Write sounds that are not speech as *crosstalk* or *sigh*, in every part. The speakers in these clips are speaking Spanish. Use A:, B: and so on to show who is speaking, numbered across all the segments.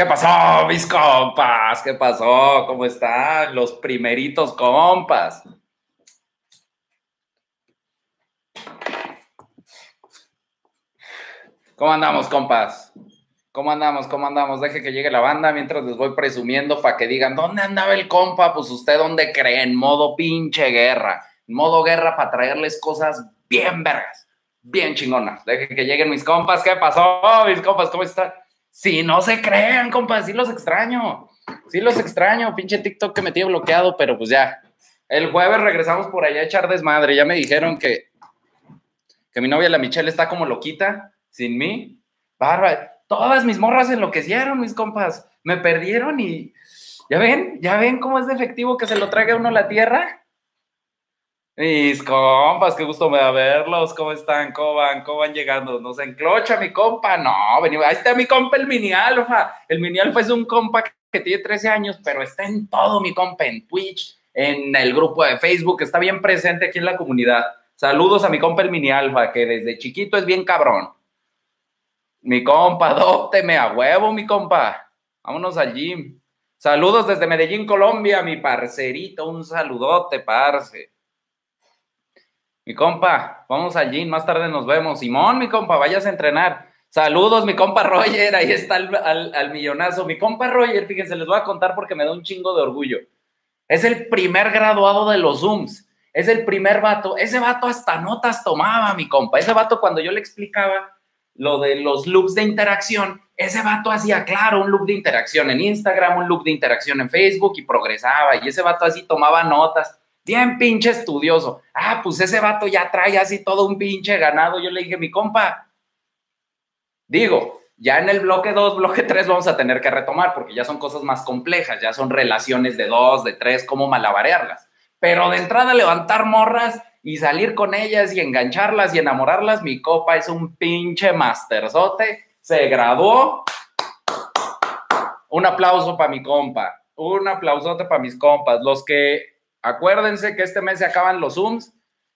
A: ¿Qué pasó, mis compas? ¿Qué pasó? ¿Cómo están los primeritos compas? ¿Cómo andamos, compas? ¿Cómo andamos? ¿Cómo andamos? Deje que llegue la banda mientras les voy presumiendo para que digan, ¿dónde andaba el compa? Pues usted, ¿dónde cree? En modo pinche guerra. En modo guerra para traerles cosas bien vergas, bien chingonas. Deje que lleguen mis compas. ¿Qué pasó, mis compas? ¿Cómo están? Si no se crean, compas, sí los extraño. Sí los extraño. Pinche TikTok que me tiene bloqueado, pero pues ya. El jueves regresamos por allá a echar desmadre. Ya me dijeron que, que mi novia, la Michelle, está como loquita sin mí. Bárbara. Todas mis morras enloquecieron, mis compas. Me perdieron y. ¿Ya ven? ¿Ya ven cómo es de efectivo que se lo traiga uno a la tierra? Mis compas, qué gusto me da verlos. ¿Cómo están? ¿Cómo van? ¿Cómo van llegando? ¿Nos enclocha mi compa? No, venimos. Ahí está mi compa, el mini alfa. El mini alfa es un compa que tiene 13 años, pero está en todo mi compa, en Twitch, en el grupo de Facebook, está bien presente aquí en la comunidad. Saludos a mi compa, el mini alfa, que desde chiquito es bien cabrón. Mi compa, adópteme a huevo, mi compa. Vámonos al gym. Saludos desde Medellín, Colombia, mi parcerito. Un saludote, parce. Mi compa, vamos al gym. Más tarde nos vemos. Simón, mi compa, vayas a entrenar. Saludos, mi compa Roger. Ahí está al, millonazo. Mi compa Roger, fíjense, les voy a contar porque me da un chingo de orgullo. Es el primer graduado de los Zooms. Es el primer vato. Ese vato hasta notas tomaba, mi compa. Ese vato, cuando yo le explicaba lo de los loops de interacción, ese vato hacía, claro, un loop de interacción en Instagram, un loop de interacción en Facebook y progresaba. Y ese vato así tomaba notas, bien pinche estudioso. Ah, pues ese vato ya trae así todo un pinche ganado. Yo le dije, mi compa, digo, ya en el bloque 2, *laughs* bloque 3 vamos a tener que retomar porque ya son cosas más complejas, ya son relaciones de dos, de tres, cómo malabarearlas. Pero de entrada levantar morras y salir con ellas y engancharlas y enamorarlas, mi copa es un pinche masterzote, se graduó. Un aplauso para mi compa, un aplausote para mis compas. Los que, acuérdense que este mes se acaban los Zooms,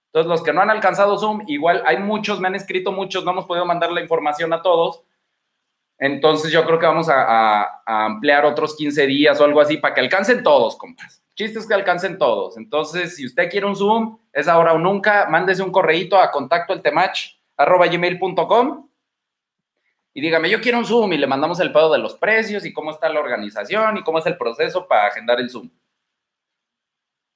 A: entonces los que no han alcanzado Zoom, igual hay muchos, me han escrito muchos, no hemos podido mandar la información a todos. Entonces yo creo que vamos a, ampliar otros 15 días o algo así para que alcancen todos, compas chistes que alcancen todos. Entonces, si usted quiere un Zoom, es ahora o nunca, mándese un correíto a contacto el arroba gmail.com y dígame, yo quiero un Zoom y le mandamos el pedo de los precios y cómo está la organización y cómo es el proceso para agendar el Zoom.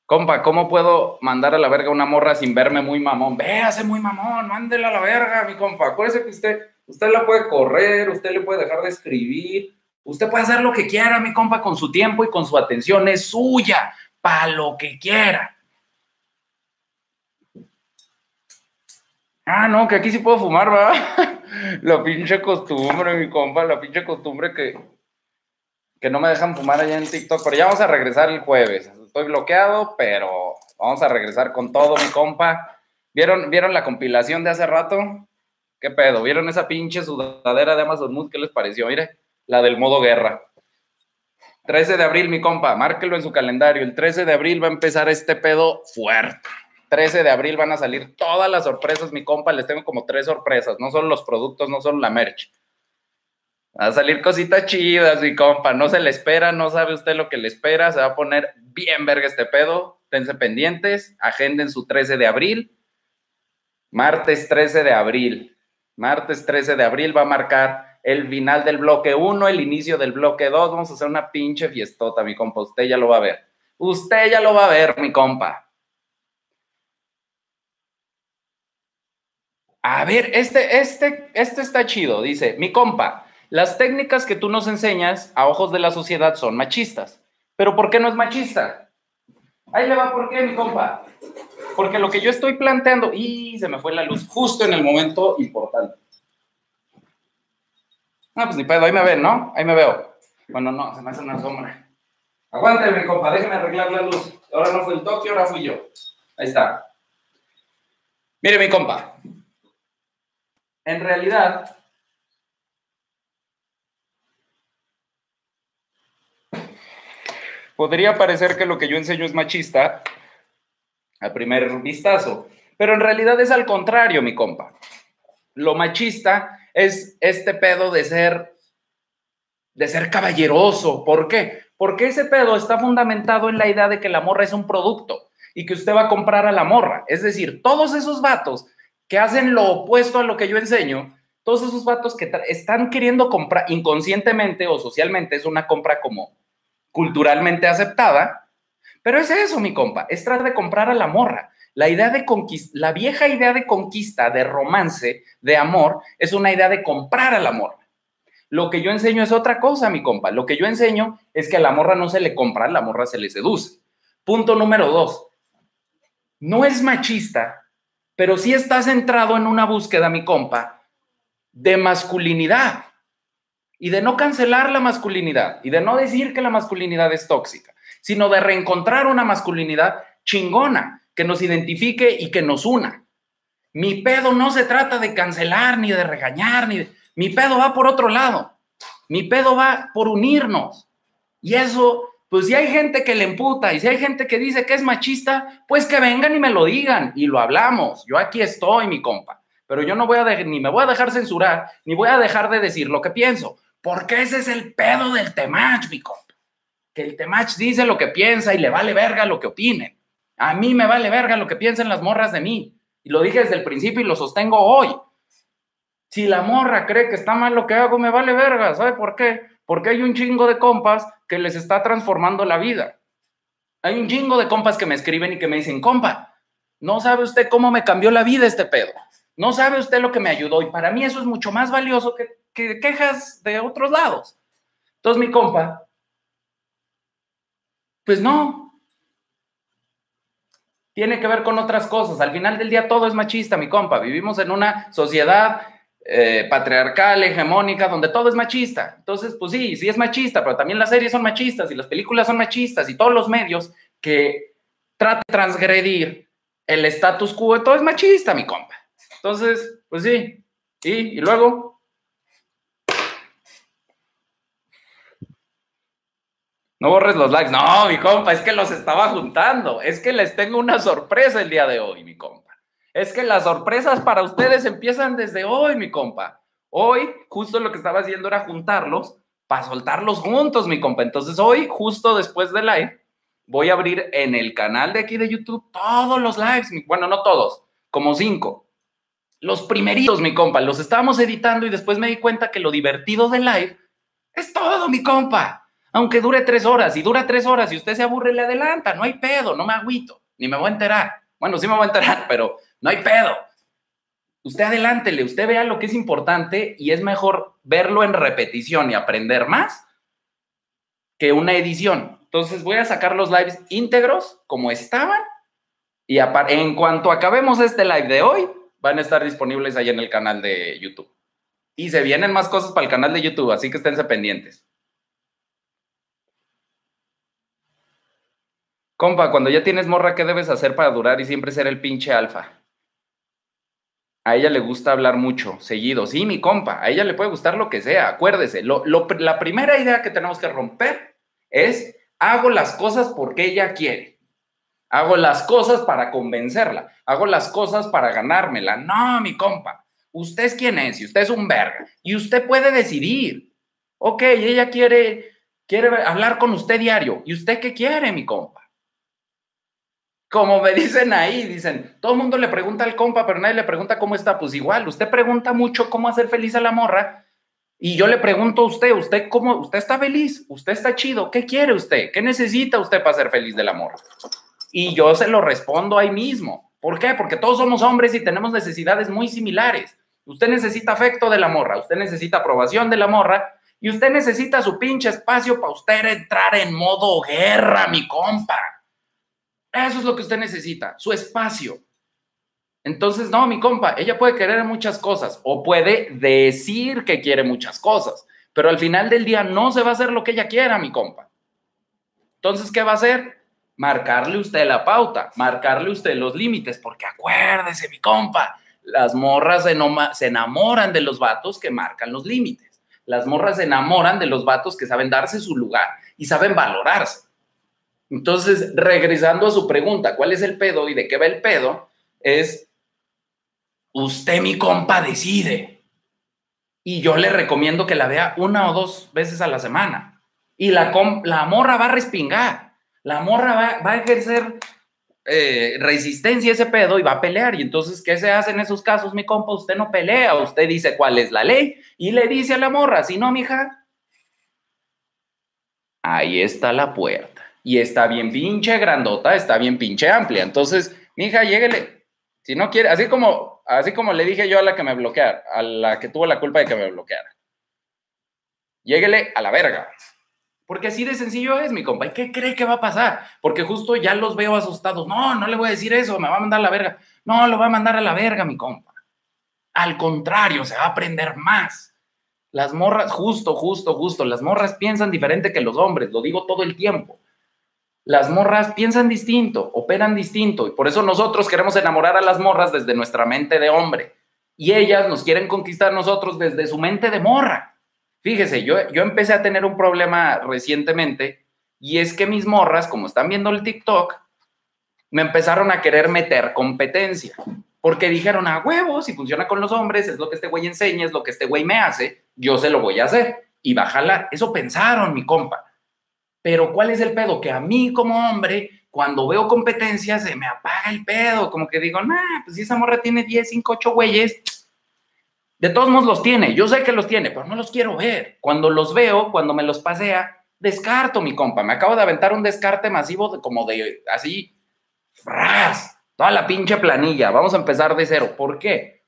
A: Compa, ¿cómo puedo mandar a la verga una morra sin verme muy mamón? Véase muy mamón, mándela a la verga, mi compa. Acuérdese que usted, usted la puede correr, usted le puede dejar de escribir, Usted puede hacer lo que quiera, mi compa, con su tiempo y con su atención. Es suya, para lo que quiera. Ah, no, que aquí sí puedo fumar, va. *laughs* la pinche costumbre, mi compa, la pinche costumbre que, que no me dejan fumar allá en TikTok. Pero ya vamos a regresar el jueves. Estoy bloqueado, pero vamos a regresar con todo, mi compa. ¿Vieron, ¿Vieron la compilación de hace rato? ¿Qué pedo? ¿Vieron esa pinche sudadera de Amazon Mood? ¿Qué les pareció? Mire la del modo guerra. 13 de abril, mi compa, márquelo en su calendario. El 13 de abril va a empezar este pedo fuerte. 13 de abril van a salir todas las sorpresas, mi compa. Les tengo como tres sorpresas. No son los productos, no son la merch. A salir cositas chidas, mi compa. No se le espera, no sabe usted lo que le espera. Se va a poner bien verga este pedo. Tense pendientes. Agenden su 13 de abril. Martes 13 de abril. Martes 13 de abril va a marcar el final del bloque 1, el inicio del bloque 2. Vamos a hacer una pinche fiestota, mi compa. Usted ya lo va a ver. Usted ya lo va a ver, mi compa. A ver, este, este, este está chido. Dice, mi compa, las técnicas que tú nos enseñas a ojos de la sociedad son machistas. Pero ¿por qué no es machista? Ahí le va, ¿por qué, mi compa? Porque lo que yo estoy planteando, y se me fue la luz justo en el momento importante. No, pues ni pedo, ahí me ven, ¿no? Ahí me veo. Bueno, no, se me hace una sombra. Aguánteme, compa, déjeme arreglar la luz. Ahora no fue el toque, ahora fui yo. Ahí está. Mire, mi compa. En realidad, podría parecer que lo que yo enseño es machista a primer vistazo, pero en realidad es al contrario, mi compa. Lo machista es este pedo de ser de ser caballeroso. ¿Por qué? Porque ese pedo está fundamentado en la idea de que la morra es un producto y que usted va a comprar a la morra. Es decir, todos esos vatos que hacen lo opuesto a lo que yo enseño, todos esos vatos que están queriendo comprar inconscientemente o socialmente, es una compra como culturalmente aceptada, pero es eso, mi compa, es tratar de comprar a la morra. La idea de la vieja idea de conquista, de romance, de amor, es una idea de comprar a la morra. Lo que yo enseño es otra cosa, mi compa. Lo que yo enseño es que a la morra no se le compra, a la morra se le seduce. Punto número dos. No es machista, pero sí está centrado en una búsqueda, mi compa, de masculinidad y de no cancelar la masculinidad y de no decir que la masculinidad es tóxica, sino de reencontrar una masculinidad chingona que nos identifique y que nos una. Mi pedo no se trata de cancelar ni de regañar, ni mi pedo va por otro lado. Mi pedo va por unirnos. Y eso, pues si hay gente que le emputa y si hay gente que dice que es machista, pues que vengan y me lo digan y lo hablamos. Yo aquí estoy, mi compa. Pero yo no voy a ni me voy a dejar censurar, ni voy a dejar de decir lo que pienso. Porque ese es el pedo del temach, mi compa. Que el temach dice lo que piensa y le vale verga lo que opinen. A mí me vale verga lo que piensen las morras de mí. Y lo dije desde el principio y lo sostengo hoy. Si la morra cree que está mal lo que hago, me vale verga. ¿Sabe por qué? Porque hay un chingo de compas que les está transformando la vida. Hay un chingo de compas que me escriben y que me dicen, compa, no sabe usted cómo me cambió la vida este pedo. No sabe usted lo que me ayudó. Y para mí eso es mucho más valioso que que quejas de otros lados. Entonces mi compa, pues no, tiene que ver con otras cosas. Al final del día todo es machista, mi compa. Vivimos en una sociedad eh, patriarcal, hegemónica, donde todo es machista. Entonces, pues sí, sí es machista, pero también las series son machistas y las películas son machistas y todos los medios que tratan de transgredir el status quo, todo es machista, mi compa. Entonces, pues sí. Y, y luego, No borres los likes. No, mi compa, es que los estaba juntando. Es que les tengo una sorpresa el día de hoy, mi compa. Es que las sorpresas para ustedes empiezan desde hoy, mi compa. Hoy, justo lo que estaba haciendo era juntarlos para soltarlos juntos, mi compa. Entonces, hoy, justo después del live, voy a abrir en el canal de aquí de YouTube todos los lives. Bueno, no todos, como cinco. Los primeritos, mi compa. Los estábamos editando y después me di cuenta que lo divertido del live es todo, mi compa aunque dure tres horas, y dura tres horas y usted se aburre, le adelanta, no hay pedo, no me agüito, ni me voy a enterar. Bueno, sí me voy a enterar, pero no hay pedo. Usted adelántele, usted vea lo que es importante y es mejor verlo en repetición y aprender más que una edición. Entonces voy a sacar los lives íntegros como estaban y en cuanto acabemos este live de hoy, van a estar disponibles ahí en el canal de YouTube. Y se vienen más cosas para el canal de YouTube, así que esténse pendientes. Compa, cuando ya tienes morra, ¿qué debes hacer para durar y siempre ser el pinche alfa? A ella le gusta hablar mucho, seguido. Sí, mi compa, a ella le puede gustar lo que sea. Acuérdese, la primera idea que tenemos que romper es, hago las cosas porque ella quiere. Hago las cosas para convencerla. Hago las cosas para ganármela. No, mi compa. Usted es quien es y usted es un verga. Y usted puede decidir. Ok, ella quiere, quiere hablar con usted diario. ¿Y usted qué quiere, mi compa? como me dicen ahí, dicen, todo el mundo le pregunta al compa, pero nadie le pregunta cómo está. Pues igual, usted pregunta mucho cómo hacer feliz a la morra y yo le pregunto a usted, usted cómo, usted está feliz, usted está chido, ¿qué quiere usted? ¿Qué necesita usted para ser feliz del amor? Y yo se lo respondo ahí mismo. ¿Por qué? Porque todos somos hombres y tenemos necesidades muy similares. Usted necesita afecto de la morra, usted necesita aprobación de la morra y usted necesita su pinche espacio para usted entrar en modo guerra, mi compa. Eso es lo que usted necesita, su espacio. Entonces, no, mi compa, ella puede querer muchas cosas o puede decir que quiere muchas cosas, pero al final del día no se va a hacer lo que ella quiera, mi compa. Entonces, ¿qué va a hacer? Marcarle usted la pauta, marcarle usted los límites, porque acuérdese, mi compa, las morras se enamoran de los vatos que marcan los límites. Las morras se enamoran de los vatos que saben darse su lugar y saben valorarse. Entonces, regresando a su pregunta, ¿cuál es el pedo y de qué va el pedo? Es, usted mi compa decide. Y yo le recomiendo que la vea una o dos veces a la semana. Y la, la morra va a respingar. La morra va, a ejercer eh, resistencia a ese pedo y va a pelear. Y entonces, ¿qué se hace en esos casos, mi compa? Usted no pelea, usted dice cuál es la ley y le dice a la morra, si no, mija, ahí está la puerta. Y está bien pinche grandota, está bien pinche amplia. Entonces, mija, lléguele. Si no quiere, así como, así como le dije yo a la que me bloqueara, a la que tuvo la culpa de que me bloqueara. Lléguele a la verga. Porque así de sencillo es, mi compa. ¿Y qué cree que va a pasar? Porque justo ya los veo asustados. No, no le voy a decir eso, me va a mandar a la verga. No, lo va a mandar a la verga, mi compa. Al contrario, se va a aprender más. Las morras, justo, justo, justo, las morras piensan diferente que los hombres, lo digo todo el tiempo. Las morras piensan distinto, operan distinto, y por eso nosotros queremos enamorar a las morras desde nuestra mente de hombre. Y ellas nos quieren conquistar nosotros desde su mente de morra. Fíjese, yo, yo empecé a tener un problema recientemente y es que mis morras, como están viendo el TikTok, me empezaron a querer meter competencia. Porque dijeron, a huevos, si funciona con los hombres, es lo que este güey enseña, es lo que este güey me hace, yo se lo voy a hacer. Y va a jalar. Eso pensaron, mi compa. Pero ¿cuál es el pedo? Que a mí como hombre, cuando veo competencia, se me apaga el pedo. Como que digo, nah, pues si esa morra tiene 10, 5, 8 güeyes, de todos modos los tiene, yo sé que los tiene, pero no los quiero ver. Cuando los veo, cuando me los pasea, descarto, mi compa. Me acabo de aventar un descarte masivo de, como de así, fras, toda la pinche planilla. Vamos a empezar de cero. ¿Por qué?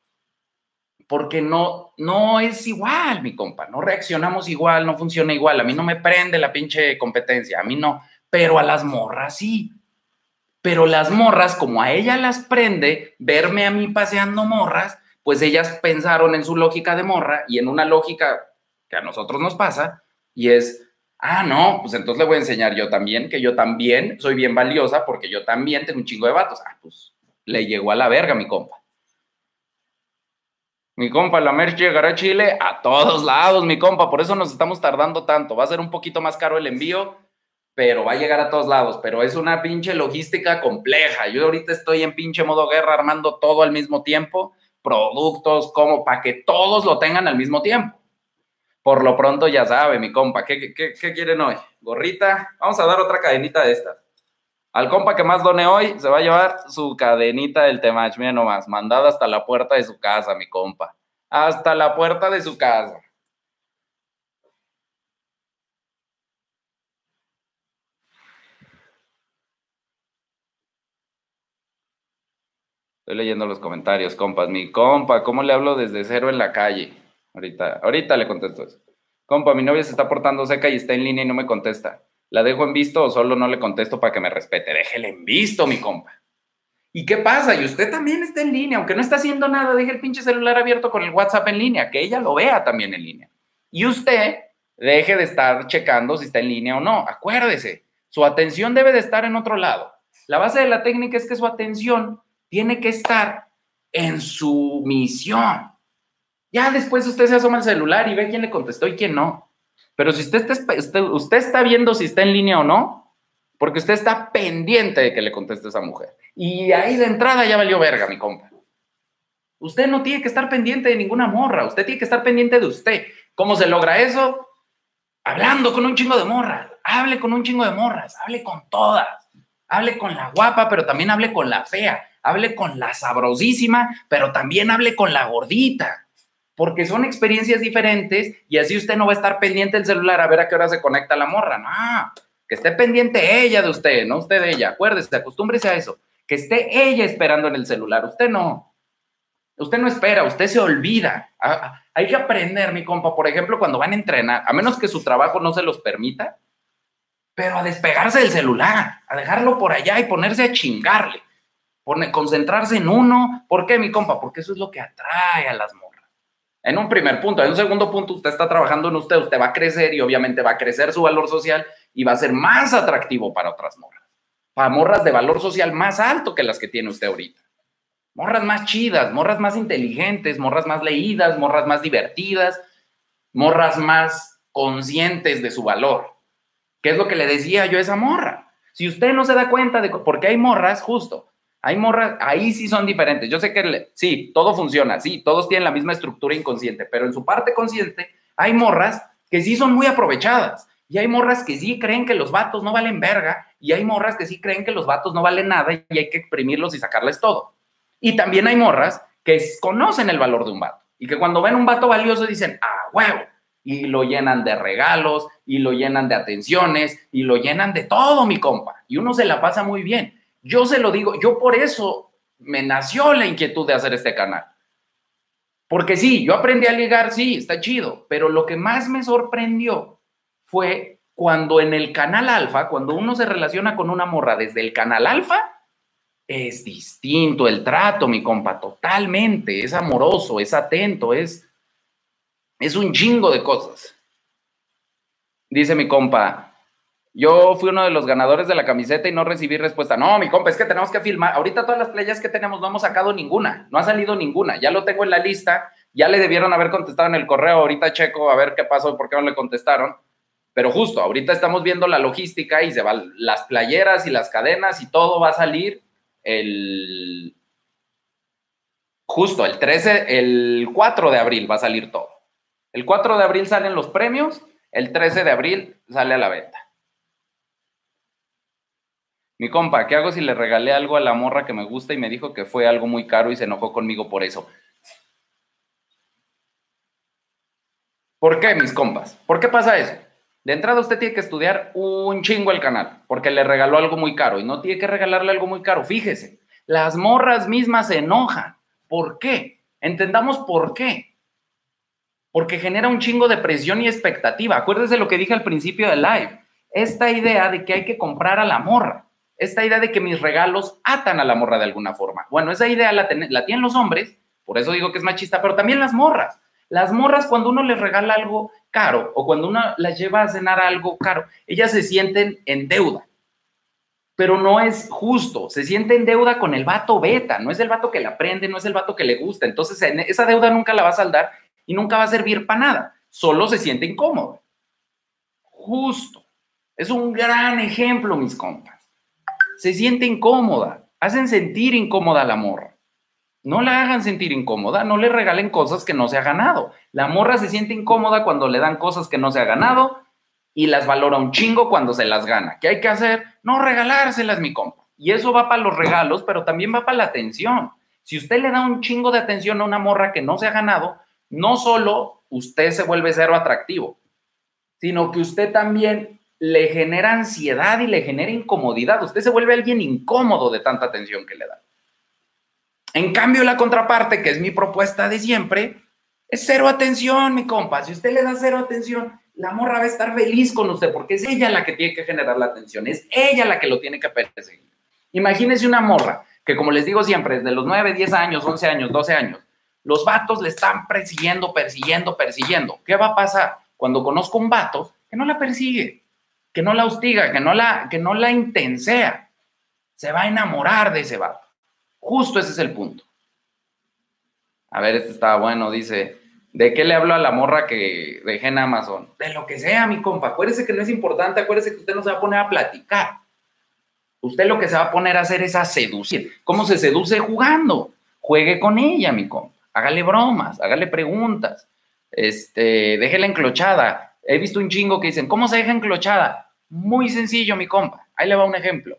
A: Porque no, no es igual, mi compa. No reaccionamos igual, no funciona igual. A mí no me prende la pinche competencia, a mí no. Pero a las morras sí. Pero las morras, como a ella las prende verme a mí paseando morras, pues ellas pensaron en su lógica de morra y en una lógica que a nosotros nos pasa, y es, ah, no, pues entonces le voy a enseñar yo también, que yo también soy bien valiosa porque yo también tengo un chingo de vatos. Ah, pues le llegó a la verga mi compa. Mi compa, la merch llegará a Chile a todos lados, mi compa, por eso nos estamos tardando tanto. Va a ser un poquito más caro el envío, pero va a llegar a todos lados. Pero es una pinche logística compleja. Yo ahorita estoy en pinche modo guerra armando todo al mismo tiempo productos, como para que todos lo tengan al mismo tiempo. Por lo pronto ya sabe, mi compa, ¿qué, qué, quieren hoy? ¿Gorrita? Vamos a dar otra cadenita de estas. Al compa que más done hoy se va a llevar su cadenita del Temach, mira nomás, mandada hasta la puerta de su casa, mi compa. Hasta la puerta de su casa. Estoy leyendo los comentarios, compas. Mi compa, ¿cómo le hablo desde cero en la calle? Ahorita, ahorita le contesto eso. Compa, mi novia se está portando seca y está en línea y no me contesta. ¿La dejo en visto o solo no le contesto para que me respete? Déjele en visto, mi compa. ¿Y qué pasa? Y usted también está en línea, aunque no está haciendo nada, deje el pinche celular abierto con el WhatsApp en línea, que ella lo vea también en línea. Y usted deje de estar checando si está en línea o no. Acuérdese, su atención debe de estar en otro lado. La base de la técnica es que su atención tiene que estar en su misión. Ya después usted se asoma al celular y ve quién le contestó y quién no. Pero si usted está, usted está viendo si está en línea o no, porque usted está pendiente de que le conteste esa mujer. Y ahí de entrada ya valió verga, mi compa. Usted no tiene que estar pendiente de ninguna morra, usted tiene que estar pendiente de usted. ¿Cómo se logra eso? Hablando con un chingo de morras. Hable con un chingo de morras, hable con todas. Hable con la guapa, pero también hable con la fea hable con la sabrosísima, pero también hable con la gordita, porque son experiencias diferentes y así usted no va a estar pendiente del celular a ver a qué hora se conecta la morra, no, que esté pendiente ella de usted, no usted de ella, acuérdese, acostúmbrese a eso, que esté ella esperando en el celular, usted no. Usted no espera, usted se olvida. Hay que aprender, mi compa, por ejemplo, cuando van a entrenar, a menos que su trabajo no se los permita, pero a despegarse del celular, a dejarlo por allá y ponerse a chingarle concentrarse en uno. ¿Por qué, mi compa? Porque eso es lo que atrae a las morras. En un primer punto. En un segundo punto, usted está trabajando en usted, usted va a crecer y obviamente va a crecer su valor social y va a ser más atractivo para otras morras. Para morras de valor social más alto que las que tiene usted ahorita. Morras más chidas, morras más inteligentes, morras más leídas, morras más divertidas, morras más conscientes de su valor. ¿Qué es lo que le decía yo a esa morra? Si usted no se da cuenta de por qué hay morras, justo, Hay morras, ahí sí son diferentes. Yo sé que sí, todo funciona, sí, todos tienen la misma estructura inconsciente, pero en su parte consciente hay morras que sí son muy aprovechadas. Y hay morras que sí creen que los vatos no valen verga. Y hay morras que sí creen que los vatos no valen nada y hay que exprimirlos y sacarles todo. Y también hay morras que conocen el valor de un vato. Y que cuando ven un vato valioso dicen, ah, huevo. Y lo llenan de regalos, y lo llenan de atenciones, y lo llenan de todo, mi compa. Y uno se la pasa muy bien. Yo se lo digo, yo por eso me nació la inquietud de hacer este canal. Porque sí, yo aprendí a ligar, sí, está chido, pero lo que más me sorprendió fue cuando en el canal alfa, cuando uno se relaciona con una morra desde el canal alfa, es distinto el trato, mi compa, totalmente, es amoroso, es atento, es, es un chingo de cosas. Dice mi compa, yo fui uno de los ganadores de la camiseta y no recibí respuesta. No, mi compa, es que tenemos que filmar. Ahorita todas las playas que tenemos no hemos sacado ninguna, no ha salido ninguna. Ya lo tengo en la lista, ya le debieron haber contestado en el correo. Ahorita checo a ver qué pasó por qué no le contestaron. Pero justo, ahorita estamos viendo la logística y se van las playeras y las cadenas y todo va a salir el. Justo, el 13, el 4 de abril va a salir todo. El 4 de abril salen los premios, el 13 de abril sale a la venta. Mi compa, ¿qué hago si le regalé algo a la morra que me gusta y me dijo que fue algo muy caro y se enojó conmigo por eso? ¿Por qué, mis compas? ¿Por qué pasa eso? De entrada usted tiene que estudiar un chingo el canal, porque le regaló algo muy caro y no tiene que regalarle algo muy caro. Fíjese, las morras mismas se enojan. ¿Por qué? Entendamos por qué. Porque genera un chingo de presión y expectativa. Acuérdese lo que dije al principio del live. Esta idea de que hay que comprar a la morra esta idea de que mis regalos atan a la morra de alguna forma. Bueno, esa idea la, tienen los hombres, por eso digo que es machista, pero también las morras. Las morras, cuando uno les regala algo caro o cuando uno las lleva a cenar algo caro, ellas se sienten en deuda. Pero no es justo, se siente en deuda con el vato beta, no es el vato que la aprende, no es el vato que le gusta. Entonces, esa deuda nunca la va a saldar y nunca va a servir para nada, solo se siente incómodo. Justo. Es un gran ejemplo, mis compas se siente incómoda, hacen sentir incómoda a la morra. No la hagan sentir incómoda, no le regalen cosas que no se ha ganado. La morra se siente incómoda cuando le dan cosas que no se ha ganado y las valora un chingo cuando se las gana. ¿Qué hay que hacer? No regalárselas, mi compa. Y eso va para los regalos, pero también va para la atención. Si usted le da un chingo de atención a una morra que no se ha ganado, no solo usted se vuelve cero atractivo, sino que usted también le genera ansiedad y le genera incomodidad. Usted se vuelve alguien incómodo de tanta atención que le da. En cambio, la contraparte, que es mi propuesta de siempre, es cero atención, mi compa. Si usted le da cero atención, la morra va a estar feliz con usted porque es ella la que tiene que generar la atención, es ella la que lo tiene que perseguir. Imagínese una morra que, como les digo siempre, desde los 9, 10 años, 11 años, 12 años, los vatos le están persiguiendo, persiguiendo, persiguiendo. ¿Qué va a pasar cuando conozco un vato que no la persigue? Que no la hostiga, que no la, que no la intensea. Se va a enamorar de ese vato. Justo ese es el punto. A ver, este está bueno, dice, ¿de qué le hablo a la morra que dejé en Amazon? De lo que sea, mi compa. Acuérdese que no es importante, acuérdese que usted no se va a poner a platicar. Usted lo que se va a poner a hacer es a seducir. ¿Cómo se seduce? Jugando. Juegue con ella, mi compa. Hágale bromas, hágale preguntas. Este, déjela enclochada He visto un chingo que dicen, ¿cómo se deja enclochada? Muy sencillo, mi compa. Ahí le va un ejemplo.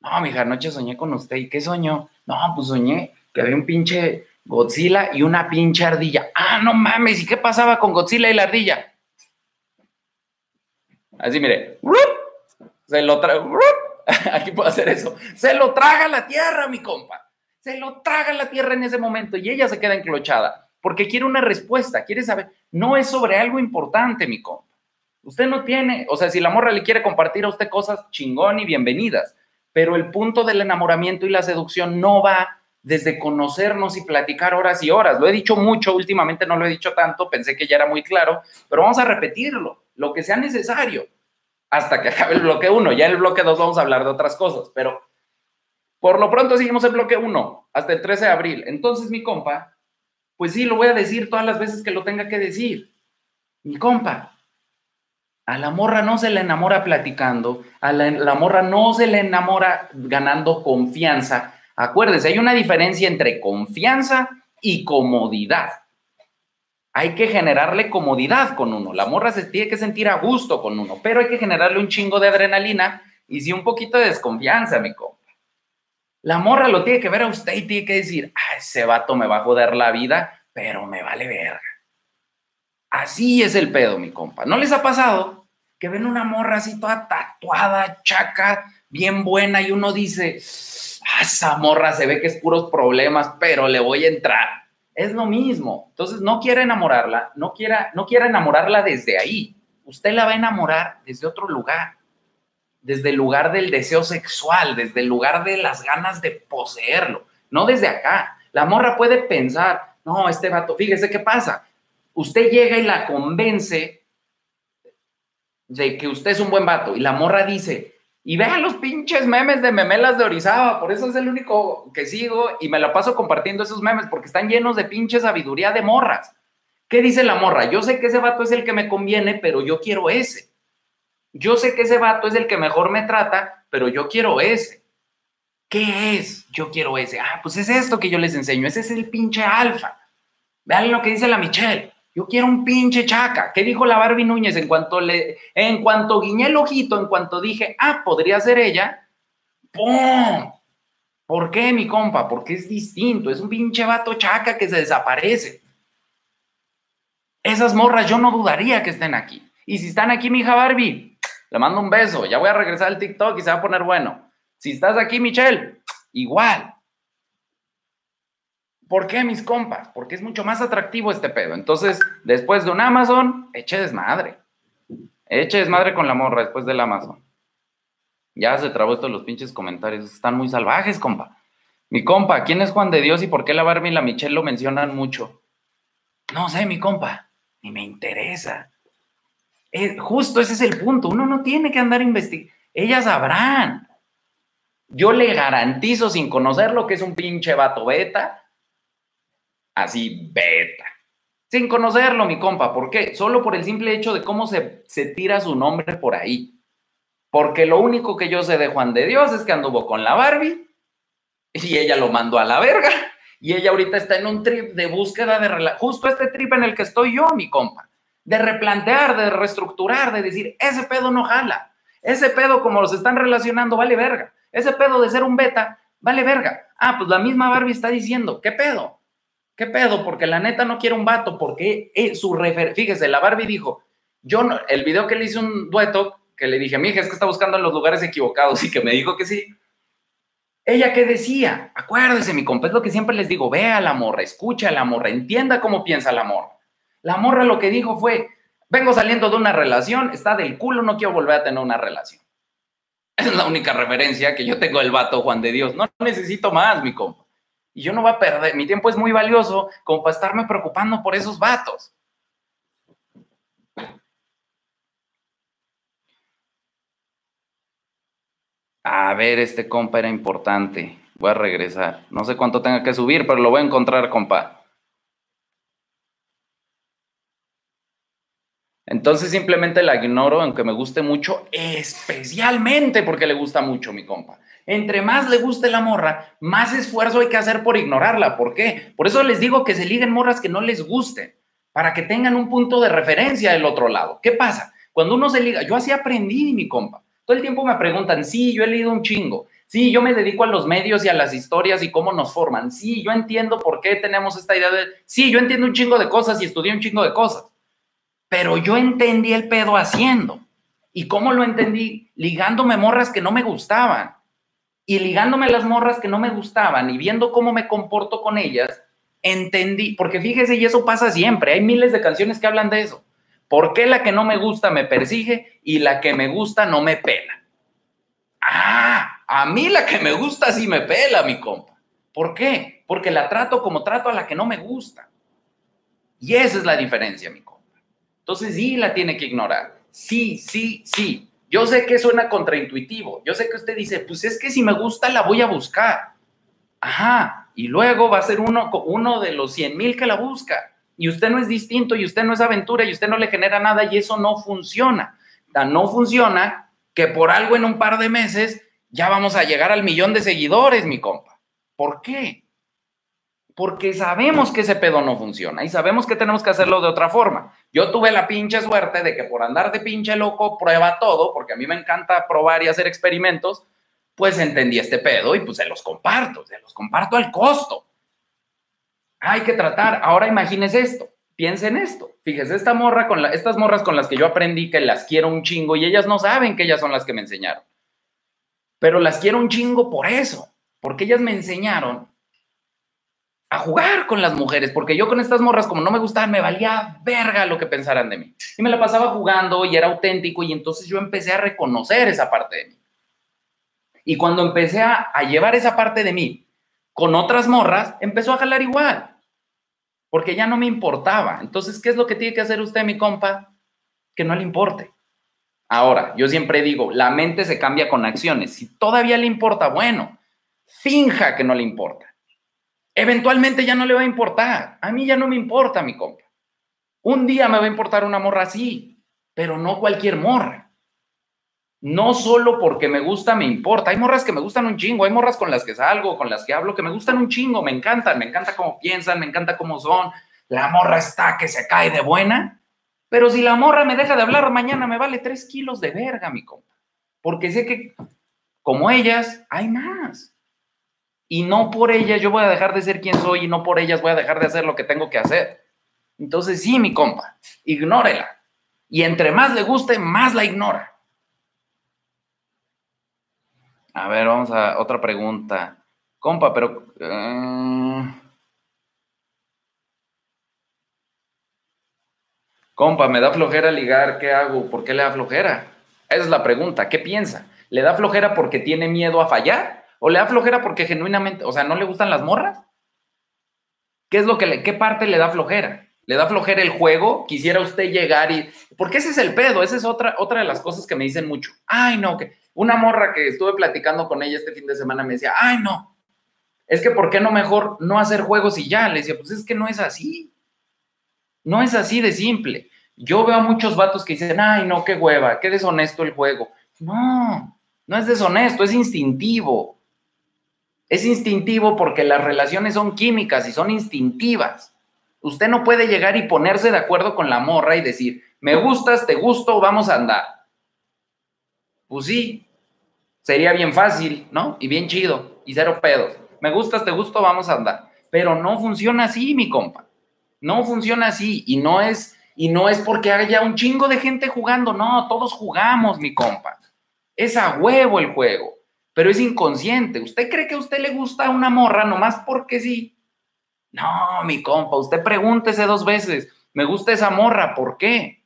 A: No, mija, anoche soñé con usted. ¿Y qué soñó? No, pues soñé que había un pinche Godzilla y una pinche ardilla. Ah, no mames, ¿y qué pasaba con Godzilla y la ardilla? Así, mire. Se lo traga. *laughs* Aquí puedo hacer eso. Se lo traga la tierra, mi compa. Se lo traga la tierra en ese momento y ella se queda enclochada porque quiere una respuesta, quiere saber, no es sobre algo importante, mi compa. Usted no tiene, o sea, si la morra le quiere compartir a usted cosas chingón y bienvenidas, pero el punto del enamoramiento y la seducción no va desde conocernos y platicar horas y horas. Lo he dicho mucho, últimamente no lo he dicho tanto, pensé que ya era muy claro, pero vamos a repetirlo, lo que sea necesario, hasta que acabe el bloque 1. Ya en el bloque 2 vamos a hablar de otras cosas, pero por lo pronto seguimos el bloque 1 hasta el 13 de abril. Entonces, mi compa, pues sí, lo voy a decir todas las veces que lo tenga que decir. Mi compa, a la morra no se le enamora platicando, a la, morra no se le enamora ganando confianza, Acuérdese, hay una diferencia entre confianza y comodidad. Hay que generarle comodidad con uno. La morra se tiene que sentir a gusto con uno, pero hay que generarle un chingo de adrenalina y sí un poquito de desconfianza, mi compa. La morra lo tiene que ver a usted y tiene que decir, ah, ese vato me va a joder la vida, pero me vale verga. Así es el pedo, mi compa. ¿No les ha pasado que ven una morra así toda tatuada, chaca, bien buena y uno dice, ah, esa morra se ve que es puros problemas, pero le voy a entrar? Es lo mismo. Entonces, no quiera enamorarla, no quiera, no quiera enamorarla desde ahí. Usted la va a enamorar desde otro lugar, desde el lugar del deseo sexual, desde el lugar de las ganas de poseerlo, no desde acá. La morra puede pensar, no, este vato, fíjese qué pasa usted llega y la convence de que usted es un buen vato y la morra dice, y vean los pinches memes de memelas de Orizaba, por eso es el único que sigo y me la paso compartiendo esos memes porque están llenos de pinche sabiduría de morras. ¿Qué dice la morra? Yo sé que ese vato es el que me conviene, pero yo quiero ese. Yo sé que ese vato es el que mejor me trata, pero yo quiero ese. ¿Qué es? Yo quiero ese. Ah, pues es esto que yo les enseño. Ese es el pinche alfa. Vean lo que dice la Michelle. Yo quiero un pinche chaca. ¿Qué dijo la Barbie Núñez en cuanto le, en cuanto guiñé el ojito, en cuanto dije, ah, podría ser ella? ¡Pum! ¿Por qué, mi compa? Porque es distinto. Es un pinche vato chaca que se desaparece. Esas morras yo no dudaría que estén aquí. Y si están aquí, mi hija Barbie, le mando un beso. Ya voy a regresar al TikTok y se va a poner bueno. Si estás aquí, Michelle, igual. ¿Por qué, mis compas? Porque es mucho más atractivo este pedo. Entonces, después de un Amazon, eche desmadre. Eche desmadre con la morra después del Amazon. Ya se trabó esto los pinches comentarios. Están muy salvajes, compa. Mi compa, ¿quién es Juan de Dios y por qué la Barbie y la Michelle lo mencionan mucho? No sé, mi compa. Ni me interesa. Justo ese es el punto. Uno no tiene que andar investigando. Ellas sabrán. Yo le garantizo, sin conocer lo que es un pinche vato beta, así beta. Sin conocerlo, mi compa. ¿Por qué? Solo por el simple hecho de cómo se, se tira su nombre por ahí. Porque lo único que yo sé de Juan de Dios es que anduvo con la Barbie y ella lo mandó a la verga. Y ella ahorita está en un trip de búsqueda de justo este trip en el que estoy yo, mi compa. De replantear, de reestructurar, de decir, ese pedo no jala. Ese pedo, como los están relacionando, vale verga. Ese pedo de ser un beta, vale verga. Ah, pues la misma Barbie está diciendo, ¿qué pedo? ¿Qué pedo? Porque la neta no quiere un vato, porque es su refer... Fíjese, la Barbie dijo, yo no, el video que le hice un dueto, que le dije, mija, es que está buscando en los lugares equivocados *laughs* y que me dijo que sí. Ella qué decía, acuérdese, mi compa, es lo que siempre les digo, vea la morra, escucha la morra, entienda cómo piensa la morra. La morra lo que dijo fue, vengo saliendo de una relación, está del culo, no quiero volver a tener una relación. Es la única referencia que yo tengo del vato Juan de Dios. No necesito más, mi compa. Y yo no voy a perder, mi tiempo es muy valioso como para estarme preocupando por esos vatos. A ver, este compa era importante. Voy a regresar. No sé cuánto tenga que subir, pero lo voy a encontrar, compa. Entonces simplemente la ignoro, aunque me guste mucho, especialmente porque le gusta mucho mi compa. Entre más le guste la morra, más esfuerzo hay que hacer por ignorarla. ¿Por qué? Por eso les digo que se liguen morras que no les gusten, para que tengan un punto de referencia del otro lado. ¿Qué pasa? Cuando uno se liga, yo así aprendí, mi compa. Todo el tiempo me preguntan, sí, yo he leído un chingo. Sí, yo me dedico a los medios y a las historias y cómo nos forman. Sí, yo entiendo por qué tenemos esta idea de... Sí, yo entiendo un chingo de cosas y estudié un chingo de cosas. Pero yo entendí el pedo haciendo. ¿Y cómo lo entendí? Ligándome morras que no me gustaban y ligándome las morras que no me gustaban y viendo cómo me comporto con ellas, entendí, porque fíjese, y eso pasa siempre, hay miles de canciones que hablan de eso. ¿Por qué la que no me gusta me persigue y la que me gusta no me pela? Ah, a mí la que me gusta sí me pela, mi compa. ¿Por qué? Porque la trato como trato a la que no me gusta. Y esa es la diferencia, mi compa. Entonces sí la tiene que ignorar. Sí, sí, sí. Yo sé que suena contraintuitivo. Yo sé que usted dice, pues es que si me gusta la voy a buscar. Ajá. Y luego va a ser uno, de los 100 mil que la busca. Y usted no es distinto y usted no es aventura y usted no le genera nada y eso no funciona. no funciona que por algo en un par de meses ya vamos a llegar al millón de seguidores, mi compa. ¿Por qué? Porque sabemos que ese pedo no funciona y sabemos que tenemos que hacerlo de otra forma. Yo tuve la pinche suerte de que por andar de pinche loco prueba todo, porque a mí me encanta probar y hacer experimentos, pues entendí este pedo y pues se los comparto, se los comparto al costo. Hay que tratar. Ahora imagínese esto, piensen esto. Fíjese, esta morra con estas morras con las que yo aprendí que las quiero un chingo y ellas no saben que ellas son las que me enseñaron. Pero las quiero un chingo por eso, porque ellas me enseñaron a jugar con las mujeres, porque yo con estas morras, como no me gustaban, me valía verga lo que pensaran de mí. Y me la pasaba jugando y era auténtico y entonces yo empecé a reconocer esa parte de mí. Y cuando empecé a, a llevar esa parte de mí con otras morras, empezó a jalar igual, porque ya no me importaba. Entonces, ¿qué es lo que tiene que hacer usted, mi compa? Que no le importe. Ahora, yo siempre digo, la mente se cambia con acciones. Si todavía le importa, bueno, finja que no le importa eventualmente ya no le va a importar. A mí ya no me importa, mi compa. Un día me va a importar una morra así, pero no cualquier morra. No solo porque me gusta, me importa. Hay morras que me gustan un chingo, hay morras con las que salgo, con las que hablo, que me gustan un chingo, me encantan, me encanta cómo piensan, me encanta cómo son. La morra está que se cae de buena, pero si la morra me deja de hablar mañana, me vale tres kilos de verga, mi compa. Porque sé que, como ellas, hay más y no por ellas yo voy a dejar de ser quien soy y no por ellas voy a dejar de hacer lo que tengo que hacer. Entonces, sí, mi compa, ignórela. Y entre más le guste, más la ignora. A ver, vamos a otra pregunta. Compa, pero... Eh, compa, me da flojera ligar, ¿qué hago? ¿Por qué le da flojera? Esa es la pregunta, ¿qué piensa? ¿Le da flojera porque tiene miedo a fallar? ¿O le da flojera porque genuinamente, o sea, no le gustan las morras? ¿Qué es lo que le, qué parte le da flojera? ¿Le da flojera el juego? ¿Quisiera usted llegar y...? Porque ese es el pedo, esa es otra, otra de las cosas que me dicen mucho. Ay, no, que una morra que estuve platicando con ella este fin de semana me decía, ay, no, es que ¿por qué no mejor no hacer juegos y ya? Le decía, pues es que no es así. No es así de simple. Yo veo a muchos vatos que dicen, ay, no, qué hueva, qué deshonesto el juego. No, no es deshonesto, es instintivo. Es instintivo porque las relaciones son químicas y son instintivas. Usted no puede llegar y ponerse de acuerdo con la morra y decir, me gustas, te gusto, vamos a andar. Pues sí, sería bien fácil, ¿no? Y bien chido, y cero pedos. Me gustas, te gusto, vamos a andar. Pero no funciona así, mi compa. No funciona así y no es y no es porque haya un chingo de gente jugando, no, todos jugamos, mi compa. Es a huevo el juego pero es inconsciente. ¿Usted cree que a usted le gusta una morra nomás porque sí? No, mi compa, usted pregúntese dos veces, me gusta esa morra, ¿por qué?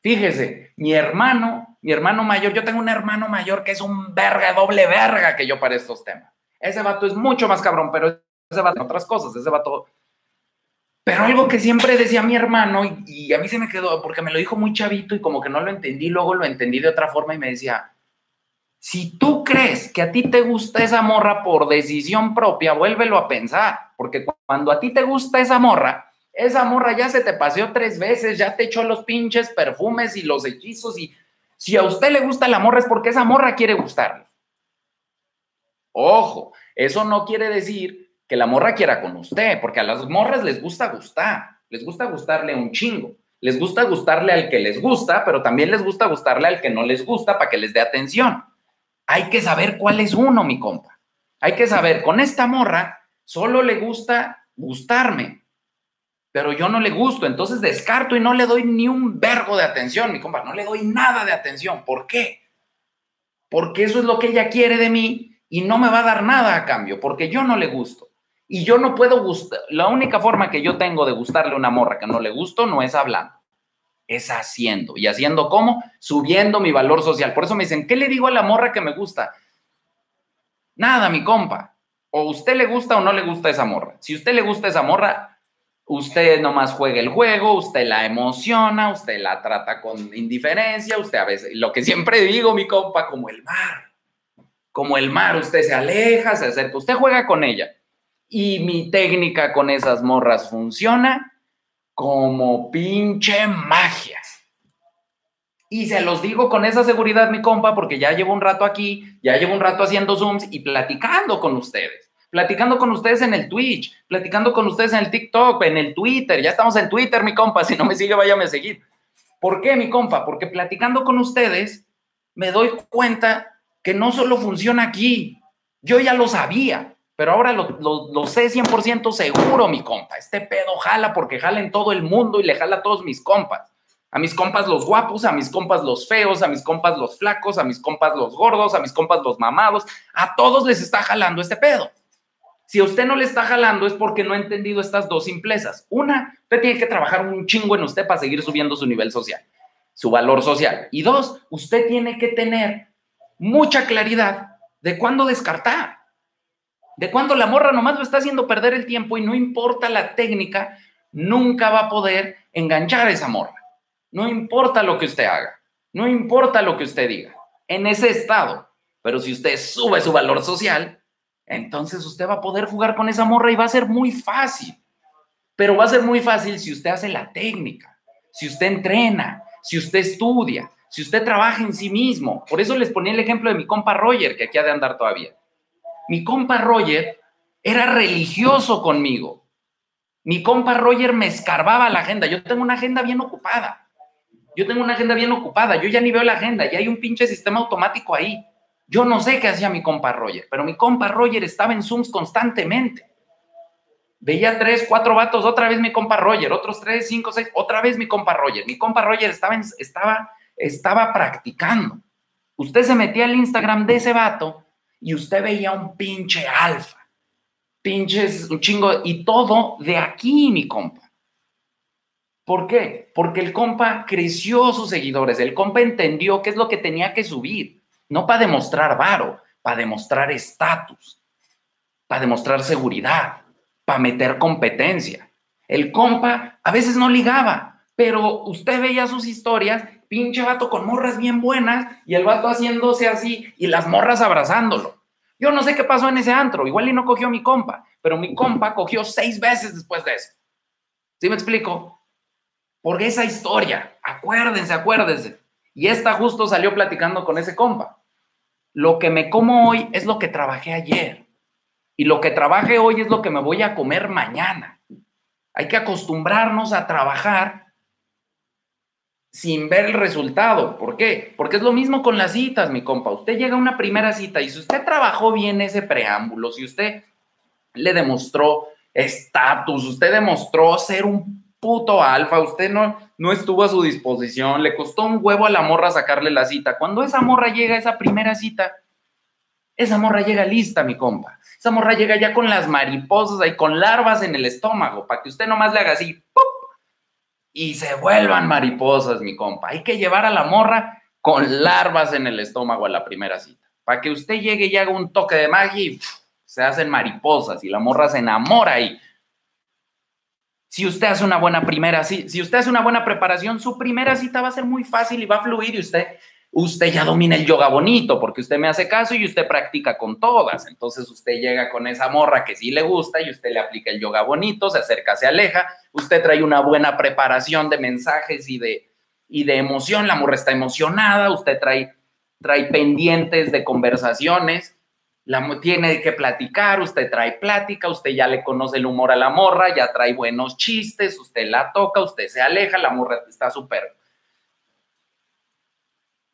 A: Fíjese, mi hermano, mi hermano mayor, yo tengo un hermano mayor que es un verga, doble verga que yo para estos temas. Ese vato es mucho más cabrón, pero ese vato en otras cosas, ese vato... Pero algo que siempre decía mi hermano y, y a mí se me quedó, porque me lo dijo muy chavito y como que no lo entendí, luego lo entendí de otra forma y me decía, si tú crees que a ti te gusta esa morra por decisión propia, vuélvelo a pensar, porque cuando a ti te gusta esa morra, esa morra ya se te paseó tres veces, ya te echó los pinches perfumes y los hechizos y si a usted le gusta la morra es porque esa morra quiere gustarle. Ojo, eso no quiere decir que la morra quiera con usted, porque a las morras les gusta gustar, les gusta gustarle un chingo. Les gusta gustarle al que les gusta, pero también les gusta gustarle al que no les gusta para que les dé atención. Hay que saber cuál es uno, mi compa. Hay que saber, con esta morra solo le gusta gustarme, pero yo no le gusto, entonces descarto y no le doy ni un vergo de atención, mi compa, no le doy nada de atención. ¿Por qué? Porque eso es lo que ella quiere de mí y no me va a dar nada a cambio, porque yo no le gusto. Y yo no puedo gustar, la única forma que yo tengo de gustarle a una morra que no le gusto no es hablando es haciendo. ¿Y haciendo cómo? Subiendo mi valor social. Por eso me dicen, ¿qué le digo a la morra que me gusta? Nada, mi compa. O usted le gusta o no le gusta esa morra. Si usted le gusta esa morra, usted nomás juega el juego, usted la emociona, usted la trata con indiferencia, usted a veces, lo que siempre digo, mi compa, como el mar. Como el mar, usted se aleja, se acerca, usted juega con ella. Y mi técnica con esas morras funciona como pinche magia. Y se los digo con esa seguridad, mi compa, porque ya llevo un rato aquí, ya llevo un rato haciendo Zooms y platicando con ustedes. platicando con ustedes en el Twitch, platicando con ustedes en el TikTok, en el Twitter. Ya estamos en Twitter, mi compa. Si no me sigue, váyame a seguir. ¿Por qué, mi compa? Porque platicando con ustedes me doy cuenta que no solo funciona aquí. Yo ya lo sabía, pero ahora lo, lo sé 100% seguro, mi compa. Este pedo jala porque jala en todo el mundo y le jala a todos mis compas. A mis compas los guapos, a mis compas los feos, a mis compas los flacos, a mis compas los gordos, a mis compas los mamados. A todos les está jalando este pedo. Si a usted no le está jalando es porque no ha entendido estas dos simplezas. Una, usted tiene que trabajar un chingo en usted para seguir subiendo su nivel social, su valor social. Y dos, usted tiene que tener mucha claridad de cuándo descartar. De cuándo la morra nomás lo está haciendo perder el tiempo y no importa la técnica, nunca va a poder enganchar a esa morra. No importa lo que usted haga, no importa lo que usted diga, en ese estado. Pero si usted sube su valor social, entonces usted va a poder jugar con esa morra y va a ser muy fácil. Pero va a ser muy fácil si usted hace la técnica, si usted entrena, si usted estudia, si usted trabaja en sí mismo. Por eso les ponía el ejemplo de mi compa Roger, que aquí ha de andar todavía. Mi compa Roger era religioso conmigo. Mi compa Roger me escarbaba la agenda. Yo tengo una agenda bien ocupada. Yo tengo una agenda bien ocupada, yo ya ni veo la agenda, ya hay un pinche sistema automático ahí. Yo no sé qué hacía mi compa Roger, pero mi compa Roger estaba en Zooms constantemente. Veía tres, cuatro vatos, otra vez mi compa Roger, otros tres, cinco, seis, otra vez mi compa Roger. Mi compa Roger estaba, estaba, estaba practicando. Usted se metía al Instagram de ese vato y usted veía un pinche alfa, pinches, un chingo, y todo de aquí, mi compa. ¿Por qué? Porque el compa creció sus seguidores, el compa entendió qué es lo que tenía que subir, no para demostrar varo, para demostrar estatus, para demostrar seguridad, para meter competencia. El compa a veces no ligaba, pero usted veía sus historias, pinche vato con morras bien buenas y el vato haciéndose así y las morras abrazándolo. Yo no sé qué pasó en ese antro, igual y no cogió mi compa, pero mi compa *laughs* cogió seis veces después de eso. ¿Sí me explico? Por esa historia. Acuérdense, acuérdense. Y esta justo salió platicando con ese compa. Lo que me como hoy es lo que trabajé ayer. Y lo que trabajé hoy es lo que me voy a comer mañana. Hay que acostumbrarnos a trabajar sin ver el resultado. ¿Por qué? Porque es lo mismo con las citas, mi compa. Usted llega a una primera cita y si usted trabajó bien ese preámbulo, si usted le demostró estatus, usted demostró ser un puto alfa, usted no, no estuvo a su disposición, le costó un huevo a la morra sacarle la cita. Cuando esa morra llega a esa primera cita, esa morra llega lista, mi compa. Esa morra llega ya con las mariposas y con larvas en el estómago, para que usted nomás le haga así, ¡pup! Y se vuelvan mariposas, mi compa. Hay que llevar a la morra con larvas en el estómago a la primera cita, para que usted llegue y haga un toque de magia y se hacen mariposas y la morra se enamora ahí si usted hace una buena primera, si, si usted hace una buena preparación, su primera cita va a ser muy fácil y va a fluir y usted, usted ya domina el yoga bonito porque usted me hace caso y usted practica con todas. Entonces usted llega con esa morra que sí le gusta y usted le aplica el yoga bonito, se acerca, se aleja, usted trae una buena preparación de mensajes y de, y de emoción, la morra está emocionada, usted trae, trae pendientes de conversaciones la tiene que platicar, usted trae plática, usted ya le conoce el humor a la morra, ya trae buenos chistes, usted la toca, usted se aleja, la morra está súper.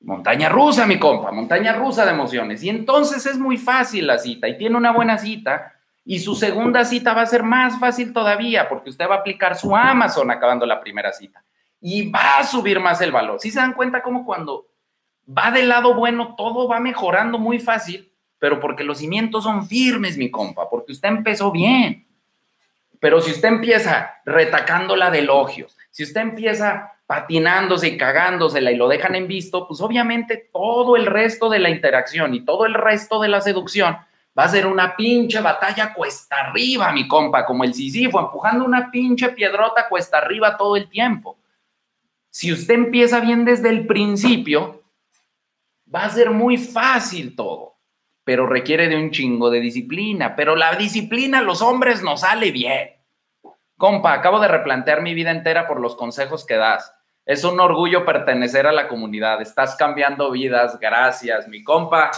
A: Montaña rusa, mi compa, montaña rusa de emociones. Y entonces es muy fácil la cita y tiene una buena cita. Y su segunda cita va a ser más fácil todavía porque usted va a aplicar su Amazon acabando la primera cita. Y va a subir más el valor. Si se dan cuenta cómo cuando va del lado bueno, todo va mejorando muy fácil pero porque los cimientos son firmes, mi compa, porque usted empezó bien. Pero si usted empieza retacándola de elogios, si usted empieza patinándose y cagándosela y lo dejan en visto, pues obviamente todo el resto de la interacción y todo el resto de la seducción va a ser una pinche batalla cuesta arriba, mi compa, como el Sisifo, empujando una pinche piedrota cuesta arriba todo el tiempo. Si usted empieza bien desde el principio, va a ser muy fácil todo pero requiere de un chingo de disciplina. Pero la disciplina a los hombres nos sale bien. Compa, acabo de replantear mi vida entera por los consejos que das. Es un orgullo pertenecer a la comunidad. Estás cambiando vidas. Gracias, mi compa.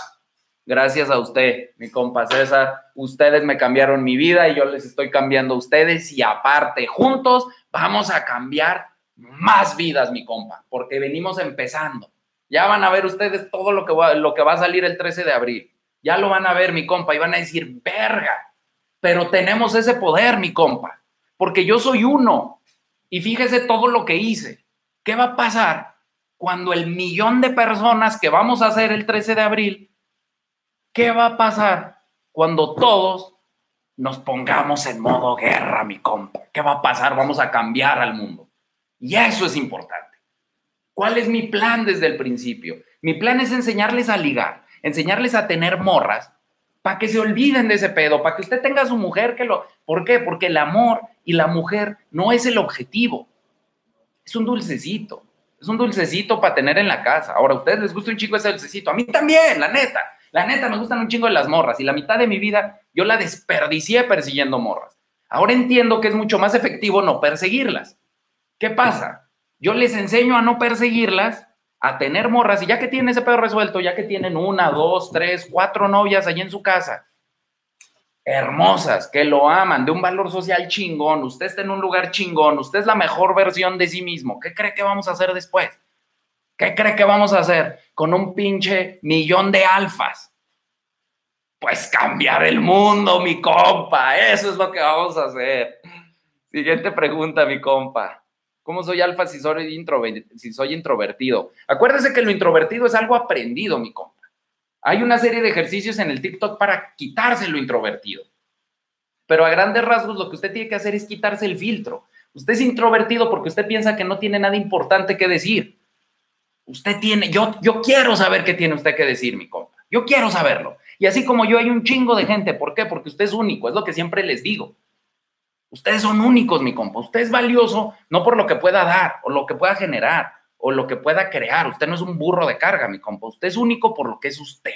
A: Gracias a usted, mi compa César. Ustedes me cambiaron mi vida y yo les estoy cambiando a ustedes y aparte, juntos vamos a cambiar más vidas, mi compa, porque venimos empezando. Ya van a ver ustedes todo lo que va, lo que va a salir el 13 de abril. Ya lo van a ver, mi compa, y van a decir, verga, pero tenemos ese poder, mi compa, porque yo soy uno. Y fíjese todo lo que hice. ¿Qué va a pasar cuando el millón de personas que vamos a hacer el 13 de abril, qué va a pasar cuando todos nos pongamos en modo guerra, mi compa? ¿Qué va a pasar? Vamos a cambiar al mundo. Y eso es importante. ¿Cuál es mi plan desde el principio? Mi plan es enseñarles a ligar, enseñarles a tener morras para que se olviden de ese pedo, para que usted tenga su mujer que lo... ¿Por qué? Porque el amor y la mujer no es el objetivo. Es un dulcecito. Es un dulcecito para tener en la casa. Ahora, ¿a ustedes les gusta un chingo ese dulcecito? A mí también, la neta. La neta, me gustan un chingo de las morras. Y la mitad de mi vida yo la desperdicié persiguiendo morras. Ahora entiendo que es mucho más efectivo no perseguirlas. ¿Qué pasa? Yo les enseño a no perseguirlas, a tener morras, y ya que tienen ese pedo resuelto, ya que tienen una, dos, tres, cuatro novias allí en su casa, hermosas, que lo aman, de un valor social chingón, usted está en un lugar chingón, usted es la mejor versión de sí mismo, ¿qué cree que vamos a hacer después? ¿Qué cree que vamos a hacer con un pinche millón de alfas? Pues cambiar el mundo, mi compa, eso es lo que vamos a hacer. Siguiente pregunta, mi compa. ¿Cómo soy alfa si soy, si soy introvertido? Acuérdese que lo introvertido es algo aprendido, mi compa. Hay una serie de ejercicios en el TikTok para quitarse lo introvertido. Pero a grandes rasgos lo que usted tiene que hacer es quitarse el filtro. Usted es introvertido porque usted piensa que no tiene nada importante que decir. Usted tiene, yo, yo quiero saber qué tiene usted que decir, mi compa. Yo quiero saberlo. Y así como yo hay un chingo de gente. ¿Por qué? Porque usted es único, es lo que siempre les digo. Ustedes son únicos, mi compa. Usted es valioso no por lo que pueda dar o lo que pueda generar, o lo que pueda crear. Usted no es un burro de carga, mi compa. Usted es único por lo que es usted.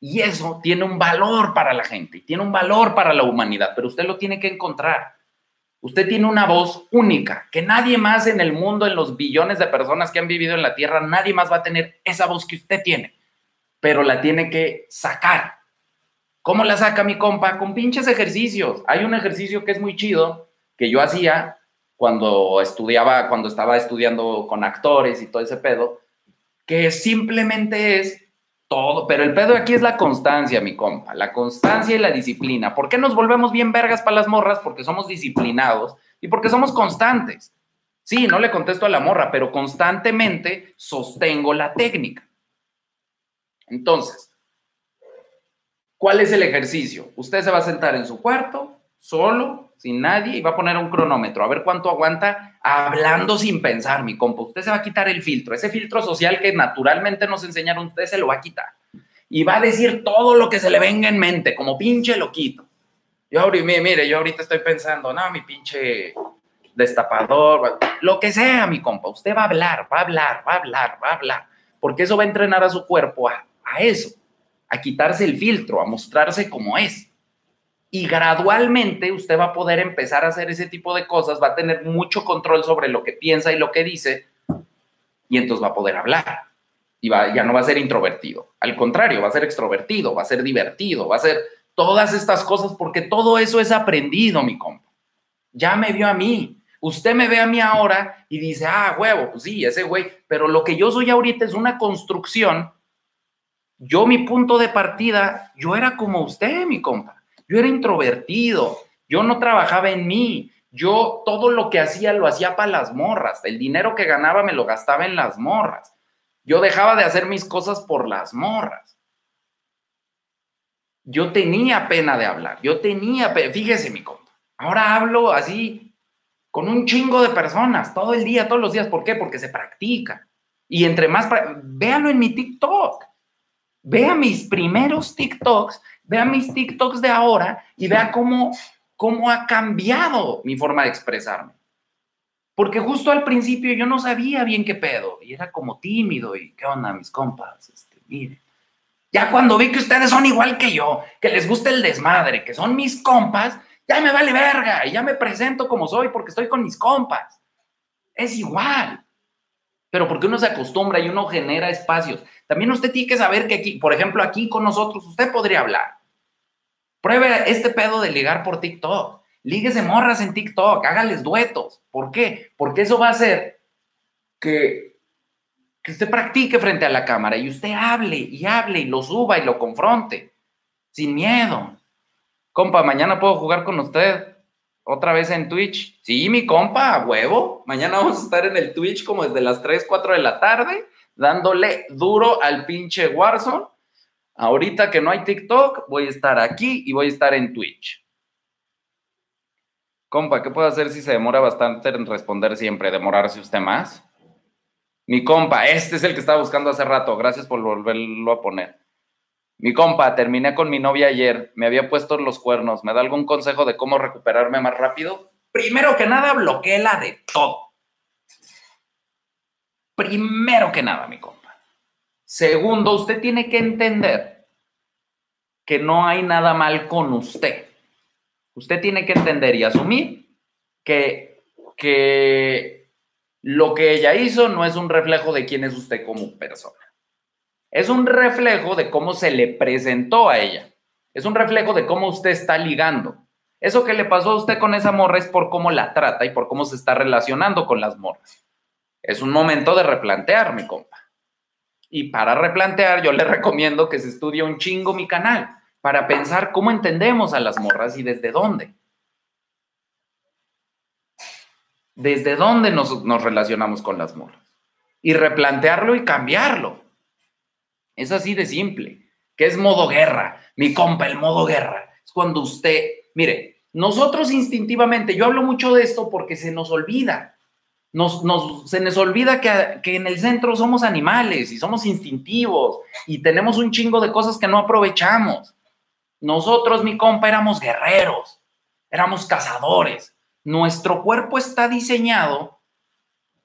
A: Y eso tiene un valor para la gente, tiene un valor para la humanidad, pero usted lo tiene que encontrar. Usted tiene una voz única, que nadie más en el mundo, en los billones de personas que han vivido en la Tierra, nadie más va a tener esa voz que usted tiene, pero la tiene que sacar. ¿Cómo la saca mi compa? Con pinches ejercicios. Hay un ejercicio que es muy chido, que yo hacía, cuando estudiaba, cuando estaba estudiando con actores y todo ese pedo, que simplemente es todo, pero el pedo aquí es la constancia, mi compa, la constancia y la disciplina. ¿Por qué nos volvemos bien vergas para las morras? Porque somos disciplinados y porque somos constantes. Sí, no le contesto a la morra, pero constantemente sostengo la técnica. Entonces, ¿cuál es el ejercicio? Usted se va a sentar en su cuarto, solo, sin nadie, y va a poner un cronómetro, a ver cuánto aguanta hablando sin pensar, mi compa. Usted se va a quitar el filtro, ese filtro social que naturalmente nos enseñaron, usted se lo va a quitar. Y va a decir todo lo que se le venga en mente, como pinche loquito. Yo ahorita, mire, yo ahorita estoy pensando, no, mi pinche destapador, lo que sea, mi compa. Usted va a hablar, va a hablar, va a hablar, va a hablar. Porque eso va a entrenar a su cuerpo a, a eso, a quitarse el filtro, a mostrarse como es y gradualmente usted va a poder empezar a hacer ese tipo de cosas, va a tener mucho control sobre lo que piensa y lo que dice y entonces va a poder hablar y va, ya no va a ser introvertido, al contrario, va a ser extrovertido, va a ser divertido, va a ser todas estas cosas porque todo eso es aprendido, mi compa. Ya me vio a mí. Usted me ve a mí ahora y dice, ah, huevo, pues sí, ese güey, pero lo que yo soy ahorita es una construcción. Yo, mi punto de partida, yo era como usted, mi compa. Yo era introvertido, yo no trabajaba en mí, yo todo lo que hacía lo hacía para las morras, el dinero que ganaba me lo gastaba en las morras. Yo dejaba de hacer mis cosas por las morras. Yo tenía pena de hablar, yo tenía, fíjese mi compa, ahora hablo así con un chingo de personas, todo el día, todos los días. ¿Por qué? Porque se practica. Y entre más, véalo en mi TikTok. Vea mis primeros TikToks vea mis TikToks de ahora y vea cómo, cómo ha cambiado mi forma de expresarme. Porque justo al principio yo no sabía bien qué pedo y era como tímido y qué onda, mis compas, este, miren. Ya cuando vi que ustedes son igual que yo, que les gusta el desmadre, que son mis compas, ya me vale verga y ya me presento como soy porque estoy con mis compas. Es igual. Pero porque uno se acostumbra y uno genera espacios. También usted tiene que saber que aquí, por ejemplo, aquí con nosotros, usted podría hablar. Pruebe este pedo de ligar por TikTok. Líguese morras en TikTok, hágales duetos. ¿Por qué? Porque eso va a hacer que, que usted practique frente a la cámara y usted hable y hable y lo suba y lo confronte. Sin miedo. Compa, mañana puedo jugar con usted otra vez en Twitch. Sí, mi compa, a huevo. Mañana vamos a estar en el Twitch como desde las 3, 4 de la tarde, dándole duro al pinche Warzone. Ahorita que no hay TikTok, voy a estar aquí y voy a estar en Twitch. Compa, ¿qué puedo hacer si se demora bastante en responder siempre? ¿Demorarse usted más? Mi compa, este es el que estaba buscando hace rato. Gracias por volverlo a poner. Mi compa, terminé con mi novia ayer. Me había puesto los cuernos. ¿Me da algún consejo de cómo recuperarme más rápido? Primero que nada, bloqueela de todo. Primero que nada, mi compa. Segundo, usted tiene que entender que no hay nada mal con usted. Usted tiene que entender y asumir que, que lo que ella hizo no es un reflejo de quién es usted como persona. Es un reflejo de cómo se le presentó a ella. Es un reflejo de cómo usted está ligando. Eso que le pasó a usted con esa morra es por cómo la trata y por cómo se está relacionando con las morras. Es un momento de replantear, mi compa. Y para replantear, yo le *laughs* recomiendo que se estudie un chingo mi canal para pensar cómo entendemos a las morras y desde dónde. Desde dónde nos, relacionamos con las morras. Y replantearlo y cambiarlo. Es así de simple. ¿Qué es modo guerra? Mi compa, el modo guerra. Es cuando usted, mire, nosotros instintivamente, yo hablo mucho de esto porque se nos olvida. Nos, se nos olvida que, que, en el centro somos animales y somos instintivos y tenemos un chingo de cosas que no aprovechamos. Nosotros, mi compa, éramos guerreros, éramos cazadores. Nuestro cuerpo está diseñado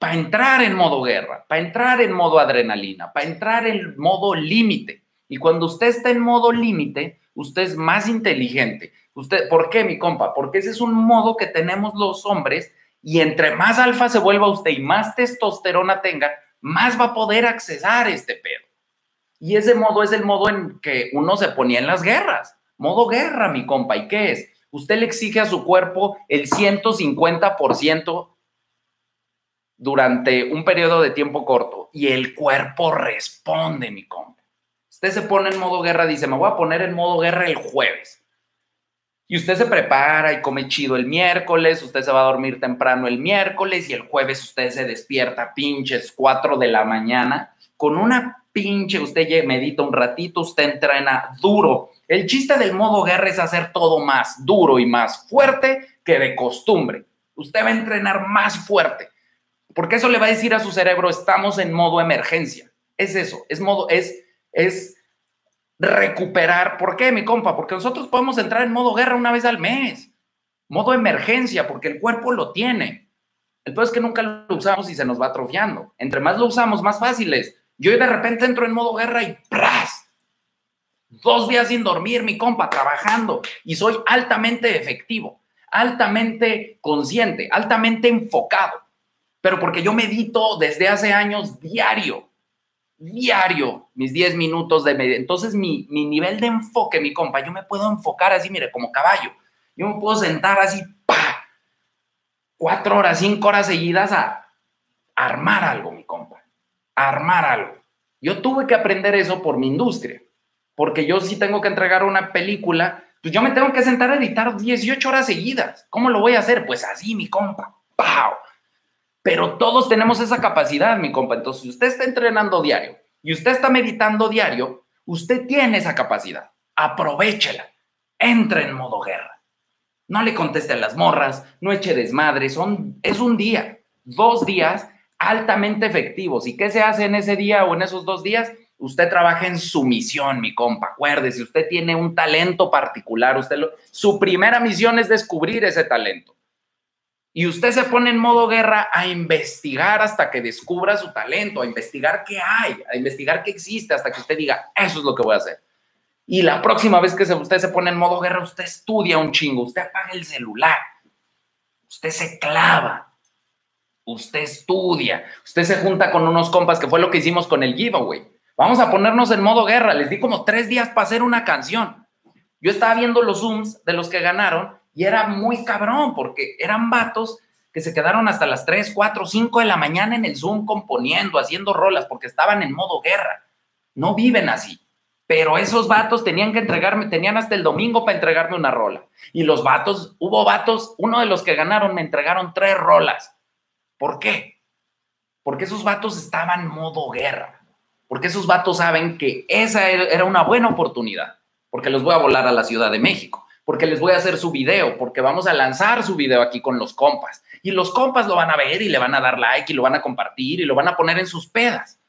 A: para entrar en modo guerra, para entrar en modo adrenalina, para entrar en modo límite. Y cuando usted está en modo límite, usted es más inteligente. Usted, ¿por qué, mi compa? Porque ese es un modo que tenemos los hombres y entre más alfa se vuelva usted y más testosterona tenga, más va a poder accesar este pedo. Y ese modo es el modo en que uno se ponía en las guerras. Modo guerra, mi compa. ¿Y qué es? Usted le exige a su cuerpo el 150% durante un periodo de tiempo corto y el cuerpo responde, mi compa. Usted se pone en modo guerra, dice, me voy a poner en modo guerra el jueves. Y usted se prepara y come chido el miércoles, usted se va a dormir temprano el miércoles y el jueves usted se despierta pinches 4 de la mañana con una pinche, usted medita un ratito, usted entrena duro el chiste del modo guerra es hacer todo más duro y más fuerte que de costumbre. Usted va a entrenar más fuerte, porque eso le va a decir a su cerebro, estamos en modo emergencia. Es eso, es modo, es, es recuperar. ¿Por qué, mi compa? Porque nosotros podemos entrar en modo guerra una vez al mes. Modo emergencia, porque el cuerpo lo tiene. El es que nunca lo usamos y se nos va atrofiando. Entre más lo usamos, más fácil es. Yo de repente entro en modo guerra y ¡pras! Dos días sin dormir, mi compa, trabajando y soy altamente efectivo, altamente consciente, altamente enfocado. Pero porque yo medito desde hace años diario, diario, mis 10 minutos de meditación. Entonces, mi, mi nivel de enfoque, mi compa, yo me puedo enfocar así, mire, como caballo. Yo me puedo sentar así, pa, cuatro horas, cinco horas seguidas a armar algo, mi compa, armar algo. Yo tuve que aprender eso por mi industria porque yo sí tengo que entregar una película, pues yo me tengo que sentar a editar 18 horas seguidas. ¿Cómo lo voy a hacer? Pues así, mi compa. ¡Pau! Pero todos tenemos esa capacidad, mi compa. Entonces, si usted está entrenando diario y usted está meditando diario, usted tiene esa capacidad. Aprovechela. Entre en modo guerra. No le conteste a las morras, no eche desmadre. Son, es un día, dos días altamente efectivos. ¿Y qué se hace en ese día o en esos dos días? Usted trabaja en su misión, mi compa. Acuérdese, usted tiene un talento particular. Usted su primera misión es descubrir ese talento. Y usted se pone en modo guerra a investigar hasta que descubra su talento, a investigar qué hay, a investigar qué existe, hasta que usted diga, eso es lo que voy a hacer. Y la próxima vez que usted se pone en modo guerra, usted estudia un chingo, usted apaga el celular, usted se clava, Usted estudia, usted se junta con unos compas, que fue lo que hicimos con el giveaway. Vamos a ponernos en modo guerra. Les di como tres días para hacer una canción. Yo estaba viendo los Zooms de los que ganaron y era muy cabrón porque eran vatos que se quedaron hasta las 3, 4, 5 de la mañana en el Zoom componiendo, haciendo rolas porque estaban en modo guerra. No viven así. Pero esos vatos tenían que entregarme, tenían hasta el domingo para entregarme una rola. Y los vatos, hubo vatos, uno de los que ganaron me entregaron tres rolas. ¿Por qué? Porque esos vatos estaban en modo guerra. Porque esos vatos saben que esa era una buena oportunidad. Porque los voy a volar a la Ciudad de México. Porque les voy a hacer su video. Porque vamos a lanzar su video aquí con los compas. Y los compas lo van a ver y le van a dar like y lo van a compartir y lo van a poner en sus pedas.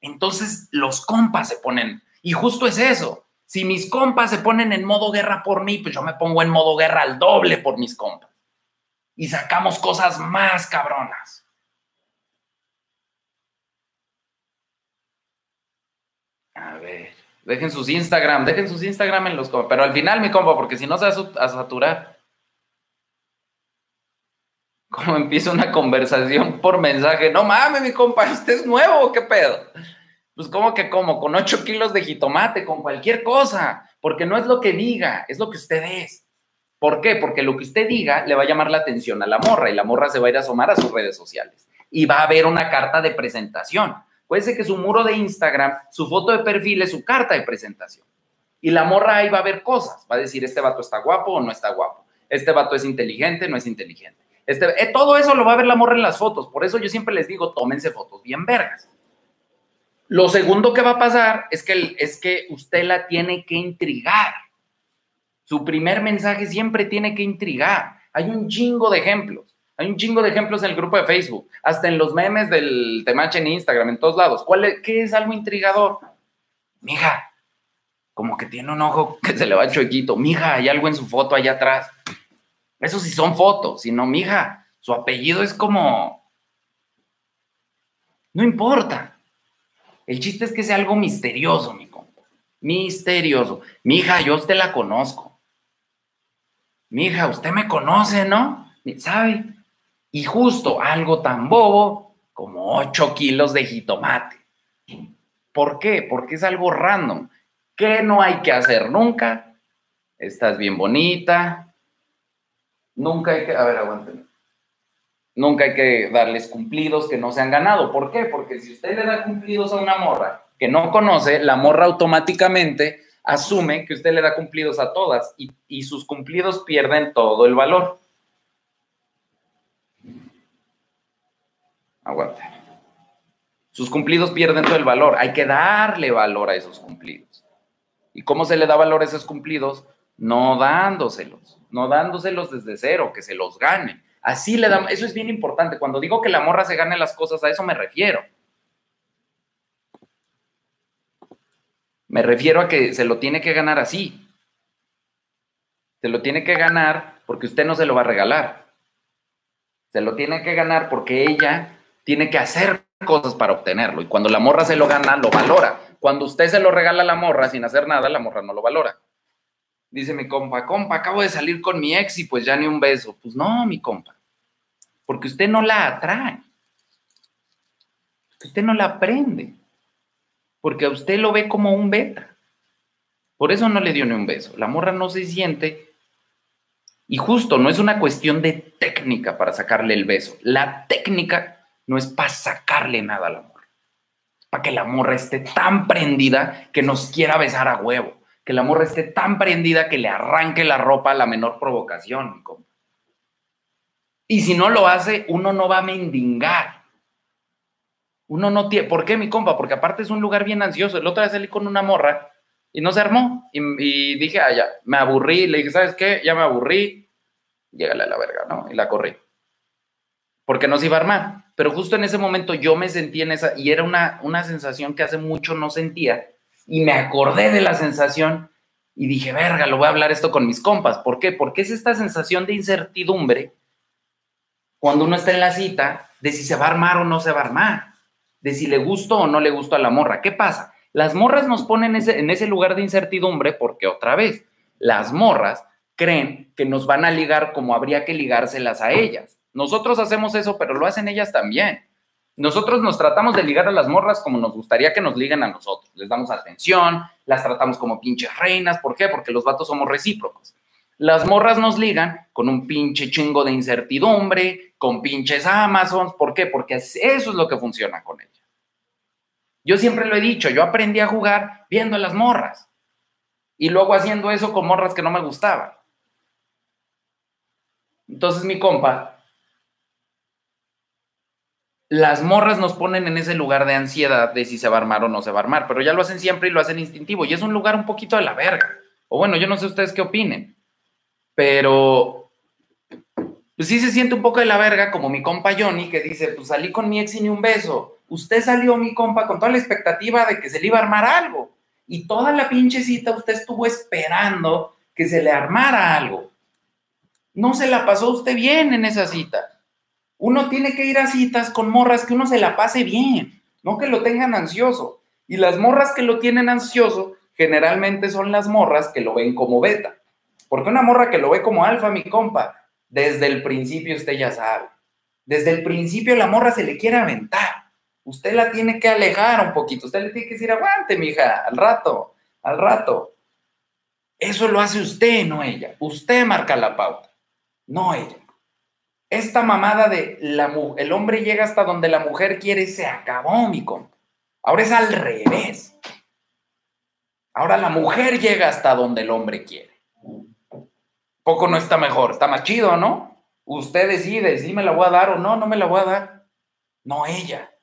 A: Entonces los compas se ponen y justo es eso. Si mis compas se ponen en modo guerra por mí, pues yo me pongo en modo guerra al doble por mis compas. Y sacamos cosas más cabronas. A ver, dejen sus Instagram, dejen sus Instagram en los. Pero al final, mi compa, porque si no se va a saturar. Como empieza una conversación por mensaje. No mames, mi compa, ¿usted es nuevo? ¿Qué pedo? Pues como que como, con 8 kilos de jitomate, con cualquier cosa, porque no es lo que diga, es lo que usted es. ¿Por qué? Porque lo que usted diga le va a llamar la atención a la morra y la morra se va a ir a asomar a sus redes sociales y va a ver una carta de presentación. Puede ser que su muro de Instagram, su foto de perfil es su carta de presentación. Y la morra ahí va a ver cosas, va a decir, este vato está guapo o no está guapo, este vato es inteligente, no es inteligente. Este, eh, todo eso lo va a ver la morra en las fotos, por eso yo siempre les digo, tómense fotos bien vergas. Lo segundo que va a pasar es que, es que usted la tiene que intrigar. Su primer mensaje siempre tiene que intrigar. Hay un chingo de ejemplos. Hay un chingo de ejemplos en el grupo de Facebook, hasta en los memes del Temache en Instagram, en todos lados. ¿Cuál es, ¿Qué es algo intrigador? Mija, como que tiene un ojo que se le va chuequito. Mija, hay algo en su foto allá atrás. Eso sí son fotos, sino, mija, su apellido es como... No importa. El chiste es que sea algo misterioso, mi compa. Misterioso. Mi hija, yo usted la conozco. Mi hija, usted me conoce, ¿no? ¿Sabe? Y justo algo tan bobo como 8 kilos de jitomate. ¿Por qué? Porque es algo random. ¿Qué no hay que hacer nunca? Estás bien bonita. Nunca hay que. A ver, aguántenme. Nunca hay que darles cumplidos que no se han ganado. ¿Por qué? Porque si usted le da cumplidos a una morra que no conoce, la morra automáticamente asume que usted le da cumplidos a todas y, sus cumplidos pierden todo el valor. Aguante. Sus cumplidos pierden todo el valor. Hay que darle valor a esos cumplidos. ¿Y cómo se le da valor a esos cumplidos? No dándoselos, no dándoselos desde cero, que se los gane. Así le damos, eso es bien importante. Cuando digo que la morra se gane las cosas, a eso me refiero. Me refiero a que se lo tiene que ganar así. Se lo tiene que ganar porque usted no se lo va a regalar. Se lo tiene que ganar porque ella tiene que hacer cosas para obtenerlo. Y cuando la morra se lo gana, lo valora. Cuando usted se lo regala a la morra sin hacer nada, la morra no lo valora. Dice mi compa, compa, acabo de salir con mi ex y pues ya ni un beso. Pues no, mi compa, porque usted no la atrae. Usted no la aprende. Porque a usted lo ve como un beta. Por eso no le dio ni un beso. La morra no se siente. Y justo, no es una cuestión de técnica para sacarle el beso. La técnica no es para sacarle nada a la morra. Es para que la morra esté tan prendida que nos quiera besar a huevo que la morra esté tan prendida que le arranque la ropa a la menor provocación, compa. Y si no lo hace, uno no va a mendigar. Uno no tiene. ¿Por qué, mi compa? Porque aparte es un lugar bien ansioso. El otro día salí con una morra y no se armó. Y, dije, ah, ya, me aburrí. Le dije, ¿sabes qué? Ya me aburrí. Llégale a la verga, ¿no? Y la corrí. Porque no se iba a armar. Pero justo en ese momento yo me sentí en esa. Y era una, una sensación que hace mucho no sentía y me acordé de la sensación y dije, verga, lo voy a hablar esto con mis compas. ¿Por qué? Porque es esta sensación de incertidumbre cuando uno está en la cita de si se va a armar o no se va a armar, de si le gustó o no le gustó a la morra. ¿Qué pasa? Las morras nos ponen ese, en ese lugar de incertidumbre porque otra vez, las morras creen que nos van a ligar como habría que ligárselas a ellas. Nosotros hacemos eso, pero lo hacen ellas también. Nosotros nos tratamos de ligar a las morras como nos gustaría que nos liguen a nosotros. Les damos atención, las tratamos como pinches reinas. ¿Por qué? Porque los vatos somos recíprocos. Las morras nos ligan con un pinche chingo de incertidumbre, con pinches Amazons. ¿Por qué? Porque eso es lo que funciona con ellas. Yo siempre lo he dicho, yo aprendí a jugar viendo a las morras y luego haciendo eso con morras que no me gustaban. Entonces mi compa, las morras nos ponen en ese lugar de ansiedad de si se va a armar o no se va a armar, pero ya lo hacen siempre y lo hacen instintivo y es un lugar un poquito de la verga. O bueno, yo no sé ustedes qué opinen, pero pues sí se siente un poco de la verga como mi compa Johnny que dice, pues salí con mi ex y ni un beso. Usted salió, mi compa, con toda la expectativa de que se le iba a armar algo. Y toda la pinche cita usted estuvo esperando que se le armara algo. No se la pasó usted bien en esa cita. Uno tiene que ir a citas con morras que uno se la pase bien, no que lo tengan ansioso. Y las morras que lo tienen ansioso generalmente son las morras que lo ven como beta. Porque una morra que lo ve como alfa, mi compa, desde el principio usted ya sabe. Desde el principio la morra se le quiere aventar. Usted la tiene que alejar un poquito. Usted le tiene que decir, aguante, mija, al rato, al rato. Eso lo hace usted, no ella. Usted marca la pauta, no ella. Esta mamada de la, el hombre llega hasta donde la mujer quiere se acabó, mi compa. Ahora es al revés. Ahora la mujer llega hasta donde el hombre quiere. Poco no está mejor, está más chido, ¿no? Usted decide si me la voy a dar o no, no me la voy a dar. No ella.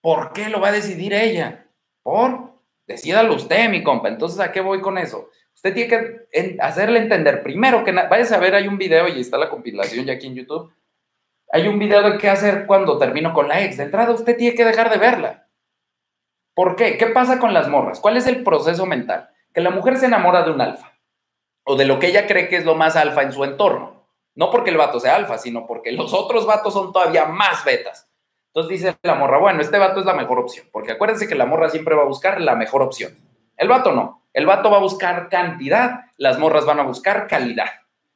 A: ¿Por qué lo va a decidir ella? Por, decídalo usted, mi compa. Entonces, ¿a qué voy con eso? Usted tiene que hacerle entender primero que vaya a ver, hay un video y está la compilación ya aquí en YouTube. Hay un video de qué hacer cuando termino con la ex. De entrada, usted tiene que dejar de verla. ¿Por qué? ¿Qué pasa con las morras? ¿Cuál es el proceso mental? Que la mujer se enamora de un alfa o de lo que ella cree que es lo más alfa en su entorno. No porque el vato sea alfa, sino porque los otros vatos son todavía más betas. Entonces dice la morra, bueno, este vato es la mejor opción, porque acuérdense que la morra siempre va a buscar la mejor opción. El vato no, el vato va a buscar cantidad, las morras van a buscar calidad.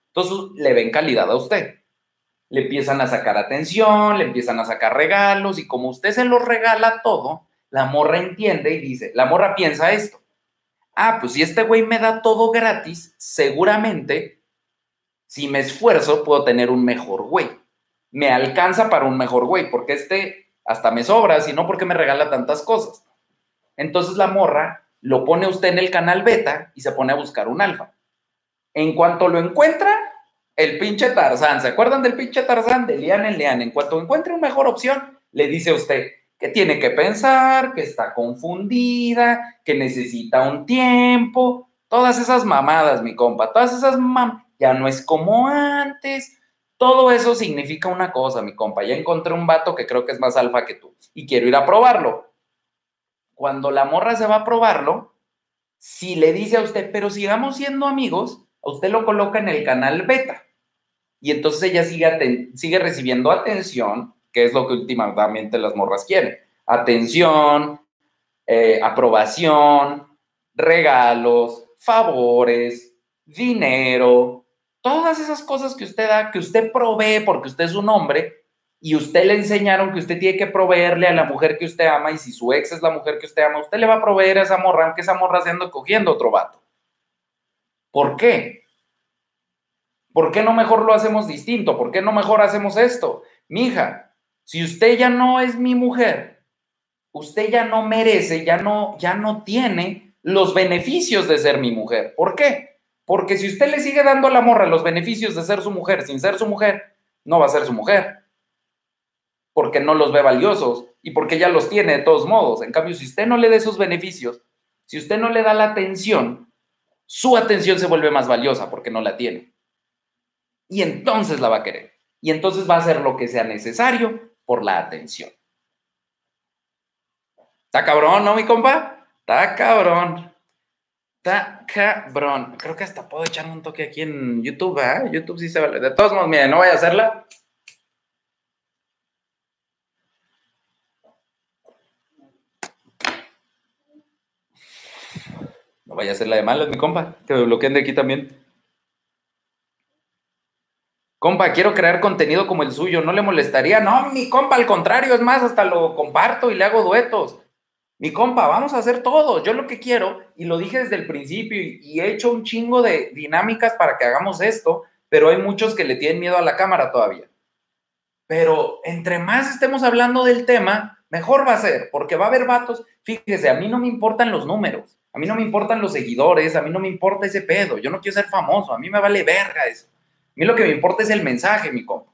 A: Entonces le ven calidad a usted. Le empiezan a sacar atención, le empiezan a sacar regalos y como usted se los regala todo, la morra entiende y dice, la morra piensa esto ah, pues si este güey me da todo gratis, seguramente, si me esfuerzo, puedo tener un mejor güey. Me alcanza para un mejor güey, porque este hasta me sobra, si no, porque me regala tantas cosas. Entonces la morra lo pone usted en el canal beta y se pone a buscar un alfa. En cuanto lo encuentra, el pinche Tarzán, ¿se acuerdan del pinche Tarzán? De Lian en Lian. En cuanto encuentre una mejor opción, le dice a usted, que tiene que pensar, que está confundida, que necesita un tiempo, todas esas mamadas, mi compa, todas esas mamadas, ya no es como antes. Todo eso significa una cosa, mi compa. Ya encontré un vato que creo que es más alfa que tú y quiero ir a probarlo. Cuando la morra se va a probarlo, si le dice a usted, pero sigamos siendo amigos, a usted lo coloca en el canal beta. Y entonces ella sigue, recibiendo atención, que es lo que últimamente las morras quieren. Atención, eh, aprobación, regalos, favores, dinero, todas esas cosas que usted da, que usted provee porque usted es un hombre y usted le enseñaron que usted tiene que proveerle a la mujer que usted ama y si su ex es la mujer que usted ama, usted le va a proveer a esa morra, aunque esa morra se ande cogiendo otro vato. ¿Por qué? ¿Por qué no mejor lo hacemos distinto? ¿Por qué no mejor hacemos esto? Mija, si usted ya no es mi mujer, usted ya no merece, ya no, ya no tiene los beneficios de ser mi mujer. ¿Por qué? Porque si usted le sigue dando a la morra los beneficios de ser su mujer sin ser su mujer, no va a ser su mujer. Porque no los ve valiosos y porque ya los tiene de todos modos. En cambio, si usted no le da esos beneficios, si usted no le da la atención, su atención se vuelve más valiosa porque no la tiene. Y entonces la va a querer. Y entonces va a hacer lo que sea necesario por la atención. Está cabrón, ¿no, mi compa? Está cabrón. Está cabrón. Creo que hasta puedo echarme un toque aquí en YouTube, ¿eh? YouTube sí se vale. De todos modos, miren, no voy a hacerla. No vaya a hacerla de malas, mi compa. Que me bloqueen de aquí también. Compa, quiero crear contenido como el suyo, ¿no le molestaría? No, mi compa, al contrario, es más, hasta lo comparto y le hago duetos. Mi compa, vamos a hacer todo. Yo lo que quiero, y lo dije desde el principio, y, he hecho un chingo de dinámicas para que hagamos esto, pero hay muchos que le tienen miedo a la cámara todavía. Pero entre más estemos hablando del tema, mejor va a ser, porque va a haber vatos. Fíjese, a mí no me importan los números, a mí no me importan los seguidores, a mí no me importa ese pedo. Yo no quiero ser famoso, a mí me vale verga eso. Mí lo que me importa es el mensaje, mi compa.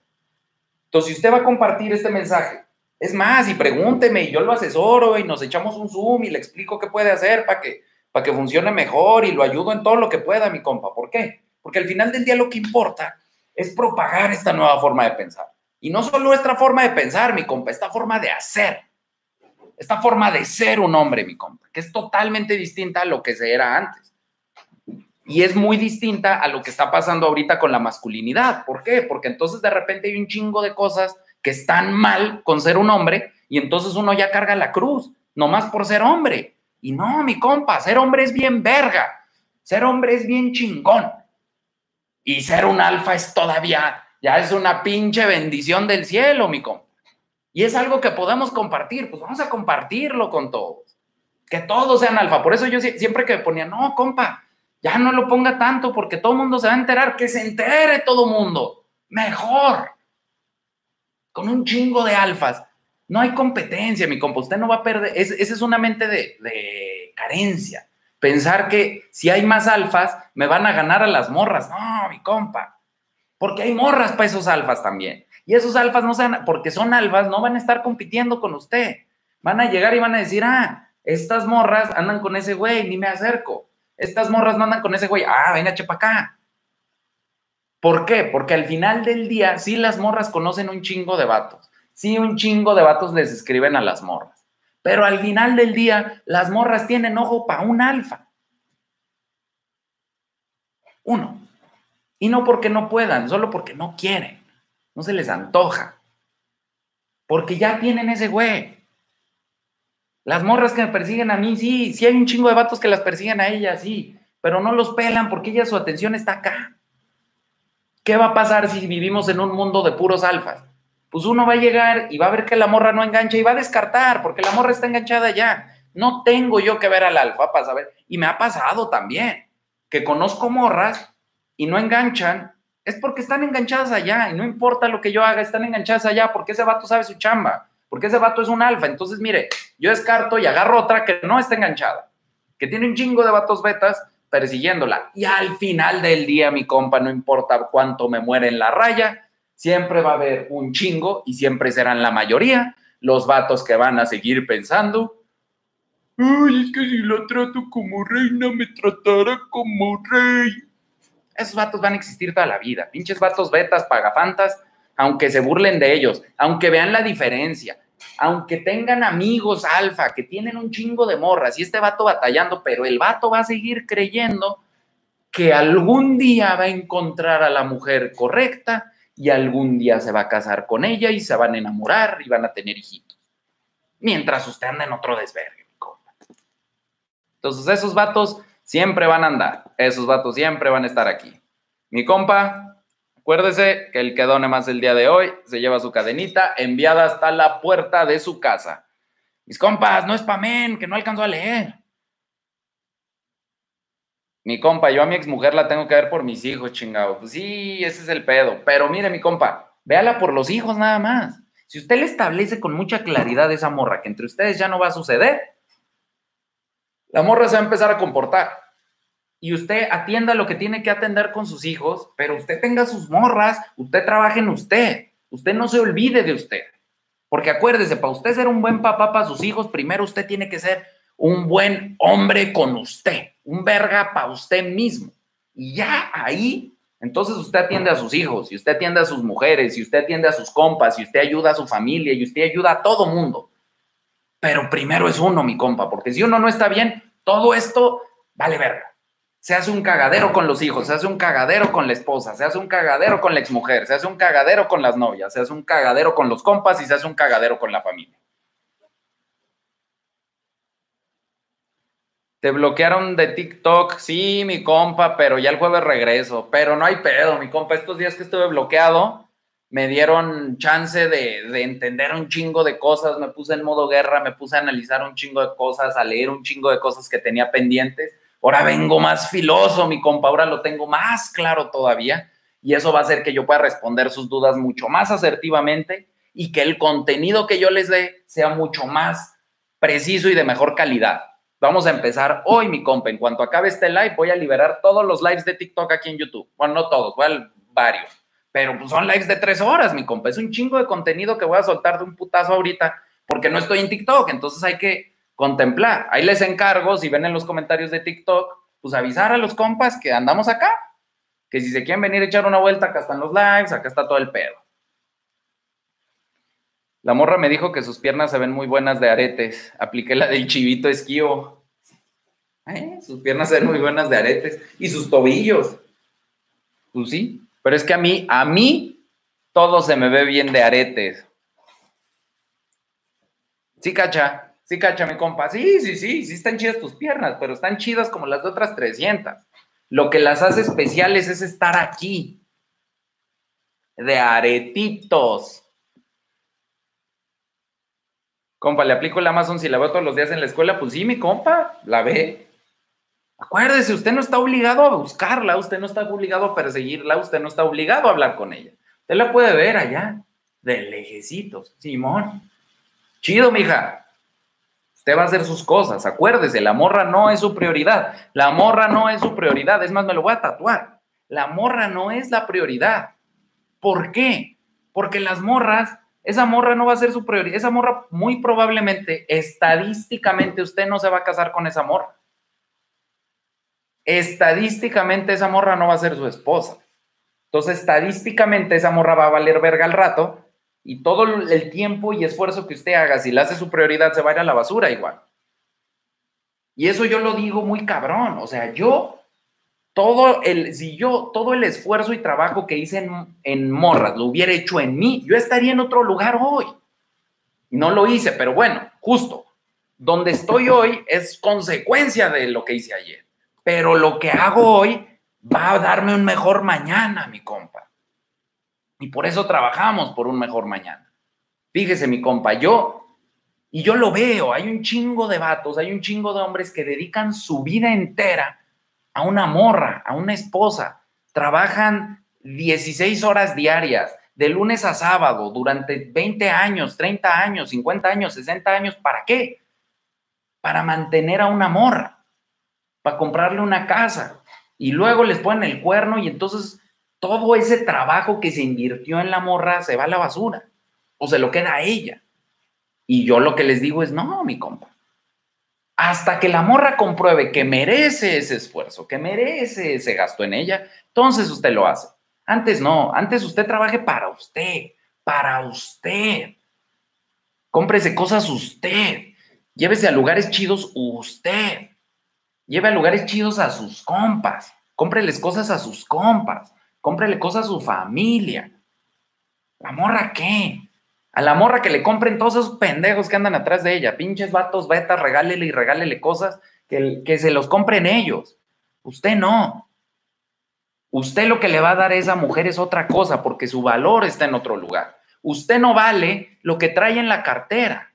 A: Entonces, si usted va a compartir este mensaje es más, y pregúnteme y yo lo asesoro y nos echamos un Zoom y le explico qué puede hacer para que, para que funcione mejor y lo ayudo en todo lo que pueda, mi compa. ¿Por qué? Porque al final del día lo que importa es propagar esta nueva forma de pensar. Y no solo nuestra forma de pensar, mi compa, esta forma de hacer. Esta forma de ser un hombre, mi compa, que es totalmente distinta a lo que se era antes. Y es muy distinta a lo que está pasando ahorita con la masculinidad. ¿Por qué? Porque entonces de repente hay un chingo de cosas que están mal con ser un hombre y entonces uno ya carga la cruz, nomás por ser hombre. Y no, mi compa, ser hombre es bien verga, ser hombre es bien chingón. Y ser un alfa es todavía, ya es una pinche bendición del cielo, mi compa. Y es algo que podemos compartir, pues vamos a compartirlo con todos. Que todos sean alfa. Por eso yo siempre que ponía, no, compa, ya no lo ponga tanto porque todo el mundo se va a enterar, que se entere todo mundo. Mejor con un chingo de alfas. No hay competencia, mi compa. Usted no va a perder. esa es una mente de, carencia. Pensar que si hay más alfas, me van a ganar a las morras. No, mi compa. Porque hay morras para esos alfas también. Y esos alfas no sean, porque son alfas, no van a estar compitiendo con usted. Van a llegar y van a decir, ah, estas morras andan con ese güey, ni me acerco. Estas morras no andan con ese güey. Ah, venga, chepa acá. ¿Por qué? Porque al final del día, sí las morras conocen un chingo de vatos. Sí, un chingo de vatos les escriben a las morras. Pero al final del día, las morras tienen ojo para un alfa. Uno. Y no porque no puedan, solo porque no quieren. No se les antoja. Porque ya tienen ese güey. Las morras que me persiguen a mí, sí, sí hay un chingo de vatos que las persiguen a ellas, sí, pero no los pelan porque ella su atención está acá. ¿Qué va a pasar si vivimos en un mundo de puros alfas? Pues uno va a llegar y va a ver que la morra no engancha y va a descartar porque la morra está enganchada ya. No tengo yo que ver al alfa para saber. Y me ha pasado también que conozco morras y no enganchan. Es porque están enganchadas allá y no importa lo que yo haga, están enganchadas allá porque ese vato sabe su chamba, porque ese vato es un alfa. Entonces, mire, yo descarto y agarro otra que no está enganchada, que tiene un chingo de vatos betas persiguiéndola. Y al final del día, mi compa, no importa cuánto me muere en la raya, siempre va a haber un chingo y siempre serán la mayoría los vatos que van a seguir pensando. Ay, es que si la trato como reina, me tratará como rey. Esos vatos van a existir toda la vida. Pinches vatos betas, pagafantas, aunque se burlen de ellos, aunque vean la diferencia, aunque tengan amigos alfa que tienen un chingo de morras y este vato batallando, pero el vato va a seguir creyendo que algún día va a encontrar a la mujer correcta y algún día se va a casar con ella y se van a enamorar y van a tener hijitos. Mientras usted anda en otro desvergue. Entonces esos vatos siempre van a andar, esos vatos siempre van a estar aquí. Mi compa, Acuérdese que el que done más el día de hoy se lleva su cadenita enviada hasta la puerta de su casa. Mis compas, no es men, que no alcanzó a leer. Mi compa, yo a mi exmujer la tengo que ver por mis hijos, chingado. Pues sí, ese es el pedo. Pero mire, mi compa, véala por los hijos nada más. Si usted le establece con mucha claridad esa morra que entre ustedes ya no va a suceder, la morra se va a empezar a comportar y usted atienda lo que tiene que atender con sus hijos, pero usted tenga sus morras, usted trabaje en usted, usted no se olvide de usted. Porque acuérdese, para usted ser un buen papá para sus hijos, primero usted tiene que ser un buen hombre con usted, un verga para usted mismo. Y ya ahí, entonces usted atiende a sus hijos, y usted atiende a sus mujeres, y usted atiende a sus compas, y usted ayuda a su familia, y usted ayuda a todo mundo. Pero primero es uno, mi compa, porque si uno no está bien, todo esto vale verga se hace un cagadero con los hijos, se hace un cagadero con la esposa, se hace un cagadero con la exmujer, se hace un cagadero con las novias, se hace un cagadero con los compas y se hace un cagadero con la familia. Te bloquearon de TikTok, sí, mi compa, pero ya el jueves regreso. Pero no hay pedo, mi compa. Estos días que estuve bloqueado, me dieron chance de, de, entender un chingo de cosas. Me puse en modo guerra, me puse a analizar un chingo de cosas, a leer un chingo de cosas que tenía pendientes. Ahora vengo más filoso, mi compa. Ahora lo tengo más claro todavía. Y eso va a hacer que yo pueda responder sus dudas mucho más asertivamente y que el contenido que yo les dé sea mucho más preciso y de mejor calidad. Vamos a empezar hoy, mi compa. En cuanto acabe este live, voy a liberar todos los lives de TikTok aquí en YouTube. Bueno, no todos, varios. Pero pues son lives de tres horas, mi compa. Es un chingo de contenido que voy a soltar de un putazo ahorita porque no estoy en TikTok. Entonces hay que contemplar. Ahí les encargo, si ven en los comentarios de TikTok, pues avisar a los compas que andamos acá. Que si se quieren venir a echar una vuelta, acá están los lives, acá está todo el pedo. La morra me dijo que sus piernas se ven muy buenas de aretes. Apliqué la del chivito esquío. ¿Eh? Sus piernas se ven muy buenas de aretes. Y sus tobillos. Pues sí. Pero es que a mí, a mí, todo se me ve bien de aretes. Sí, cacha. Sí, cacha, mi compa. Sí, sí, sí. Sí están chidas tus piernas, pero están chidas como las de otras 300. Lo que las hace especiales es estar aquí. De aretitos. Compa, ¿le aplico el Amazon si la veo todos los días en la escuela? Pues sí, mi compa, la ve. Acuérdese, usted no está obligado a buscarla, usted no está obligado a perseguirla, usted no está obligado a hablar con ella. Usted la puede ver allá, de lejecitos, Simón. Chido, mija. Usted va a hacer sus cosas, acuérdese, la morra no es su prioridad. La morra no es su prioridad, es más, me lo voy a tatuar. La morra no es la prioridad. ¿Por qué? Porque las morras esa morra no va a ser su prioridad. Esa morra, muy probablemente, estadísticamente, usted no se va a casar con esa morra. Estadísticamente, esa morra no va a ser su esposa. Entonces, estadísticamente, esa morra va a valer verga al rato y todo el tiempo y esfuerzo que usted haga, si le hace su prioridad, se va a ir a la basura igual. Y eso yo lo digo muy cabrón. O sea, yo todo el, si yo, todo el esfuerzo y trabajo que hice en, en Morras lo hubiera hecho en mí, yo estaría en otro lugar hoy. No lo hice, pero bueno, justo. Donde estoy hoy es consecuencia de lo que hice ayer. Pero lo que hago hoy va a darme un mejor mañana, mi compa. Y por eso trabajamos por un mejor mañana. Fíjese, mi compa, yo, y yo lo veo, hay un chingo de vatos, hay un chingo de hombres que dedican su vida entera a una morra, a una esposa. Trabajan 16 horas diarias, de lunes a sábado, durante 20 años, 30 años, 50 años, 60 años. ¿Para qué? Para mantener a una morra, para comprarle una casa. Y luego les ponen el cuerno y entonces todo ese trabajo que se invirtió en la morra se va a la basura o se lo queda a ella. Y yo lo que les digo es, no, mi compa, hasta que la morra compruebe que merece ese esfuerzo, que merece ese gasto en ella, entonces usted lo hace. Antes no, antes usted trabaje para usted, para usted. Cómprese cosas usted. Llévese a lugares chidos usted. Lleve a lugares chidos a sus compas. Cómpreles cosas a sus compas. Cómprele cosas a su familia. ¿La morra qué? A la morra que le compren todos esos pendejos que andan atrás de ella, pinches vatos, betas, regálele y regálele cosas que, que se los compren ellos. Usted no. Usted lo que le va a dar a esa mujer es otra cosa, porque su valor está en otro lugar. Usted no vale lo que trae en la cartera.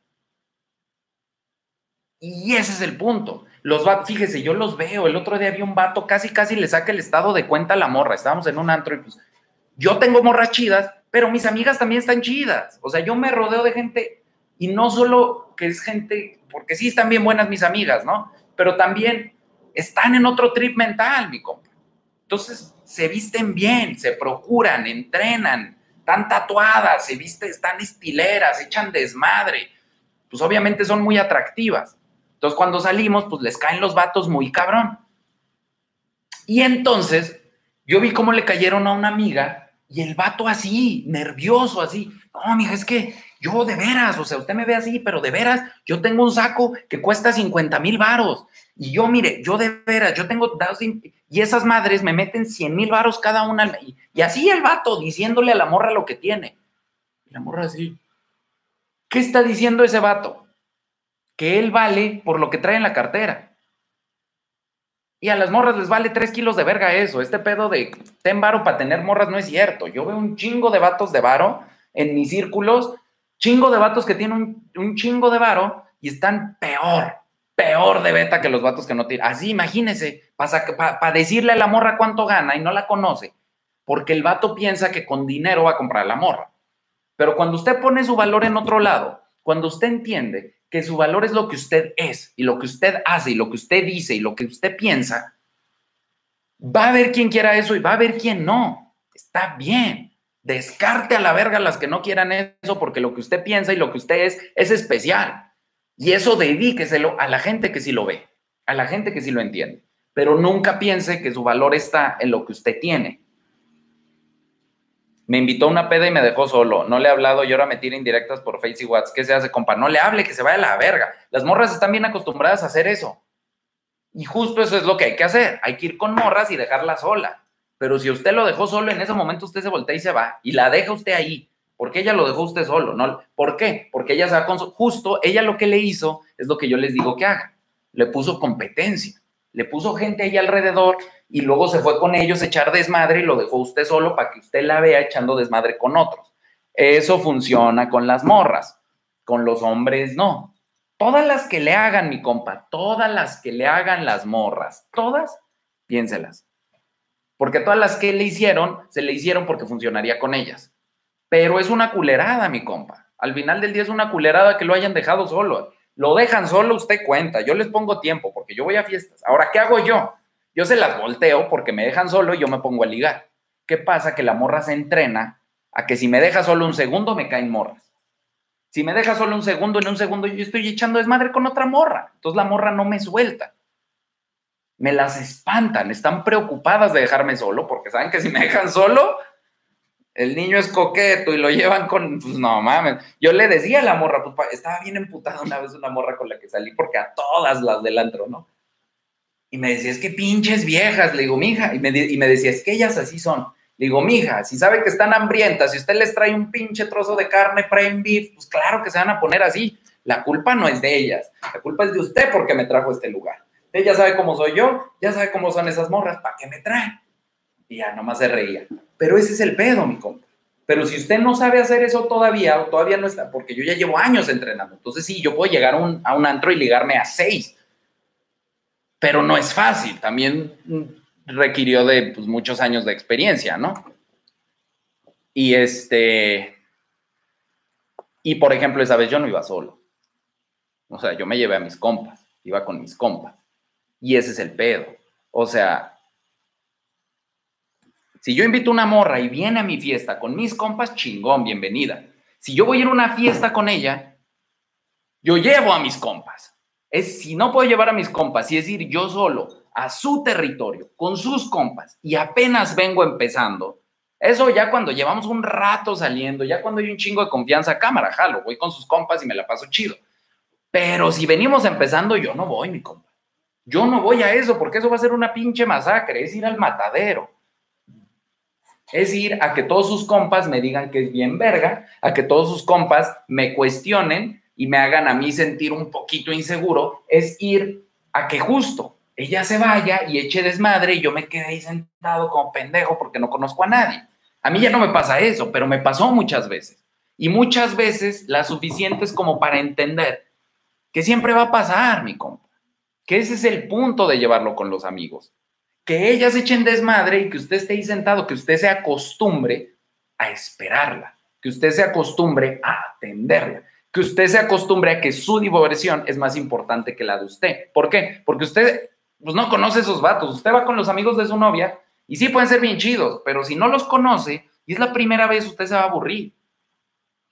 A: Y ese es el punto. Los vatos, fíjese, yo los veo. El otro día había un vato, casi, casi le saca el estado de cuenta a la morra. Estábamos en un antro y pues, yo tengo morras chidas, pero mis amigas también están chidas. O sea, yo me rodeo de gente y no solo que es gente, porque sí están bien buenas mis amigas, ¿no? Pero también están en otro trip mental, mi compa. Entonces, se visten bien, se procuran, entrenan, están tatuadas, se visten, están estileras, echan desmadre. Pues obviamente son muy atractivas. Entonces, cuando salimos, pues les caen los vatos muy cabrón. Y entonces, yo vi cómo le cayeron a una amiga y el vato así, nervioso, así. No, mija, es que yo de veras, o sea, usted me ve así, pero de veras, yo tengo un saco que cuesta 50 mil varos. Y yo, mire, yo de veras, yo tengo y esas madres me meten 100 mil varos cada una. Y, y, así el vato diciéndole a la morra lo que tiene. Y la morra así. ¿Qué está diciendo ese vato? Que él vale por lo que trae en la cartera. Y a las morras les vale tres kilos de verga eso. Este pedo de ten varo para tener morras no es cierto. Yo veo un chingo de vatos de varo en mis círculos, chingo de vatos que tienen un, chingo de varo y están peor, peor de beta que los vatos que no tienen. Así, imagínese, para decirle a la morra cuánto gana y no la conoce, porque el vato piensa que con dinero va a comprar la morra. Pero cuando usted pone su valor en otro lado, cuando usted entiende que su valor es lo que usted es y lo que usted hace y lo que usted dice y lo que usted piensa, va a haber quien quiera eso y va a haber quien no. Está bien. Descarte a la verga las que no quieran eso porque lo que usted piensa y lo que usted es es especial. Y eso dedíqueselo a la gente que sí lo ve, a la gente que sí lo entiende. Pero nunca piense que su valor está en lo que usted tiene. Me invitó a una peda y me dejó solo. No le he hablado y ahora me tira indirectas por Face y WhatsApp. ¿Qué se hace, compa? No le hable, que se vaya a la verga. Las morras están bien acostumbradas a hacer eso. Y justo eso es lo que hay que hacer. Hay que ir con morras y dejarla sola. Pero si usted lo dejó solo, en ese momento usted se voltea y se va. Y la deja usted ahí. Porque ella lo dejó usted solo. ¿no? ¿Por qué? Porque ella se va con. Justo ella lo que le hizo es lo que yo les digo que haga. Le puso competencia. Le puso gente ahí alrededor y luego se fue con ellos a echar desmadre y lo dejó usted solo para que usted la vea echando desmadre con otros. Eso funciona con las morras, con los hombres no. Todas las que le hagan, mi compa, todas las que le hagan las morras, todas, piénselas. Porque todas las que le hicieron, se le hicieron porque funcionaría con ellas. Pero es una culerada, mi compa. Al final del día es una culerada que lo hayan dejado solo. Lo dejan solo, usted cuenta. Yo les pongo tiempo porque yo voy a fiestas. Ahora, ¿qué hago yo? Yo se las volteo porque me dejan solo y yo me pongo a ligar. ¿Qué pasa? Que la morra se entrena a que si me deja solo un segundo me caen morras. Si me deja solo un segundo, en un segundo yo estoy echando desmadre con otra morra. Entonces la morra no me suelta. Me las espantan, están preocupadas de dejarme solo porque saben que si me dejan solo, el niño es coqueto y lo llevan con, pues no mames. Yo le decía a la morra, pues estaba bien emputada una vez una morra con la que salí porque a todas las del antro, ¿no? Y me decía, es que pinches viejas, le digo, mija, y me, y me decía, es que ellas así son. Le digo, mija, si sabe que están hambrientas, si usted les trae un pinche trozo de carne prime beef, pues claro que se van a poner así. La culpa no es de ellas, la culpa es de usted porque me trajo a este lugar. Ella sabe cómo soy yo, ya sabe cómo son esas morras, ¿para qué me trae? Y ya nomás se reía. Pero ese es el pedo, mi compa. Pero si usted no sabe hacer eso todavía, o todavía no está, porque yo ya llevo años entrenando, entonces sí, yo puedo llegar a un, a un antro y ligarme a seis pero no es fácil, también requirió de pues, muchos años de experiencia, ¿no? Y este, y por ejemplo, esa vez yo no iba solo, o sea, yo me llevé a mis compas, iba con mis compas, y ese es el pedo, o sea, si yo invito a una morra y viene a mi fiesta con mis compas, chingón, bienvenida. Si yo voy a ir a una fiesta con ella, yo llevo a mis compas es si no puedo llevar a mis compas y es ir yo solo a su territorio con sus compas y apenas vengo empezando, eso ya cuando llevamos un rato saliendo, ya cuando hay un chingo de confianza, cámara, jalo, voy con sus compas y me la paso chido. Pero si venimos empezando, yo no voy, mi compa. Yo no voy a eso porque eso va a ser una pinche masacre, es ir al matadero. Es ir a que todos sus compas me digan que es bien verga, a que todos sus compas me cuestionen y me hagan a mí sentir un poquito inseguro, es ir a que justo ella se vaya y eche desmadre y yo me quede ahí sentado como pendejo porque no conozco a nadie. A mí ya no me pasa eso, pero me pasó muchas veces. Y muchas veces las suficientes como para entender que siempre va a pasar, mi compa. Que ese es el punto de llevarlo con los amigos. Que ellas echen desmadre y que usted esté ahí sentado, que usted se acostumbre a esperarla, que usted se acostumbre a atenderla que usted se acostumbre a que su diversión es más importante que la de usted. ¿Por qué? Porque usted pues, no conoce esos vatos. Usted va con los amigos de su novia y sí pueden ser bien chidos, pero si no los conoce y es la primera vez, usted se va a aburrir.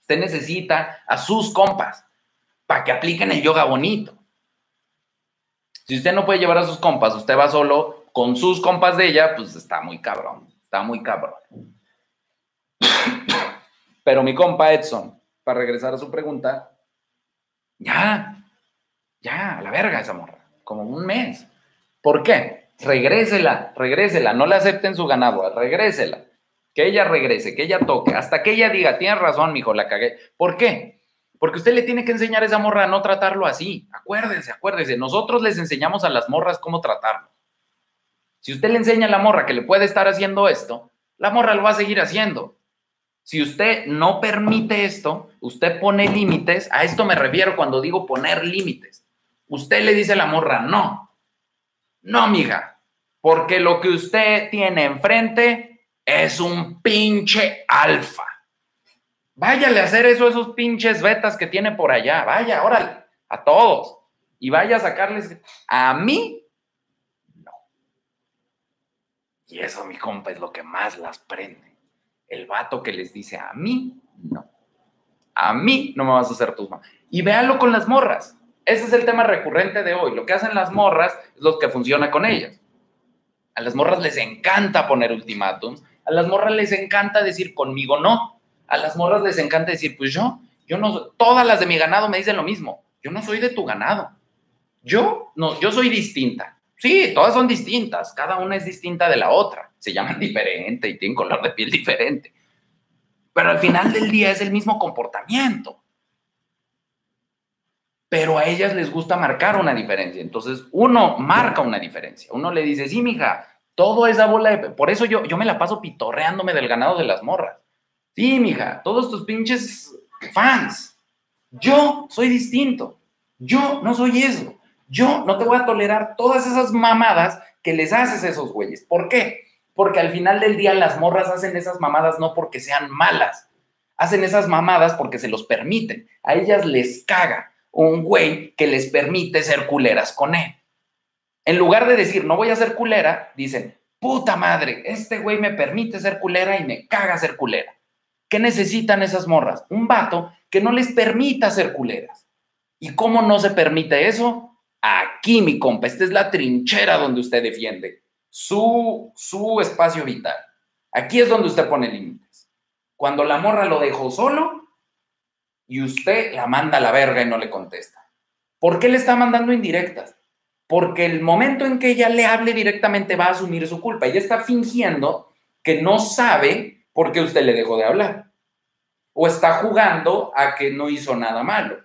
A: Usted necesita a sus compas para que apliquen el yoga bonito. Si usted no puede llevar a sus compas, usted va solo con sus compas de ella, pues está muy cabrón, está muy cabrón. *coughs* Pero mi compa Edson, para regresar a su pregunta, ya, ya, a la verga esa morra, como un mes. ¿Por qué? Regrésela, regrésela, no le acepten su ganado, regrésela. Que ella regrese, que ella toque, hasta que ella diga, tienes razón, mijo, la cagué. ¿Por qué? Porque usted le tiene que enseñar a esa morra a no tratarlo así. Acuérdense, acuérdense. Nosotros les enseñamos a las morras cómo tratarlo. Si usted le enseña a la morra que le puede estar haciendo esto, la morra lo va a seguir haciendo. Si usted no permite esto, usted pone límites, a esto me refiero cuando digo poner límites. Usted le dice a la morra, no, no, mija, porque lo que usted tiene enfrente es un pinche alfa. Váyale a hacer eso a esos pinches betas que tiene por allá. Vaya, órale, a todos. Y vaya a sacarles. A mí, no. Y eso, mi compa, es lo que más las prende. El vato que les dice, a mí, no. A mí no me vas a hacer tus manos. Y véanlo con las morras. Ese es el tema recurrente de hoy. Lo que hacen las morras es lo que funciona con ellas. A las morras les encanta poner ultimátums. A las morras les encanta decir conmigo no a las morras les encanta decir, pues yo, yo no, todas las de mi ganado me dicen lo mismo. Yo no soy de tu ganado. Yo no, yo soy distinta. Sí, todas son distintas, cada una es distinta de la otra. Se llaman *laughs* diferente y tienen color de piel diferente. Pero al final del día es el mismo comportamiento. Pero a ellas les gusta marcar una diferencia. Entonces, uno marca una diferencia. Uno le dice, sí, mija, todo esa bola de... Por eso yo, yo me la paso pitorreándome del ganado de las morras. Sí, mija, todos tus pinches fans. Yo soy distinto. Yo no soy eso. Yo no te voy a tolerar todas esas mamadas que les haces a esos güeyes. ¿Por qué? Porque al final del día las morras hacen esas mamadas no porque sean malas. Hacen esas mamadas porque se los permiten. A ellas les caga un güey que les permite ser culeras con él. En lugar de decir, no voy a ser culera, dicen, puta madre, este güey me permite ser culera y me caga ser culera. ¿Qué necesitan esas morras? Un vato que no les permita ser culeras. ¿Y cómo no se permite eso? Aquí, mi compa, esta es la trinchera donde usted defiende su, su espacio vital. Aquí es donde usted pone límites. Cuando la morra lo dejó solo y usted la manda a la verga y no le contesta. ¿Por qué le está mandando indirectas? Porque el momento en que ella le hable directamente va a asumir su culpa. Ella está fingiendo que no sabe ¿por qué usted le dejó de hablar? O está jugando a que no hizo nada malo.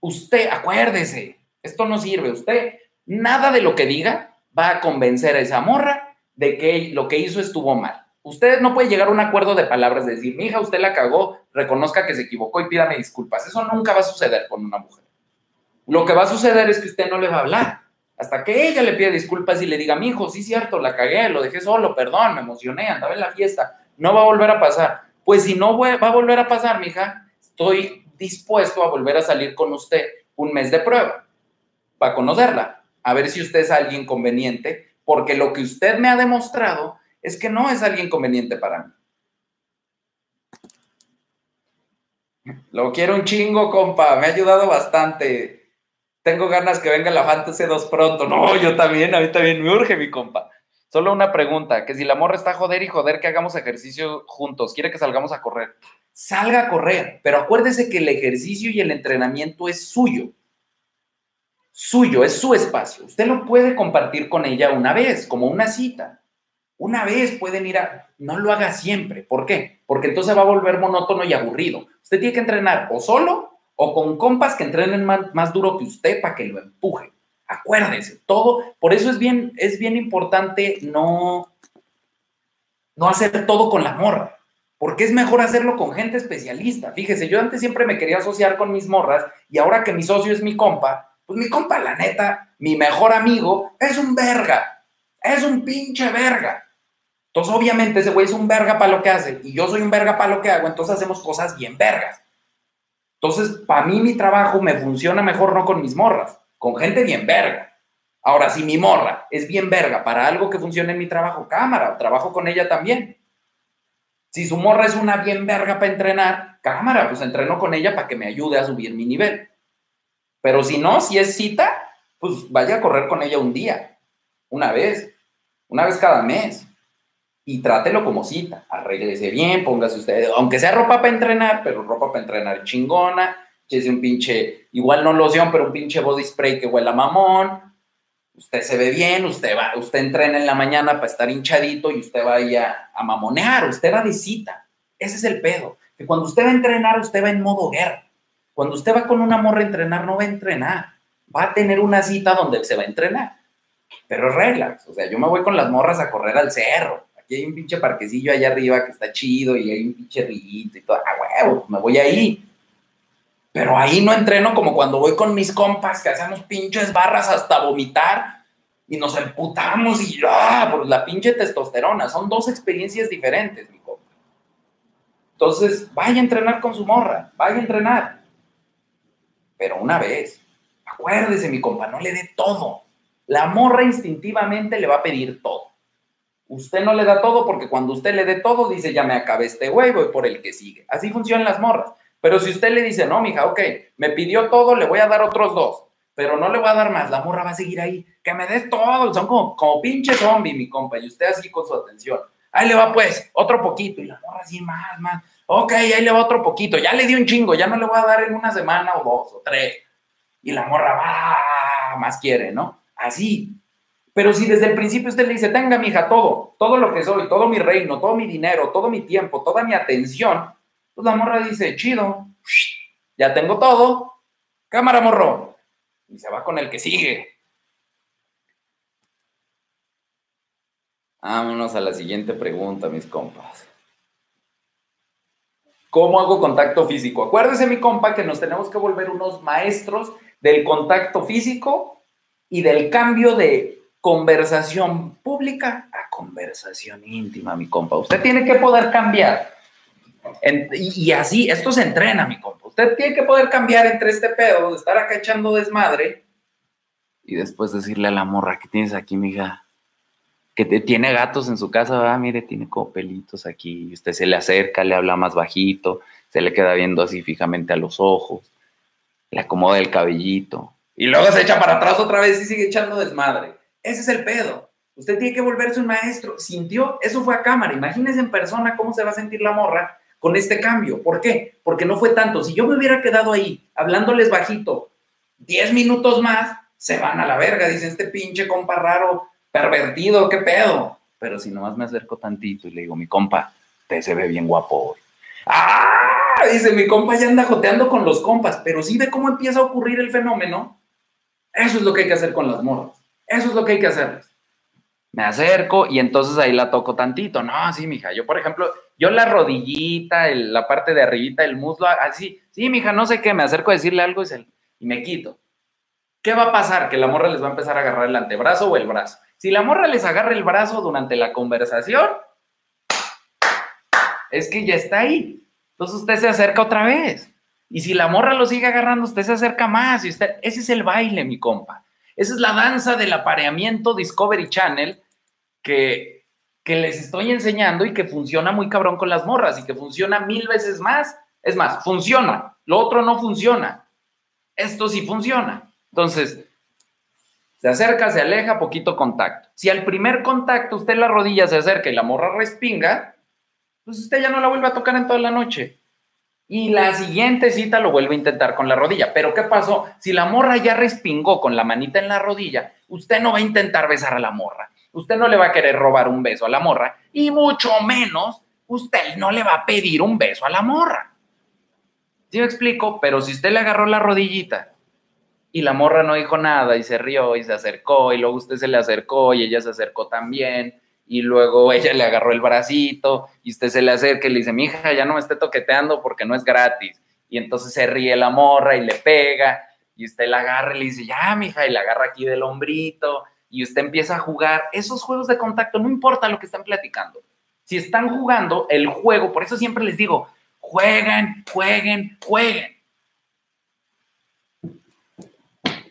A: Usted, acuérdese, esto no sirve. Usted, nada de lo que diga va a convencer a esa morra de que lo que hizo estuvo mal. Usted no puede llegar a un acuerdo de palabras, de decir, mi hija, usted la cagó, reconozca que se equivocó y pídame disculpas. Eso nunca va a suceder con una mujer. Lo que va a suceder es que usted no le va a hablar. Hasta que ella le pida disculpas y le diga, mi hijo, sí, cierto, la cagué, lo dejé solo, perdón, me emocioné, andaba en la fiesta no va a volver a pasar. Pues si no va a volver a pasar, mija, estoy dispuesto a volver a salir con usted un mes de prueba para conocerla, a ver si usted es alguien conveniente, porque lo que usted me ha demostrado es que no es alguien conveniente para mí. Lo quiero un chingo, compa, me ha ayudado bastante. Tengo ganas que venga la Fantasy 2 pronto. No, yo también, a mí también me urge, mi compa. Solo una pregunta, que si la morra está joder y joder que hagamos ejercicio juntos, quiere que salgamos a correr. Salga a correr, pero acuérdese que el ejercicio y el entrenamiento es suyo. Suyo, es su espacio. Usted lo puede compartir con ella una vez, como una cita. Una vez pueden ir a... No lo haga siempre. ¿Por qué? Porque entonces va a volver monótono y aburrido. Usted tiene que entrenar o solo o con compas que entrenen más, más duro que usted para que lo empuje. Acuérdense, todo, por eso es bien, es bien importante no, no hacer todo con la morra, porque es mejor hacerlo con gente especialista. Fíjese, yo antes siempre me quería asociar con mis morras y ahora que mi socio es mi compa, pues mi compa, la neta, mi mejor amigo, es un verga, es un pinche verga. Entonces, obviamente, ese güey es un verga para lo que hace y yo soy un verga para lo que hago, entonces hacemos cosas bien vergas. Entonces, para mí mi trabajo me funciona mejor no con mis morras con gente bien verga. Ahora, si mi morra es bien verga para algo que funcione en mi trabajo, cámara, trabajo con ella también. Si su morra es una bien verga para entrenar, cámara, pues entreno con ella para que me ayude a subir mi nivel. Pero si no, si es cita, pues vaya a correr con ella un día, una vez, una vez cada mes. Y trátelo como cita. Arréglese bien, póngase usted, aunque sea ropa para entrenar, pero ropa para entrenar chingona, es un pinche, igual no loción, pero un pinche body spray que huela mamón. Usted se ve bien, usted va, usted entrena en la mañana para estar hinchadito y usted va a, a mamonear, usted va de cita. Ese es el pedo. Que cuando usted va a entrenar, usted va en modo guerra. Cuando usted va con una morra a entrenar, no va a entrenar. Va a tener una cita donde se va a entrenar. Pero relax, o sea, yo me voy con las morras a correr al cerro. Aquí hay un pinche parquecillo allá arriba que está chido y hay un pinche rillito y todo. Ah, huevo, me voy ahí. Pero ahí no entreno como cuando voy con mis compas que hacemos pinches barras hasta vomitar y nos emputamos y ah, por la pinche testosterona. Son dos experiencias diferentes, mi compa. Entonces, vaya a entrenar con su morra, vaya a entrenar. Pero una vez, acuérdese, mi compa, no le dé todo. La morra instintivamente le va a pedir todo. Usted no le da todo porque cuando usted le dé todo, dice, ya me acabé este güey, voy por el que sigue. Así funcionan las morras. Pero si usted le dice, no, mija, ok, me pidió todo, le voy a dar otros dos, pero no le voy a dar más, la morra va a seguir ahí, que me dé todo. Son como, como pinche zombie, mi compa, y usted así con su atención. Ahí le va pues, otro poquito, y la morra así, más, más. Ok, ahí le va otro poquito, ya le di un chingo, ya no le voy a dar en una semana o dos o tres. Y la morra va, más quiere, ¿no? Así, pero si desde el principio usted le dice, tenga, mija, todo, todo lo que soy, todo mi reino, todo mi dinero, todo mi tiempo, toda mi atención, pues la morra dice, chido, ya tengo todo, cámara morro, y se va con el que sigue. Vámonos a la siguiente pregunta, mis compas. ¿Cómo hago contacto físico? Acuérdese, mi compa, que nos tenemos que volver unos maestros del contacto físico y del cambio de conversación pública a conversación íntima, mi compa. Usted tiene que poder cambiar. y, así, esto se entrena, mi compa. Usted tiene que poder cambiar entre este pedo de estar acá echando desmadre y después decirle a la morra que tienes aquí, mija, que tiene gatos en su casa, ah, mire, tiene como pelitos aquí. Usted se le acerca, le habla más bajito, se le queda viendo así fijamente a los ojos, le acomoda el cabellito y luego se echa para atrás otra vez y sigue echando desmadre. Ese es el pedo. Usted tiene que volverse un maestro. Sintió, eso fue a cámara. Imagínese en persona cómo se va a sentir la morra con este cambio. ¿Por qué? Porque no fue tanto. Si yo me hubiera quedado ahí hablándoles bajito 10 minutos más, se van a la verga. Dice este pinche compa raro, pervertido, ¿qué pedo? Pero si nomás me acerco tantito y le digo, mi compa, te se ve bien guapo hoy. ¡Ah! Dice, mi compa ya anda joteando con los compas, pero sí ve cómo empieza a ocurrir el fenómeno. Eso es lo que hay que hacer con las morras. Eso es lo que hay que hacer. Me acerco y entonces ahí la toco tantito. No, sí, mija. Yo, por ejemplo, yo la rodillita, la parte de arribita, el muslo, así. Sí, mija, no sé qué. Me acerco a decirle algo y, y me quito. ¿Qué va a pasar? Que la morra les va a empezar a agarrar el antebrazo o el brazo. Si la morra les agarra el brazo durante la conversación, es que ya está ahí. Entonces usted se acerca otra vez. Y si la morra lo sigue agarrando, usted se acerca más. Y usted, ese es el baile, mi compa. Esa es la danza del apareamiento Discovery Channel que, que les estoy enseñando y que funciona muy cabrón con las morras y que funciona mil veces más. Es más, funciona. Lo otro no funciona. Esto sí funciona. Entonces, se acerca, se aleja, poquito contacto. Si al primer contacto usted la rodilla se acerca y la morra respinga, pues usted ya no la vuelve a tocar en toda la noche. Y la siguiente cita lo vuelve a intentar con la rodilla. Pero ¿qué pasó? Si la morra ya respingó con la manita en la rodilla, usted no va a intentar besar a la morra. Usted no le va a querer robar un beso a la morra. Y mucho menos, usted no le va a pedir un beso a la morra. ¿Sí me explico? Pero si usted le agarró la rodillita y la morra no dijo nada y se rió y se acercó y luego usted se le acercó y ella se acercó también y luego *laughs* ella le agarró el bracito y usted se le acerca y le dice, mija, ya no me esté toqueteando porque no es gratis. Y entonces se ríe la morra y le pega y usted la agarra y le dice, ya, mija, y la agarra aquí del hombrito y usted empieza a jugar. Esos juegos de contacto, no importa lo que estén platicando. Si están jugando el juego, por eso siempre les digo, jueguen, jueguen, jueguen.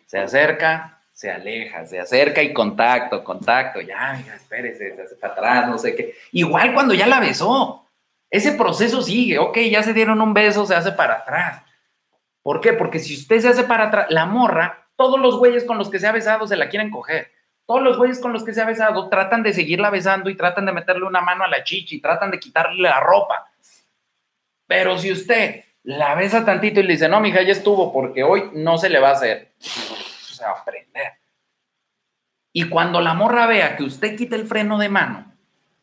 A: Se acerca, se aleja, se acerca y contacto, contacto, ya, mira, espérese, se hace para atrás, no sé qué. Igual cuando ya la besó, ese proceso sigue, ok, ya se dieron un beso, se hace para atrás. ¿Por qué? Porque si usted se hace para atrás, la morra, todos los güeyes con los que se ha besado se la quieren coger. Todos los güeyes con los que se ha besado tratan de seguirla besando y tratan de meterle una mano a la chichi, tratan de quitarle la ropa. Pero si usted la besa tantito y le dice, no, mija, ya estuvo, porque hoy no se le va a hacer se va a aprender. Y cuando la morra vea que usted quita el freno de mano,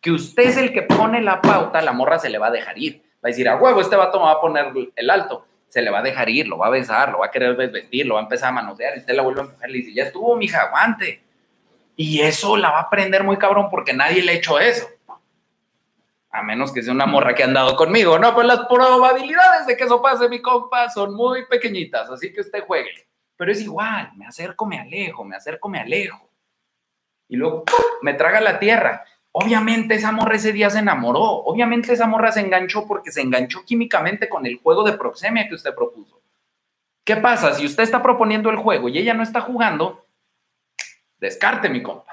A: que usted es el que pone la pauta, la morra se le va a dejar ir. Va a decir, a huevo, este vato me va a poner el alto. Se le va a dejar ir, lo va a besar, lo va a querer vestir, lo va a empezar a manosear. Y usted la vuelve a empujar y le dice, ya estuvo, mija, aguante. Y eso la va a aprender muy cabrón porque nadie le ha hecho eso. A menos que sea una morra que ha andado conmigo, ¿no? Pues las probabilidades de que eso pase, mi compa, son muy pequeñitas, así que usted juegue. Pero es igual, me acerco, me alejo, me acerco, me alejo. Y luego me traga la tierra. Obviamente esa morra ese día se enamoró. Obviamente esa morra se enganchó porque se enganchó químicamente con el juego de proxemia que usted propuso. ¿Qué pasa? Si usted está proponiendo el juego y ella no está jugando, descarte, mi compa.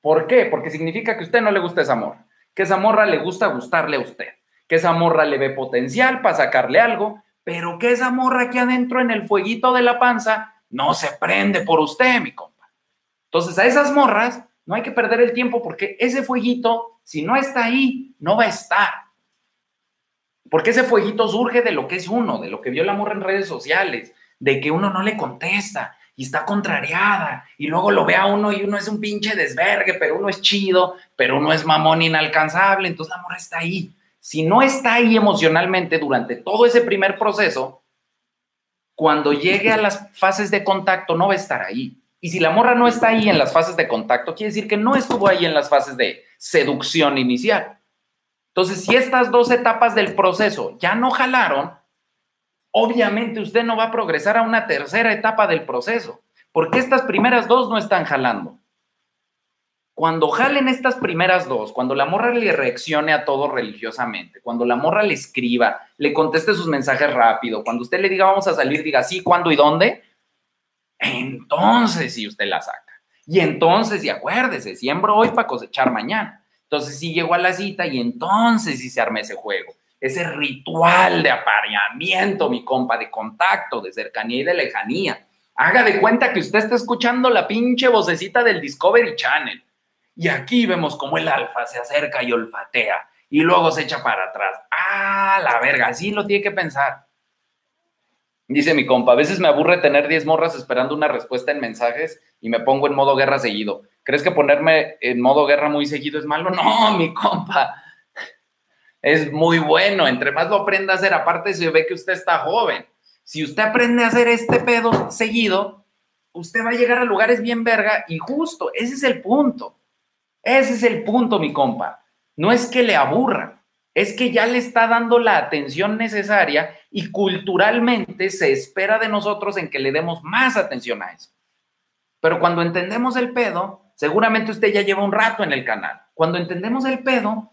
A: ¿Por qué? Porque significa que a usted no le gusta esa morra, que esa morra le gusta gustarle a usted, que esa morra le ve potencial para sacarle algo, pero que esa morra aquí adentro en el fueguito de la panza no se prende por usted, mi compa. Entonces a esas morras no hay que perder el tiempo porque ese fueguito, si no está ahí, no va a estar. Porque ese fueguito surge de lo que es uno, de lo que vio la morra en redes sociales, de que uno no le contesta, y está contrariada y luego lo ve a uno y uno es un pinche desvergue, pero uno es chido, pero uno es mamón inalcanzable, entonces la morra está ahí. Si no está ahí emocionalmente durante todo ese primer proceso, cuando llegue a las fases de contacto no va a estar ahí. Y si la morra no está ahí en las fases de contacto, quiere decir que no estuvo ahí en las fases de seducción inicial. Entonces, si estas dos etapas del proceso ya no jalaron, obviamente usted no va a progresar a una tercera etapa del proceso, porque estas primeras dos no están jalando. Cuando jalen estas primeras dos, cuando la morra le reaccione a todo religiosamente, cuando la morra le escriba, le conteste sus mensajes rápido, cuando usted le diga vamos a salir, diga sí, cuándo y dónde, entonces sí usted la saca. Y entonces, y acuérdese, siembro hoy para cosechar mañana. Entonces sí llegó a la cita y entonces sí se arme ese juego ese ritual de apareamiento, mi compa, de contacto, de cercanía y de lejanía. Haga de cuenta que usted está escuchando la pinche vocecita del Discovery Channel. Y aquí vemos cómo el alfa se acerca y olfatea y luego se echa para atrás. Ah, la verga, así lo tiene que pensar. Dice mi compa, a veces me aburre tener 10 morras esperando una respuesta en mensajes y me pongo en modo guerra seguido. ¿Crees que ponerme en modo guerra muy seguido es malo? *laughs* No, mi compa es muy bueno. Entre más lo aprenda a hacer, aparte se ve que usted está joven. Si usted aprende a hacer este pedo seguido, usted va a llegar a lugares bien verga y justo, ese es el punto. Ese es el punto, mi compa. No es que le aburra, es que ya le está dando la atención necesaria y culturalmente se espera de nosotros en que le demos más atención a eso. Pero cuando entendemos el pedo, seguramente usted ya lleva un rato en el canal. Cuando entendemos el pedo,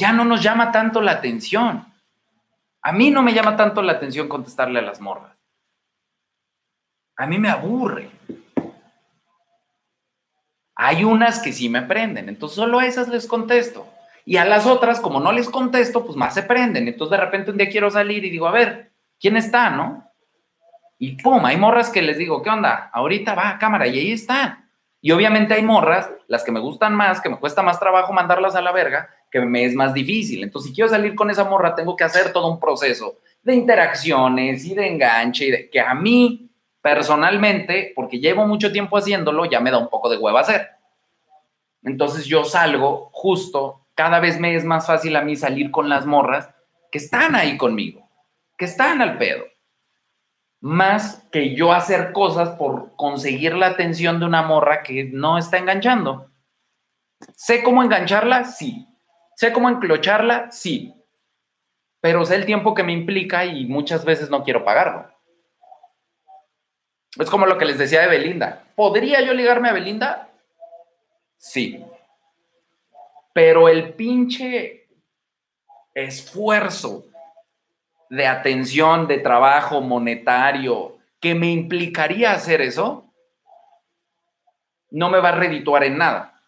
A: ya no nos llama tanto la atención. A mí no me llama tanto la atención contestarle a las morras. A mí me aburre. Hay unas que sí me prenden, entonces solo a esas les contesto. Y a las otras, como no les contesto, pues más se prenden. Entonces de repente un día quiero salir y digo, a ver, ¿quién está, no? Y pum, hay morras que les digo, ¿qué onda? Ahorita va a cámara y ahí están. Y obviamente hay morras, las que me gustan más, que me cuesta más trabajo mandarlas a la verga, que me es más difícil. Entonces, si quiero salir con esa morra, tengo que hacer todo un proceso de interacciones y de enganche y de que a mí personalmente, porque llevo mucho tiempo haciéndolo, ya me da un poco de hueva hacer. Entonces yo salgo justo, cada vez me es más fácil a mí salir con las morras que están ahí conmigo, que están al pedo más que yo hacer cosas por conseguir la atención de una morra que no está enganchando. ¿Sé cómo engancharla? Sí. ¿Sé cómo enclocharla? Sí. Pero sé el tiempo que me implica y muchas veces no quiero pagarlo. Es como lo que les decía de Belinda. ¿Podría yo ligarme a Belinda? Sí. Pero el pinche esfuerzo de atención, de trabajo monetario, que me implicaría hacer eso, no me va a redituar en nada.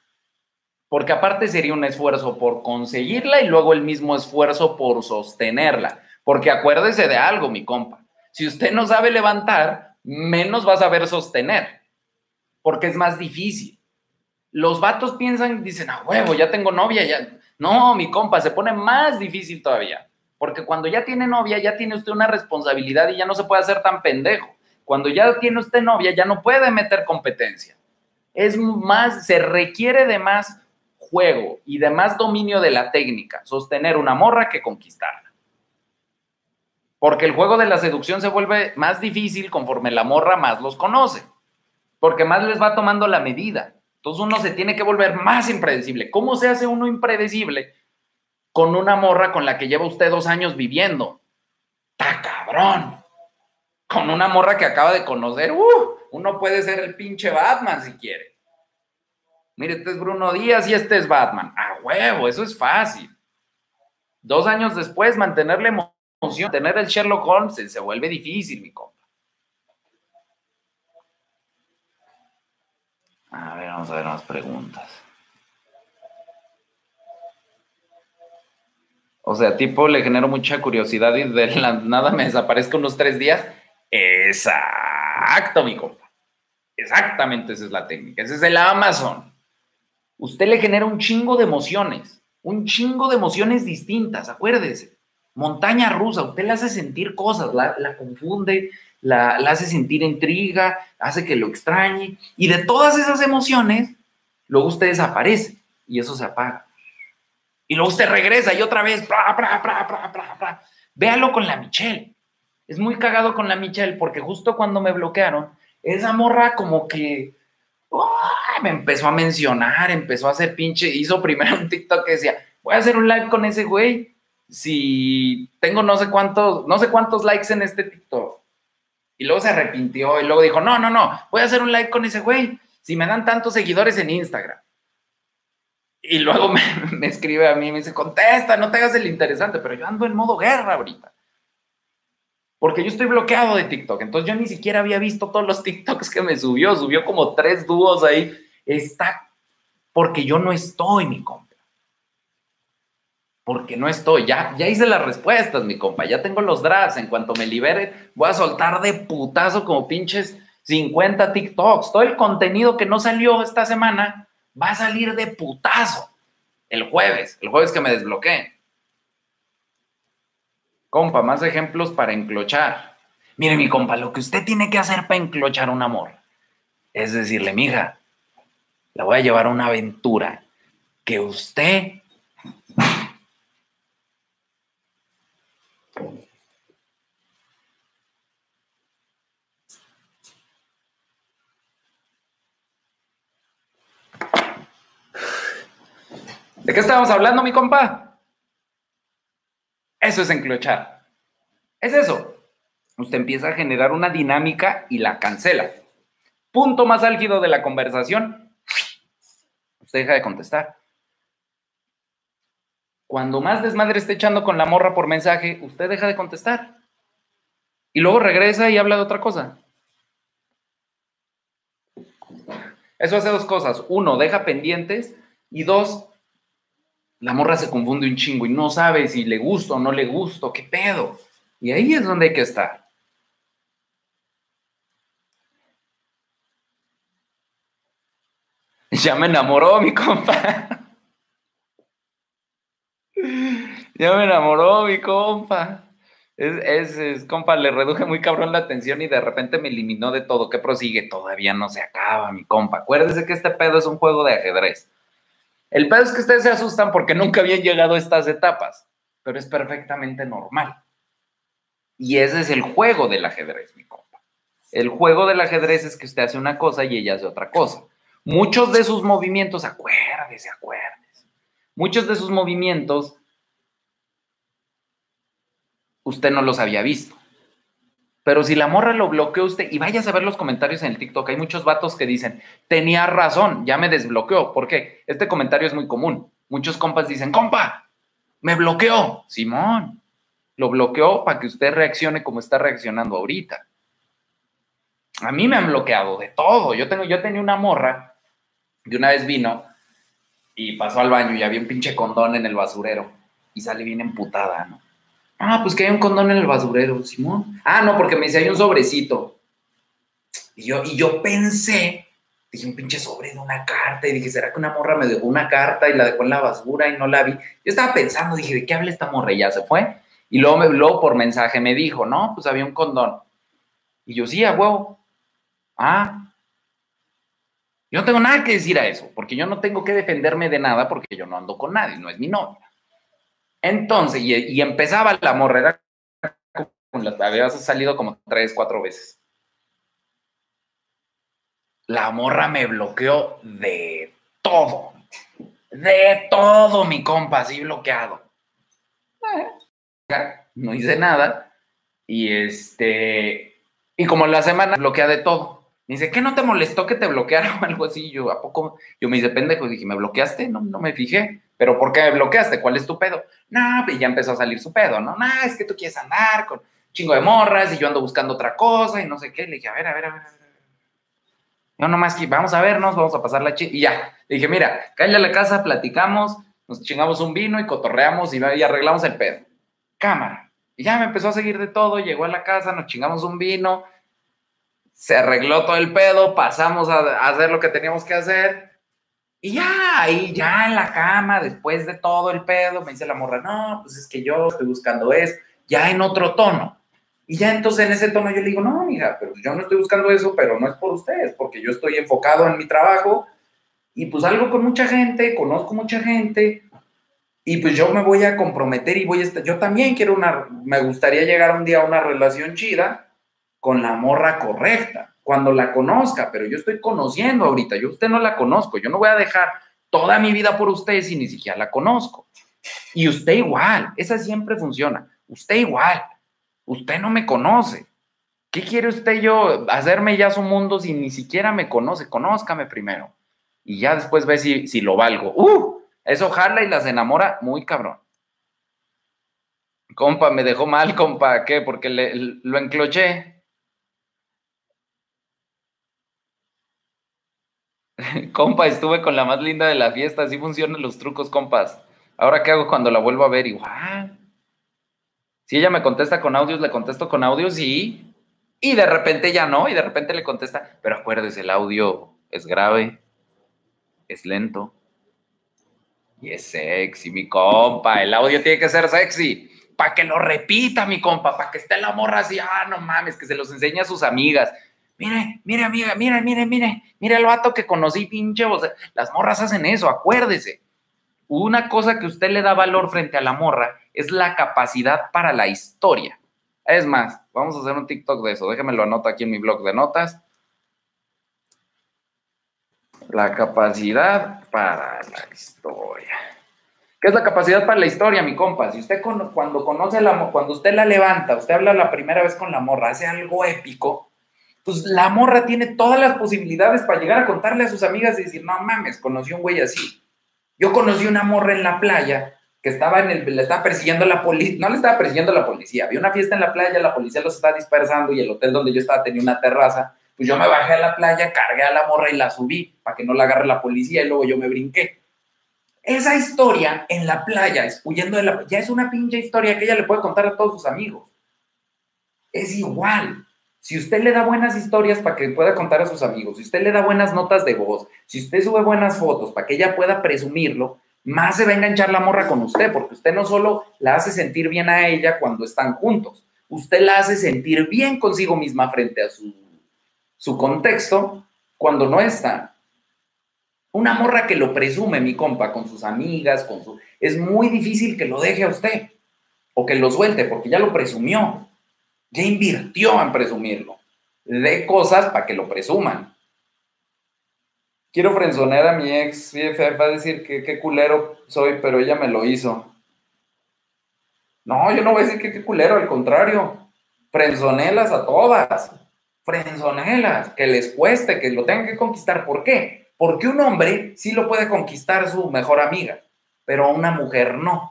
A: Porque aparte sería un esfuerzo por conseguirla y luego el mismo esfuerzo por sostenerla. Porque acuérdese de algo, mi compa. Si usted no sabe levantar, menos va a saber sostener. Porque es más difícil. Los vatos piensan, dicen, a huevo, ya tengo novia, ya. No, mi compa, se pone más difícil todavía. Porque cuando ya tiene novia, ya tiene usted una responsabilidad y ya no se puede hacer tan pendejo. Cuando ya tiene usted novia, ya no puede meter competencia. Es más, se requiere de más juego y de más dominio de la técnica, sostener una morra que conquistarla. Porque el juego de la seducción se vuelve más difícil conforme la morra más los conoce. Porque más les va tomando la medida. Entonces uno se tiene que volver más impredecible. ¿Cómo se hace uno impredecible con una morra con la que lleva usted dos años viviendo? ¡Ta cabrón! Con una morra que acaba de conocer, ¡uh! uno puede ser el pinche Batman si quiere. Mire, este es Bruno Díaz y este es Batman. A huevo, eso es fácil. Dos años después, mantenerle emoción, tener el Sherlock Holmes se vuelve difícil, mi compa. A ver, vamos a ver más preguntas. O sea, tipo, le genero mucha curiosidad y de la nada me desaparezco unos tres días. Exacto, mi compa. Exactamente esa es la técnica. Ese es el Amazon. Usted le genera un chingo de emociones, un chingo de emociones distintas, acuérdese. Montaña rusa, usted le hace sentir cosas, la, confunde, la, hace sentir intriga, hace que lo extrañe, y de todas esas emociones, luego usted desaparece y eso se apaga. Y luego usted regresa y otra vez, véalo con la Michelle. Es muy cagado con la Michelle porque justo cuando me bloquearon, esa morra como que me empezó a mencionar, empezó a hacer pinche, hizo primero un TikTok que decía, voy a hacer un live con ese güey si tengo no sé cuántos, no sé cuántos likes en este TikTok. Y luego se arrepintió y luego dijo, no, no, no, voy a hacer un like con ese güey. Si me dan tantos seguidores en Instagram. Y luego *laughs* me, escribe a mí, me dice, contesta, no te hagas el interesante, pero yo ando en modo guerra ahorita. Porque yo estoy bloqueado de TikTok. Entonces yo ni siquiera había visto todos los TikToks que me subió. Subió como tres dúos ahí. Está porque yo no estoy, mi compa porque no estoy. Ya, ya hice las respuestas, mi compa. Ya tengo los drafts. En cuanto me libere, voy a soltar de putazo como pinches 50 TikToks. Todo el contenido que no salió esta semana va a salir de putazo el jueves, el jueves que me desbloqueen. Compa, más ejemplos para enclochar. Mire, mi compa, lo que usted tiene que hacer para enclochar un amor es decirle, mija, la voy a llevar a una aventura que usted ¿De qué estábamos hablando, mi compa? Eso es enclochar. Es eso. Usted empieza a generar una dinámica y la cancela. Punto más álgido de la conversación. Usted deja de contestar. Cuando más desmadre esté echando con la morra por mensaje, usted deja de contestar. Y luego regresa y habla de otra cosa. Eso hace dos cosas. Uno, deja pendientes. Y dos, la morra se confunde un chingo y no sabe si le gusta o no le gusta, qué pedo. Y ahí es donde hay que estar. *laughs* Ya me enamoró mi compa. *laughs* Ya me enamoró mi compa. Es, es, compa, le reduje muy cabrón la atención y de repente me eliminó de todo. ¿Qué prosigue? Todavía no se acaba, mi compa. Acuérdese que este pedo es un juego de ajedrez. El pedo es que ustedes se asustan porque nunca habían llegado a estas etapas, pero es perfectamente normal. Y ese es el juego del ajedrez, mi compa. El juego del ajedrez es que usted hace una cosa y ella hace otra cosa. Muchos de sus movimientos, acuérdese, acuérdese. Muchos de sus movimientos usted no los había visto. Pero si la morra lo bloqueó usted, y vayas a ver los comentarios en el TikTok, hay muchos vatos que dicen, tenía razón, ya me desbloqueó. ¿Por qué? Este comentario es muy común. Muchos compas dicen, compa, me bloqueó. Simón, lo bloqueó para que usted reaccione como está reaccionando ahorita. A mí me han bloqueado de todo. Yo, tengo, yo tenía una morra que una vez vino y pasó al baño y había un pinche condón en el basurero y sale bien emputada, ¿no? Ah, pues que hay un condón en el basurero, Simón. Ah, no, porque me dice, hay un sobrecito. Y yo, y yo pensé, dije, un pinche sobre de una carta. Y dije, ¿será que una morra me dejó una carta y la dejó en la basura y no la vi? Yo estaba pensando, dije, ¿de qué habla esta morra? Y ya se fue. Y luego, me, luego por mensaje me dijo, no, pues había un condón. Y yo, sí, a huevo. Ah. Yo no tengo nada que decir a eso, porque yo no tengo que defenderme de nada porque yo no ando con nadie, no es mi novia. Entonces, y, empezaba la morrera, había salido como tres, cuatro veces. La morra me bloqueó de todo. De todo, mi compa, así bloqueado. No hice nada. Y este. Y como la semana bloquea de todo. Me dice, ¿qué no te molestó que te bloqueara o algo así? Yo, ¿a poco? Yo me dice, pendejo. Dije, ¿me bloqueaste? No, no me fijé. ¿Pero por qué me bloqueaste? ¿Cuál es tu pedo? No, y ya empezó a salir su pedo, ¿no? No, es que tú quieres andar con chingo de morras y yo ando buscando otra cosa y no sé qué. Le dije, a ver, a ver, a ver. No, nomás que vamos a vernos, vamos a pasar la chica. Y ya, le dije, mira, cállate a la casa, platicamos, nos chingamos un vino y cotorreamos y, y arreglamos el pedo. Cámara. Y ya me empezó a seguir de todo, llegó a la casa, nos chingamos un vino, se arregló todo el pedo, pasamos a, hacer lo que teníamos que hacer. Y ya, ahí ya en la cama, después de todo el pedo, me dice la morra, no, pues es que yo estoy buscando eso, ya en otro tono. Y ya entonces en ese tono yo le digo, no, mija, pero yo no estoy buscando eso, pero no es por ustedes, porque yo estoy enfocado en mi trabajo y pues algo con mucha gente, conozco mucha gente y pues yo me voy a comprometer y voy a estar, yo también quiero una, me gustaría llegar un día a una relación chida con la morra correcta, cuando la conozca, pero yo estoy conociendo ahorita, yo usted no la conozco, yo no voy a dejar toda mi vida por usted si ni siquiera la conozco. Y usted igual, esa siempre funciona, usted igual. Usted no me conoce. ¿Qué quiere usted yo hacerme ya su mundo si ni siquiera me conoce? Conózcame primero. Y ya después ve si, si lo valgo. ¡Uh! Eso jala y las enamora muy cabrón. Compa, me dejó mal, compa. ¿Qué? Porque le, lo encloché. *laughs* compa, estuve con la más linda de la fiesta. Así funcionan los trucos, compas. Ahora, ¿qué hago cuando la vuelvo a ver? Igual. Si ella me contesta con audios, le contesto con audios y, y de repente ya no, y de repente le contesta, pero acuérdese, el audio es grave, es lento y es sexy, mi compa. El audio tiene que ser sexy para que lo repita, mi compa, para que esté la morra así, ah, no mames, que se los enseñe a sus amigas. Mire, mire, amiga, mire, mire, mire, mire el vato que conocí, pinche. O las morras hacen eso, acuérdese. Una cosa que usted le da valor frente a la morra es la capacidad para la historia. Es más, vamos a hacer un TikTok de eso. Déjame lo anoto aquí en mi blog de notas. La capacidad para la historia. ¿Qué es la capacidad para la historia, mi compa? Si usted cuando conoce la cuando usted la levanta, usted habla la primera vez con la morra, hace algo épico, pues la morra tiene todas las posibilidades para llegar a contarle a sus amigas y decir, no mames, conocí un güey así. Yo conocí una morra en la playa que estaba en el, le estaba persiguiendo la policía, no le estaba persiguiendo la policía, había una fiesta en la playa, la policía los estaba dispersando y el hotel donde yo estaba tenía una terraza, pues yo me bajé a la playa, cargué a la morra y la subí para que no la agarre la policía y luego yo me brinqué. Esa historia en la playa, huyendo de la ya es una pinche historia que ella le puede contar a todos sus amigos. Es igual. Si usted le da buenas historias para que pueda contar a sus amigos, si usted le da buenas notas de voz, si usted sube buenas fotos para que ella pueda presumirlo, más se va a enganchar la morra con usted, porque usted no solo la hace sentir bien a ella cuando están juntos, usted la hace sentir bien consigo misma frente a su, su contexto cuando no está. Una morra que lo presume, mi compa, con sus amigas, con su... Es muy difícil que lo deje a usted o que lo suelte, porque ya lo presumió, ya invirtió en presumirlo. De cosas para que lo presuman quiero frenzonear a mi ex, va a decir que qué culero soy, pero ella me lo hizo. No, yo no voy a decir que qué culero, al contrario. Frenzonelas a todas. Frenzonelas, que les cueste, que lo tengan que conquistar. ¿Por qué? Porque un hombre sí lo puede conquistar su mejor amiga, pero una mujer no.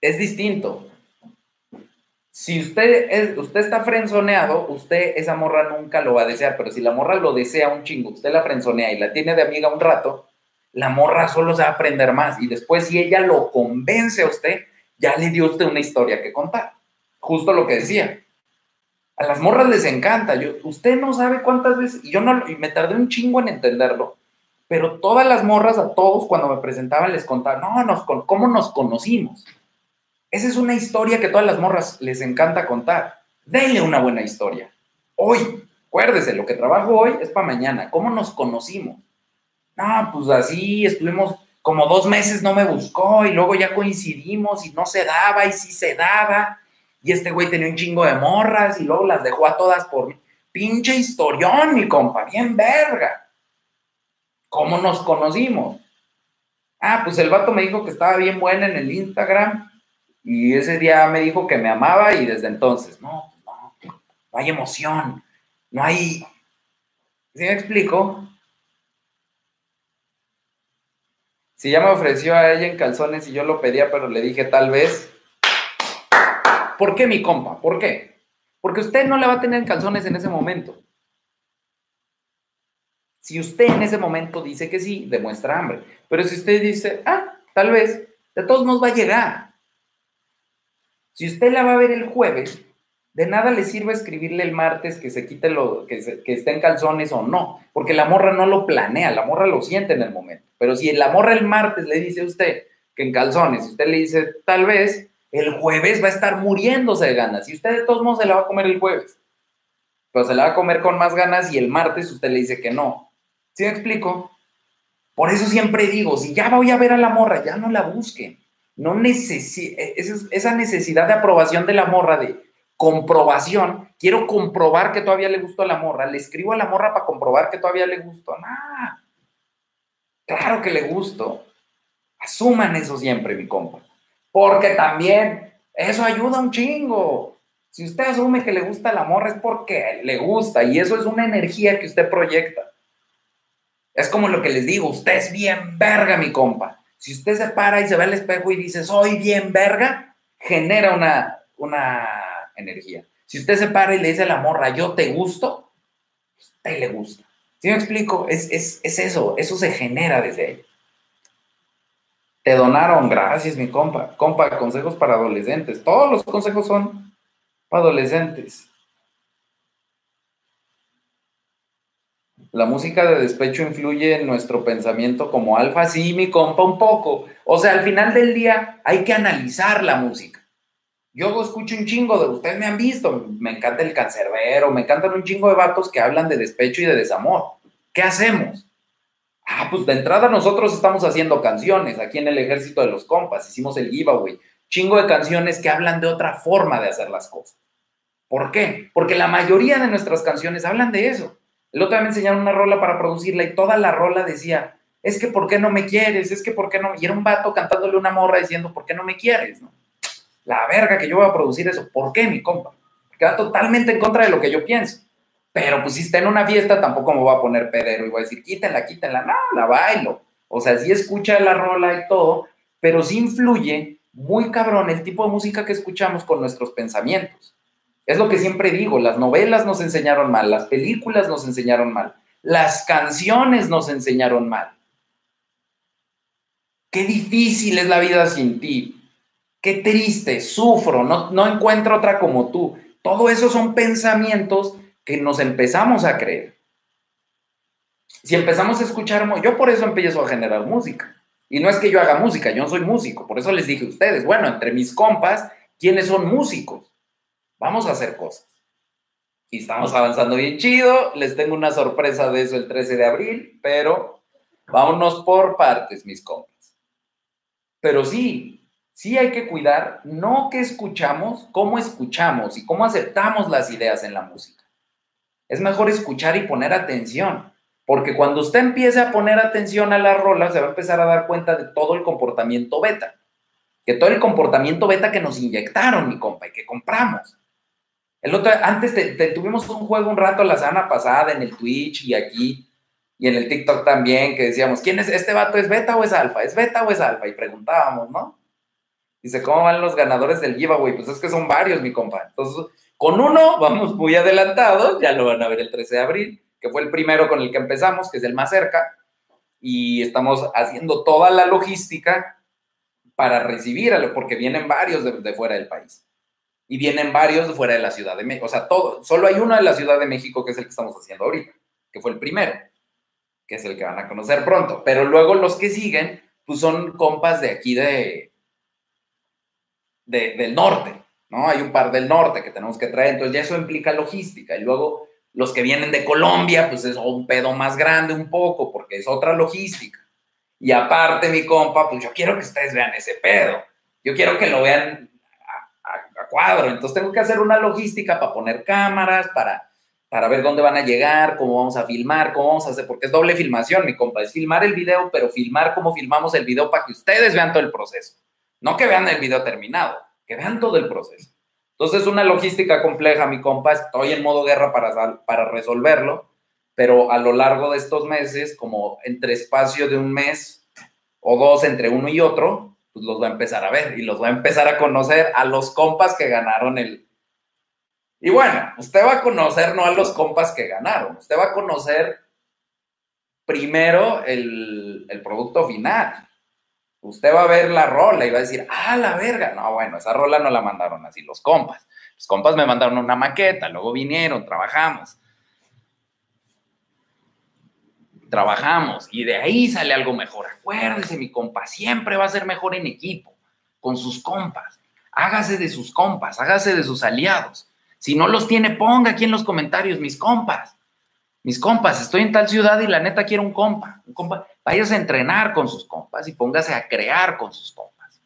A: Es distinto si usted, es, usted está frenzoneado, usted esa morra nunca lo va a desear, pero si la morra lo desea un chingo, usted la frenzonea y la tiene de amiga un rato, la morra solo se va a aprender más y después si ella lo convence a usted, ya le dio usted una historia que contar. Justo lo que decía. A las morras les encanta. Usted no sabe cuántas veces, y yo no, y me tardé un chingo en entenderlo, pero todas las morras, a todos cuando me presentaban les contaban, no, ¿cómo nos conocimos? Esa es una historia que todas las morras les encanta contar. Denle una buena historia. Hoy, acuérdese, lo que trabajo hoy es para mañana. ¿Cómo nos conocimos? No, pues así estuvimos como dos meses, no me buscó y luego ya coincidimos y no se daba y sí se daba. Y este güey tenía un chingo de morras y luego las dejó a todas por mí. Pinche historión, mi compa, bien verga. ¿Cómo nos conocimos? Ah, pues el vato me dijo que estaba bien buena en el Instagram y ese día me dijo que me amaba y desde entonces, no, no, no hay emoción, no hay... ¿Sí me explico? Si ya me ofreció a ella en calzones y yo lo pedía, pero le dije tal vez. ¿Por qué mi compa? ¿Por qué? Porque usted no la va a tener en calzones en ese momento. Si usted en ese momento dice que sí, demuestra hambre. Pero si usted dice, ah, tal vez, de todos nos va a llegar. Si usted la va a ver el jueves, de nada le sirve escribirle el martes que se quite lo, que, esté en calzones o no, porque la morra no lo planea, la morra lo siente en el momento. Pero si la morra el martes le dice a usted que en calzones, usted le dice tal vez, el jueves va a estar muriéndose de ganas y usted de todos modos se la va a comer el jueves. Pero se la va a comer con más ganas y el martes usted le dice que no. ¿Sí me explico? Por eso siempre digo, si ya voy a ver a la morra, ya no la busquen. No necesi esa necesidad de aprobación de la morra de comprobación, quiero comprobar que todavía le gustó a la morra, le escribo a la morra para comprobar que todavía le gustó. Nada. Claro que le gusto. Asuman eso siempre, mi compa. Porque también eso ayuda un chingo. Si usted asume que le gusta la morra es porque le gusta y eso es una energía que usted proyecta. Es como lo que les digo, usted es bien verga, mi compa. Si usted se para y se ve al espejo y dice, soy bien verga, genera una, una energía. Si usted se para y le dice a la morra, yo te gusto, usted le gusta. ¿Sí me explico? Es, eso, eso se genera desde ahí. Te donaron, gracias mi compa. Compa, consejos para adolescentes. Todos los consejos son para adolescentes. La música de despecho influye en nuestro pensamiento como alfa, sí, mi compa, un poco. O sea, al final del día hay que analizar la música. Yo escucho un chingo de, ustedes me han visto, me encanta el cancerbero, me encantan un chingo de vatos que hablan de despecho y de desamor. ¿Qué hacemos? Ah, pues de entrada nosotros estamos haciendo canciones aquí en el ejército de los compas, hicimos el giveaway, chingo de canciones que hablan de otra forma de hacer las cosas. ¿Por qué? Porque la mayoría de nuestras canciones hablan de eso. El otro día me enseñaron una rola para producirla y toda la rola decía, es que ¿por qué no me quieres? Es que ¿por qué no? Y era un vato cantándole una morra diciendo, ¿por qué no me quieres? ¿no? la verga que yo voy a producir eso. ¿Por qué, mi compa? Queda totalmente en contra de lo que yo pienso. Pero pues si está en una fiesta, tampoco me voy a poner pedero y voy a decir, quítenla, quítenla. No, la bailo. O sea, sí escucha la rola y todo, pero sí influye muy cabrón el tipo de música que escuchamos con nuestros pensamientos. Es lo que siempre digo, las novelas nos enseñaron mal, las películas nos enseñaron mal, las canciones nos enseñaron mal. Qué difícil es la vida sin ti qué triste, sufro, no, no encuentro otra como tú. Todo eso son pensamientos que nos empezamos a creer. Si empezamos a escuchar, yo por eso empiezo a generar música. Y no es que yo haga música, yo no soy músico. Por eso les dije a ustedes, bueno, entre mis compas, ¿quiénes son músicos? Vamos a hacer cosas. Y estamos avanzando bien chido. Les tengo una sorpresa de eso el 13 de abril, pero vámonos por partes, mis compas. Pero sí, sí hay que cuidar no que escuchamos, cómo escuchamos y cómo aceptamos las ideas en la música. Es mejor escuchar y poner atención, porque cuando usted empiece a poner atención a la rola, se va a empezar a dar cuenta de todo el comportamiento beta, que todo el comportamiento beta que nos inyectaron, mi compa, y que compramos. El otro, antes tuvimos un juego un rato la semana pasada en el Twitch y aquí y en el TikTok también, que decíamos, ¿quién es este vato? ¿Es beta o es alfa? ¿Es beta o es alfa? Y preguntábamos, ¿no? Dice, ¿cómo van los ganadores del giveaway? Pues es que son varios, mi compa. Entonces, con uno vamos muy adelantados, ya lo van a ver el 13 de abril, que fue el primero con el que empezamos, que es el más cerca, y estamos haciendo toda la logística para recibirlo, porque vienen varios de, fuera del país. Y vienen varios de fuera de la Ciudad de México. O sea, todo, solo hay uno de la Ciudad de México que es el que estamos haciendo ahorita, que fue el primero, que es el que van a conocer pronto. Pero luego los que siguen, pues son compas de aquí de, del norte, ¿no? Hay un par del norte que tenemos que traer, entonces ya eso implica logística. Y luego los que vienen de Colombia, pues es un pedo más grande un poco, porque es otra logística. Y aparte, mi compa, pues yo quiero que ustedes vean ese pedo. Yo quiero que lo vean cuadro. Entonces tengo que hacer una logística para poner cámaras, para, para ver dónde van a llegar, cómo vamos a filmar, cómo vamos a hacer, porque es doble filmación, mi compa, es filmar el video, pero filmar cómo filmamos el video para que ustedes vean todo el proceso. No que vean el video terminado, que vean todo el proceso. Entonces, una logística compleja, mi compa, estoy en modo guerra para, para resolverlo, pero a lo largo de estos meses, como entre espacio de un mes o dos entre uno y otro, pues los voy a empezar a ver y los voy a empezar a conocer a los compas que ganaron el, y bueno, usted va a conocer no a los compas que ganaron, usted va a conocer primero el, producto final. Usted va a ver la rola y va a decir, ah, la verga. No, bueno, esa rola no la mandaron así los compas. Los compas me mandaron una maqueta, luego vinieron, trabajamos. Trabajamos y de ahí sale algo mejor. Acuérdese, mi compa, siempre va a ser mejor en equipo, con sus compas. Hágase de sus compas, hágase de sus aliados. Si no los tiene, ponga aquí en los comentarios, mis compas. Mis compas, estoy en tal ciudad y la neta quiero un compa. Un compa. Váyase a entrenar con sus compas y póngase a crear con sus compas.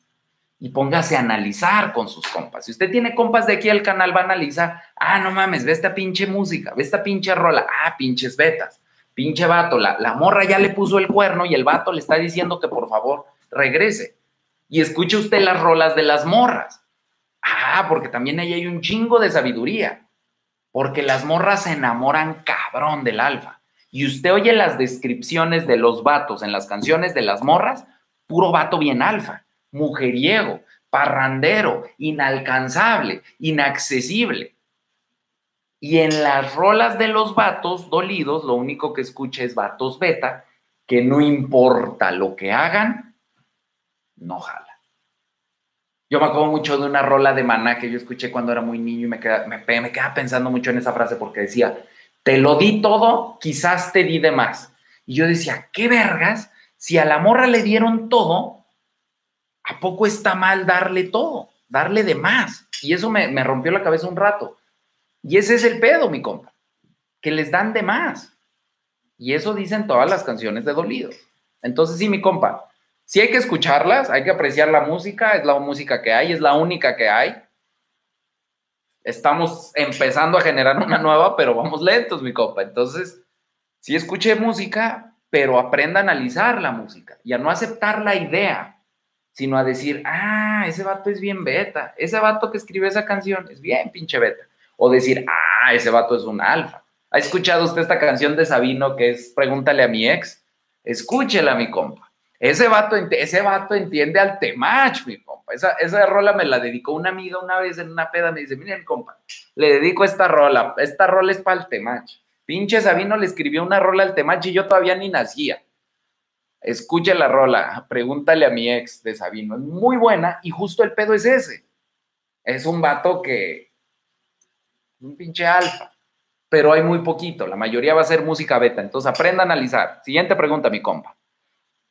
A: Y póngase a analizar con sus compas. Si usted tiene compas de aquí al canal, va a analizar. Ah, no mames, ve esta pinche música, ve esta pinche rola. Ah, pinches betas. Pinche vato, la, la morra ya le puso el cuerno y el vato le está diciendo que por favor regrese. Y escuche usted las rolas de las morras. Ah, porque también ahí hay un chingo de sabiduría. Porque las morras se enamoran cabrón del alfa. Y usted oye las descripciones de los vatos en las canciones de las morras, puro vato bien alfa, mujeriego, parrandero, inalcanzable, inaccesible. Y en las rolas de los vatos dolidos, lo único que escucha es vatos beta, que no importa lo que hagan, no jala. Yo me acuerdo mucho de una rola de maná que yo escuché cuando era muy niño y me quedaba, me, pensando mucho en esa frase porque decía, te lo di todo, quizás te di de más. Y yo decía, ¿qué vergas? Si a la morra le dieron todo, ¿a poco está mal darle todo? Darle de más. Y eso me rompió la cabeza un rato. Y ese es el pedo, mi compa, que les dan de más. Y eso dicen todas las canciones de Dolidos. Entonces, sí, mi compa, Sí hay que escucharlas, hay que apreciar la música, es la música que hay, es la única que hay. Estamos empezando a generar una nueva, pero vamos lentos, mi copa. Entonces, sí escuche música, pero aprenda a analizar la música y a no aceptar la idea, sino a decir, ah, ese vato es bien beta, ese vato que escribe esa canción es bien pinche beta. O decir, ah, ese vato es un alfa. ¿Ha escuchado usted esta canción de Sabino que es Pregúntale a mi ex? Escúchela, mi compa. Ese vato, ese vato entiende al temach, mi compa. Esa, esa rola me la dedicó una amiga una vez en una peda. Me dice, miren, compa, le dedico esta rola. Esta rola es para el temach. Pinche Sabino le escribió una rola al temach y yo todavía ni nacía. Escuche la rola, pregúntale a mi ex de Sabino. Es muy buena y justo el pedo es ese. Es un vato que. Un pinche alfa. Pero hay muy poquito. La mayoría va a ser música beta. Entonces aprenda a analizar. Siguiente pregunta, mi compa.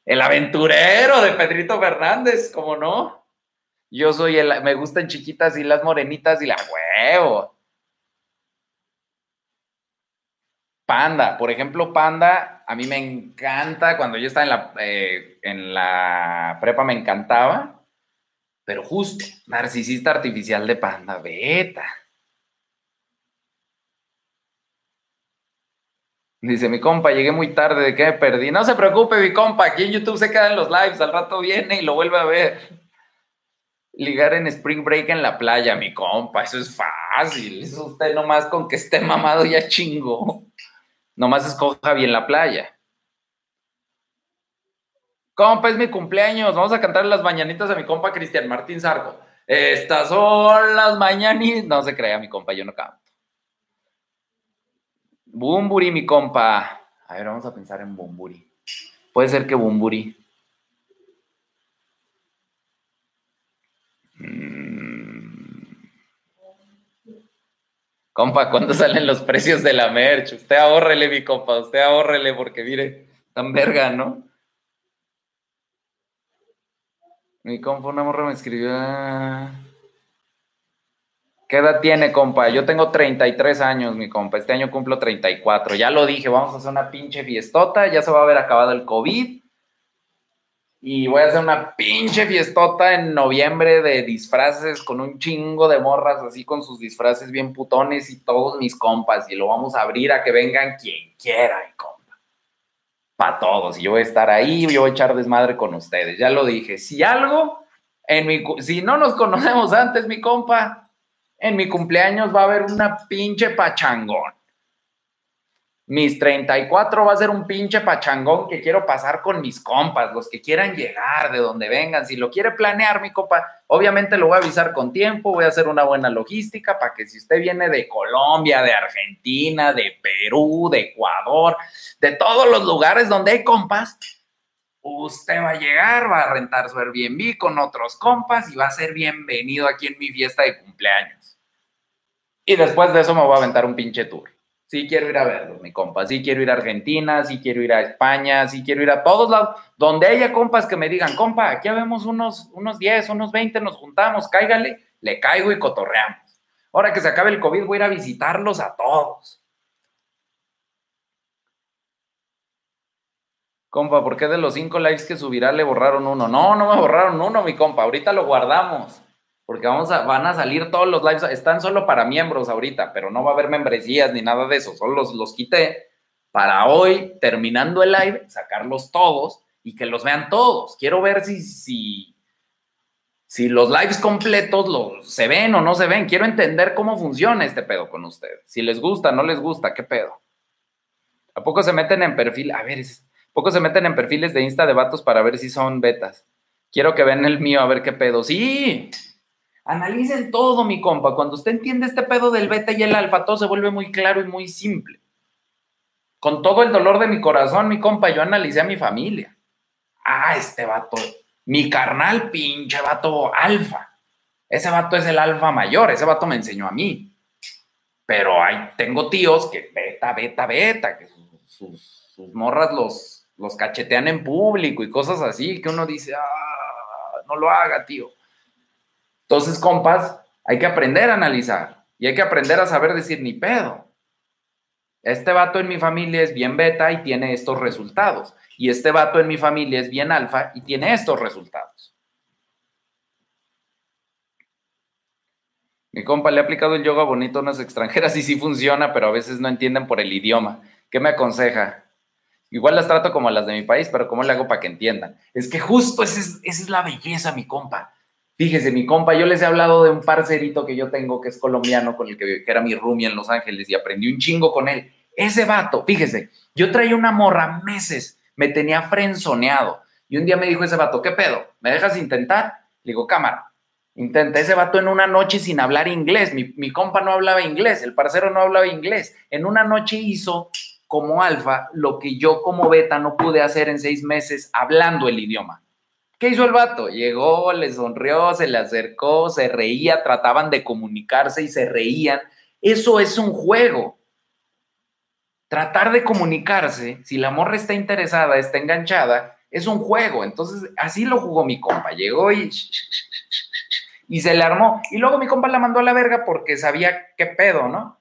A: El aventurero de Pedrito Fernández, ¿cómo no? Yo soy el, me gustan chiquitas y las morenitas y la huevo. Panda, por ejemplo, Panda, a mí me encanta, cuando yo estaba en la, eh, en la prepa me encantaba, pero justo, narcisista artificial de Panda, beta. Dice mi compa, llegué muy tarde, ¿de qué me perdí? No se preocupe, mi compa, aquí en YouTube se quedan los lives, al rato viene y lo vuelve a ver. Ligar en Spring Break en la playa, mi compa, eso es fácil. Eso usted nomás con que esté mamado ya chingo. Nomás escoja bien la playa. Compa, es mi cumpleaños. Vamos a cantar las mañanitas a mi compa Cristian Martín Zarco. Estas son las mañanitas. No se crea, mi compa, yo no canto. Bumburi, mi compa. A ver, vamos a pensar en Bumburi. Puede ser que Bumburi. Mm. Compa, ¿cuándo salen los precios de la merch? Usted ahórrele, mi compa, usted ahórrele, porque mire, tan verga, ¿no? Mi compa, una morra me escribió. ¿Qué edad tiene, compa? Yo tengo 33 años, mi compa. Este año cumplo 34. Ya lo dije, vamos a hacer una pinche fiestota. Ya se va a haber acabado el COVID. Y voy a hacer una pinche fiestota en noviembre de disfraces con un chingo de morras, así con sus disfraces bien putones y todos mis compas. Y lo vamos a abrir a que vengan quien quiera, y compa. Para todos. Y yo voy a estar ahí, yo voy a echar desmadre con ustedes. Ya lo dije. Si algo, en mi, si no nos conocemos antes, mi compa, en mi cumpleaños va a haber una pinche pachangón. Mis 34 va a ser un pinche pachangón que quiero pasar con mis compas, los que quieran llegar, de donde vengan. Si lo quiere planear, mi compa, obviamente lo voy a avisar con tiempo, voy a hacer una buena logística para que si usted viene de Colombia, de Argentina, de Perú, de Ecuador, de todos los lugares donde hay compas, usted va a llegar, va a rentar su Airbnb con otros compas y va a ser bienvenido aquí en mi fiesta de cumpleaños. Y después de eso me voy a aventar un pinche tour. Sí quiero ir a verlos, mi compa. Sí quiero ir a Argentina, sí quiero ir a España, sí quiero ir a todos lados. Donde haya compas que me digan, compa, aquí vemos unos, unos 10, unos 20, nos juntamos, cáigale, le caigo y cotorreamos. Ahora que se acabe el COVID, voy a ir a visitarlos a todos. Compa, ¿por qué de los cinco likes que subirá le borraron uno? No, no me borraron uno, mi compa. Ahorita lo guardamos porque vamos a, van a salir todos los lives, están solo para miembros ahorita, pero no va a haber membresías ni nada de eso, solo los, los quité para hoy, terminando el live, sacarlos todos y que los vean todos. Quiero ver si, si, si los lives completos los, se ven o no se ven. Quiero entender cómo funciona este pedo con ustedes. Si les gusta, no les gusta, ¿qué pedo? ¿A poco se meten en perfil? A ver, ¿a poco se meten en perfiles de Insta de vatos para ver si son betas? Quiero que vean el mío a ver qué pedo. Sí, Analicen todo, mi compa. Cuando usted entiende este pedo del beta y el alfa, todo se vuelve muy claro y muy simple. Con todo el dolor de mi corazón, mi compa, yo analicé a mi familia. Ah, este vato, mi carnal, pinche vato alfa. Ese vato es el alfa mayor, ese vato me enseñó a mí. Pero hay, tengo tíos que beta, beta, beta, que sus, morras los, los cachetean en público y cosas así, que uno dice, ah, no lo haga, tío. Entonces, compas, hay que aprender a analizar y hay que aprender a saber decir ni pedo. Este vato en mi familia es bien beta y tiene estos resultados. Y este vato en mi familia es bien alfa y tiene estos resultados. Mi compa le ha aplicado el yoga bonito a unas extranjeras y sí funciona, pero a veces no entienden por el idioma. ¿Qué me aconseja? Igual las trato como las de mi país, pero ¿cómo le hago para que entiendan? Es que justo esa es, esa es la belleza, mi compa. Fíjese, mi compa, yo les he hablado de un parcerito que yo tengo que es colombiano, con el que, era mi roomie en Los Ángeles y aprendí un chingo con él. Ese vato, fíjese, yo traía una morra meses, me tenía frenzoneado. Y un día me dijo ese vato, ¿qué pedo? ¿Me dejas intentar? Le digo, cámara, intenta. Ese vato en una noche sin hablar inglés. Mi, mi compa no hablaba inglés, el parcero no hablaba inglés. En una noche hizo como alfa lo que yo como beta no pude hacer en seis meses hablando el idioma. ¿Qué hizo el vato? Llegó, le sonrió, se le acercó, se reía, trataban de comunicarse y se reían. Eso es un juego. Tratar de comunicarse, si la morra está interesada, está enganchada, es un juego. Entonces, así lo jugó mi compa. Llegó y, y se le armó. Y luego mi compa la mandó a la verga porque sabía qué pedo, ¿no?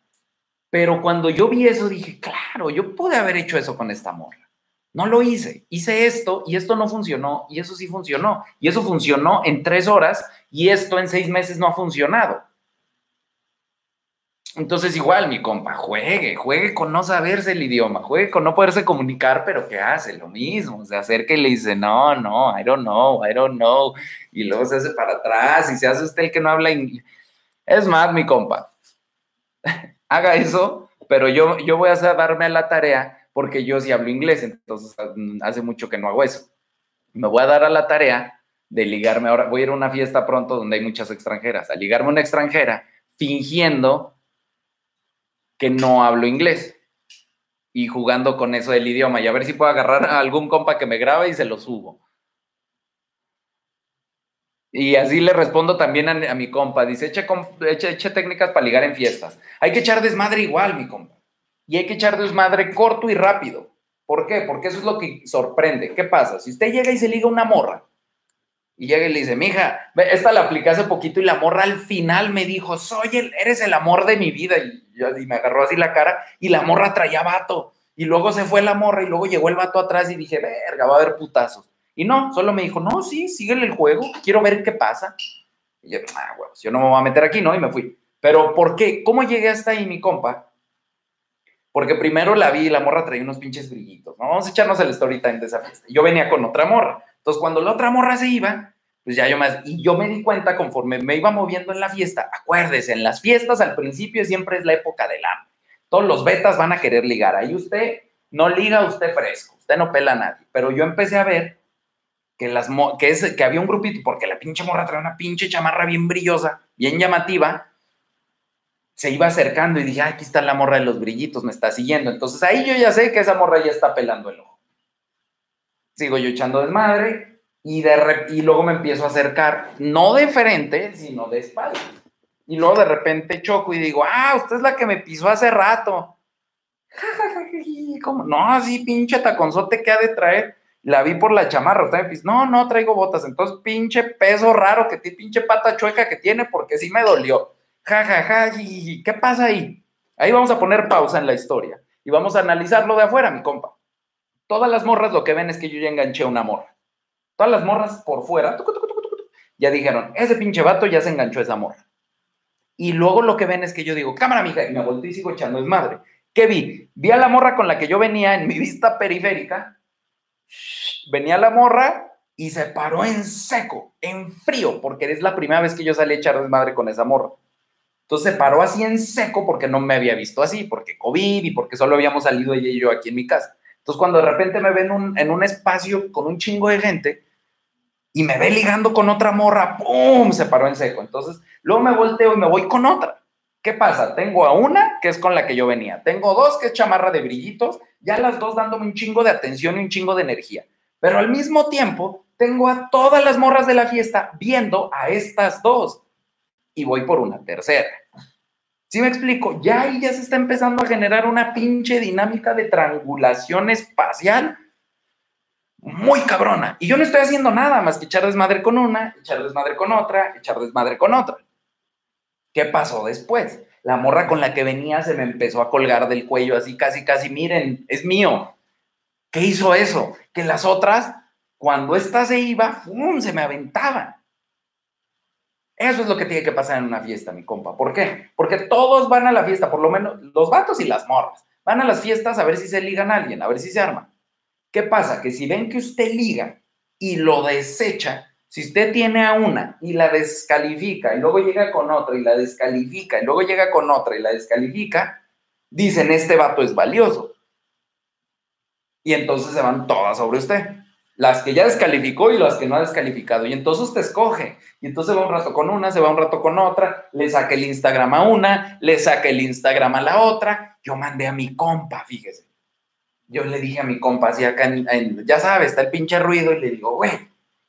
A: Pero cuando yo vi eso, dije, claro, yo pude haber hecho eso con esta morra. No lo hice. Hice esto y esto no funcionó y eso sí funcionó. Y eso funcionó en tres horas y esto en seis meses no ha funcionado. Entonces igual, mi compa, juegue, juegue con no saberse el idioma, juegue con no poderse comunicar, pero ¿qué hace? Lo mismo, se acerca y le dice, no, no, I don't know, I don't know. Y luego se hace para atrás y se hace usted el que no habla inglés. Es más, mi compa, haga eso, pero yo, yo voy a darme a la tarea porque yo sí hablo inglés, entonces mm, hace mucho que no hago eso. Me voy a dar a la tarea de ligarme ahora, voy a ir a una fiesta pronto donde hay muchas extranjeras, a ligarme a una extranjera fingiendo que no hablo inglés y jugando con eso del idioma y a ver si puedo agarrar a algún compa que me grabe y se lo subo. Y así le respondo también a, mi compa. Dice, eche, eche, eche, técnicas para ligar en fiestas. Hay que echar desmadre igual, mi compa y hay que echar desmadre corto y rápido. ¿Por qué? Porque eso es lo que sorprende. ¿Qué pasa? Si usted llega y se liga una morra y llega y le dice, mija, esta la apliqué hace poquito y la morra al final me dijo, soy el, eres el amor de mi vida. Y, y me agarró así la cara y la morra traía vato. Y luego se fue la morra y luego llegó el vato atrás y dije, verga, va a haber putazos. Y no, solo me dijo, no, sí, síguele el juego, quiero ver qué pasa. Y yo, ah, huevos, yo no me voy a meter aquí, ¿no? Y me fui. Pero, ¿por qué? ¿Cómo llegué hasta ahí, mi compa? Porque primero la vi y la morra traía unos pinches brillitos. ¿no? Vamos a echarnos el story time de esa fiesta. Yo venía con otra morra. Entonces, cuando la otra morra se iba, pues ya yo más. Y yo me di cuenta conforme me iba moviendo en la fiesta. Acuérdese, en las fiestas al principio siempre es la época del hambre. Todos los betas van a querer ligar. Ahí usted no liga, usted fresco. Usted no pela a nadie. Pero yo empecé a ver que, las que, es, que había un grupito, porque la pinche morra traía una pinche chamarra bien brillosa, bien llamativa, se iba acercando y dije, aquí está la morra de los brillitos, me está siguiendo. Entonces ahí yo ya sé que esa morra ya está pelando el ojo. Sigo yo echando desmadre y, de y luego me empiezo a acercar, no de frente, sino de espalda. Y luego de repente choco y digo, ah, usted es la que me pisó hace rato. *laughs* ¿Cómo? No, así pinche taconzote que ha de traer la vi por la chamarra, usted me no, no traigo botas, entonces pinche peso raro que tiene, pinche pata chueca que tiene, porque sí me dolió. Ja, ja, ja, ¿qué pasa ahí? Ahí vamos a poner pausa en la historia y vamos a analizarlo de afuera, mi compa. Todas las morras lo que ven es que yo ya enganché una morra. Todas las morras por fuera, ya dijeron, ese pinche vato ya se enganchó a esa morra. Y luego lo que ven es que yo digo, cámara, mija, y me volteé y sigo echando desmadre. ¿Qué vi? Vi a la morra con la que yo venía en mi vista periférica, venía la morra y se paró en seco, en frío, porque es la primera vez que yo salí a echar desmadre con esa morra. Entonces se paró así en seco porque no me había visto así, porque COVID y porque solo habíamos salido ella y yo aquí en mi casa. Entonces cuando de repente me ven en un espacio con un chingo de gente y me ve ligando con otra morra, ¡pum! Se paró en seco. Entonces luego me volteo y me voy con otra. ¿Qué pasa? Tengo a una que es con la que yo venía. Tengo dos que es chamarra de brillitos, ya las dos dándome un chingo de atención y un chingo de energía. Pero al mismo tiempo, tengo a todas las morras de la fiesta viendo a estas dos. Y voy por una tercera. ¿Sí me explico? Ya ahí ya se está empezando a generar una pinche dinámica de triangulación espacial muy cabrona. Y yo no estoy haciendo nada más que echar desmadre con una, echar desmadre con otra, echar desmadre con otra. ¿Qué pasó después? La morra con la que venía se me empezó a colgar del cuello así casi, casi, miren, es mío. ¿Qué hizo eso? Que las otras, cuando esta se iba, ¡fum! se me aventaban. Eso es lo que tiene que pasar en una fiesta, mi compa. ¿Por qué? Porque todos van a la fiesta, por lo menos los vatos y las morras. Van a las fiestas a ver si se ligan a alguien, a ver si se arman. ¿Qué pasa? Que si ven que usted liga y lo desecha, si usted tiene a una y la descalifica y luego llega con otra y la descalifica y luego llega con otra y la descalifica, dicen, este vato es valioso y entonces se van todas sobre usted. Las que ya descalificó y las que no ha descalificado. Y entonces usted escoge. Y entonces va un rato con una, se va un rato con otra, le saca el Instagram a una, le saca el Instagram a la otra. Yo mandé a mi compa, fíjese. Yo le dije a mi compa, así acá, ya sabes, está el pinche ruido, y le digo, güey,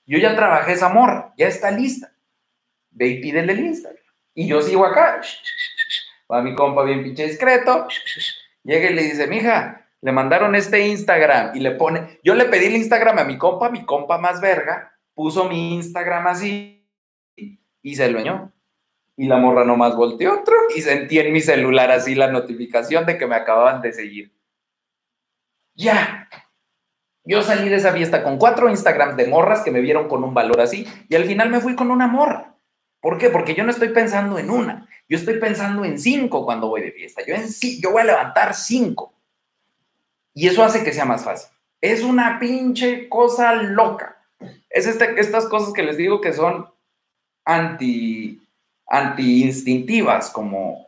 A: yo ya trabajé esa morra, ya está lista. Ve y pídele el Instagram. Y yo sigo acá. Va mi compa bien pinche discreto. Llega y le dice, mija, le mandaron este Instagram y le pone, yo le pedí el Instagram a mi compa, mi compa más verga, puso mi Instagram así y se lo ñó. Y la morra nomás volteó otro y sentí en mi celular así la notificación de que me acababan de seguir. Ya. Yo salí de esa fiesta con cuatro Instagrams de morras que me vieron con un valor así y al final me fui con una morra. ¿Por qué? Porque yo no estoy pensando en una, yo estoy pensando en cinco cuando voy de fiesta. Yo, en yo voy a levantar cinco. Y eso hace que sea más fácil. Es una pinche cosa loca. Es este, estas cosas que les digo que son anti, anti instintivas, como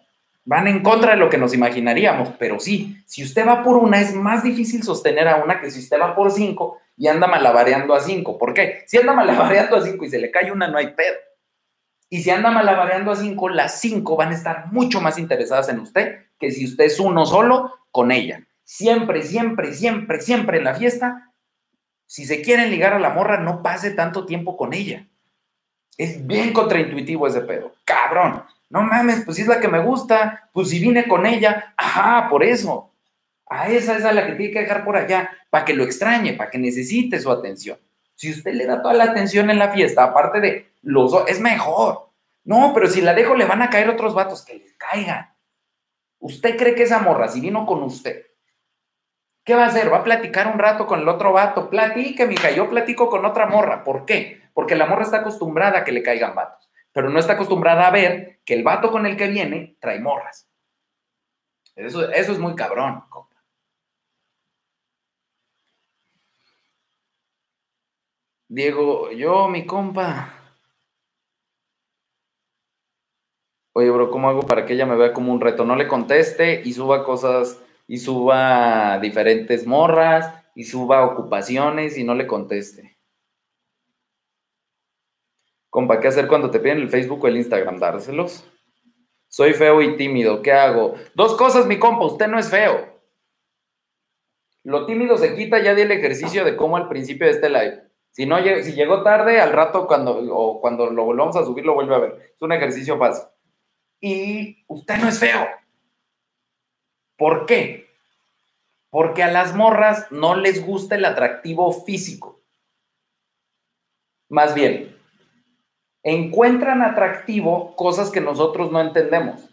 A: van en contra de lo que nos imaginaríamos, pero sí, si usted va por una, es más difícil sostener a una que si usted va por cinco y anda malabareando a cinco. ¿Por qué? Si anda malabareando a cinco y se le cae una, no hay pedo. Y si anda malabareando a cinco, las cinco van a estar mucho más interesadas en usted que si usted es uno solo con ella siempre, siempre, siempre, siempre en la fiesta, si se quieren ligar a la morra, no pase tanto tiempo con ella. Es bien contraintuitivo ese pedo. Cabrón. No mames, pues si es la que me gusta, pues si vine con ella, ajá, por eso. A esa es a la que tiene que dejar por allá, para que lo extrañe, para que necesite su atención. Si usted le da toda la atención en la fiesta, aparte de los dos, es mejor. No, pero si la dejo, le van a caer otros vatos que les caigan. ¿Usted cree que esa morra, si vino con usted, ¿Qué va a hacer? Va a platicar un rato con el otro vato. Platique, mija. Yo platico con otra morra. ¿Por qué? Porque la morra está acostumbrada a que le caigan vatos. Pero no está acostumbrada a ver que el vato con el que viene trae morras. Eso, eso es muy cabrón, compa. Diego, yo, mi compa. Oye, bro, ¿cómo hago para que ella me vea como un reto? No le conteste y suba cosas, y suba diferentes morras, y suba ocupaciones y no le conteste. Compa, ¿qué hacer cuando te piden el Facebook o el Instagram? Dárselos. Soy feo y tímido, ¿qué hago? Dos cosas, mi compa, usted no es feo. Lo tímido se quita, ya di el ejercicio de cómo al principio de este live. Si, no, si llegó tarde, al rato cuando, o cuando lo volvamos a subir, lo vuelve a ver. Es un ejercicio fácil. Y usted no es feo. ¿Por qué? Porque a las morras no les gusta el atractivo físico. Más bien, encuentran atractivo cosas que nosotros no entendemos.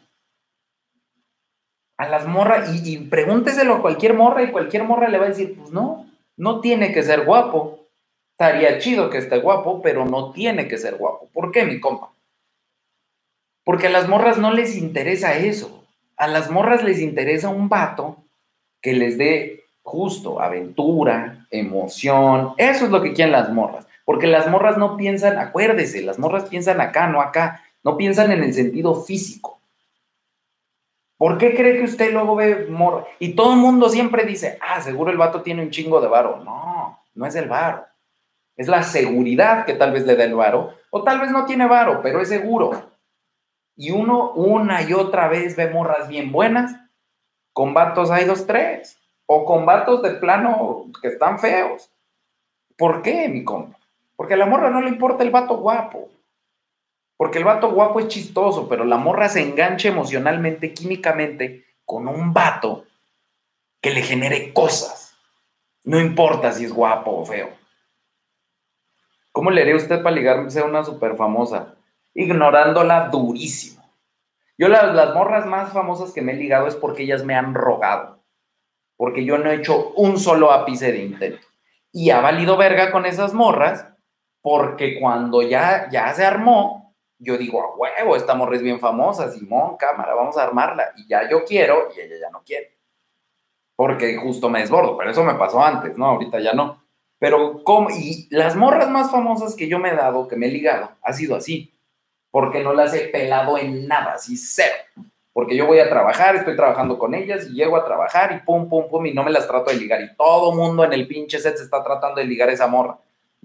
A: A las morras, y, pregúnteselo a cualquier morra y cualquier morra le va a decir, pues no, no tiene que ser guapo. Estaría chido que esté guapo, pero no tiene que ser guapo. ¿Por qué, mi compa? Porque a las morras no les interesa eso. A las morras les interesa un vato que les dé justo aventura, emoción. Eso es lo que quieren las morras. Porque las morras no piensan, acuérdese, las morras piensan acá, no acá. No piensan en el sentido físico. ¿Por qué cree que usted luego ve morra? Y todo el mundo siempre dice, ah, seguro el vato tiene un chingo de varo. No, no es el varo. Es la seguridad que tal vez le da el varo. O tal vez no tiene varo, pero es seguro. Y uno una y otra vez ve morras bien buenas. Con vatos hay dos, tres. O con vatos de plano que están feos. ¿Por qué, mi compa? Porque a la morra no le importa el vato guapo. Porque el vato guapo es chistoso, pero la morra se engancha emocionalmente, químicamente, con un vato que le genere cosas. No importa si es guapo o feo. ¿Cómo le haría usted para ligarse a una súper famosa? Ignorándola durísimo. Yo las, las morras más famosas que me he ligado es porque ellas me han rogado. Porque yo no he hecho un solo ápice de intento. Y ha valido verga con esas morras porque cuando ya, ya se armó, yo digo, a huevo, esta morra es bien famosa, Simón, cámara, vamos a armarla. Y ya yo quiero y ella ya no quiere. Porque justo me desbordo, pero eso me pasó antes, ¿no? Ahorita ya no. Pero, ¿cómo? Y las morras más famosas que yo me he dado, que me he ligado, ha sido así. Porque no las he pelado en nada, así cero. Porque yo voy a trabajar, estoy trabajando con ellas y llego a trabajar y pum, pum, pum, y no me las trato de ligar. Y todo mundo en el pinche set se está tratando de ligar esa morra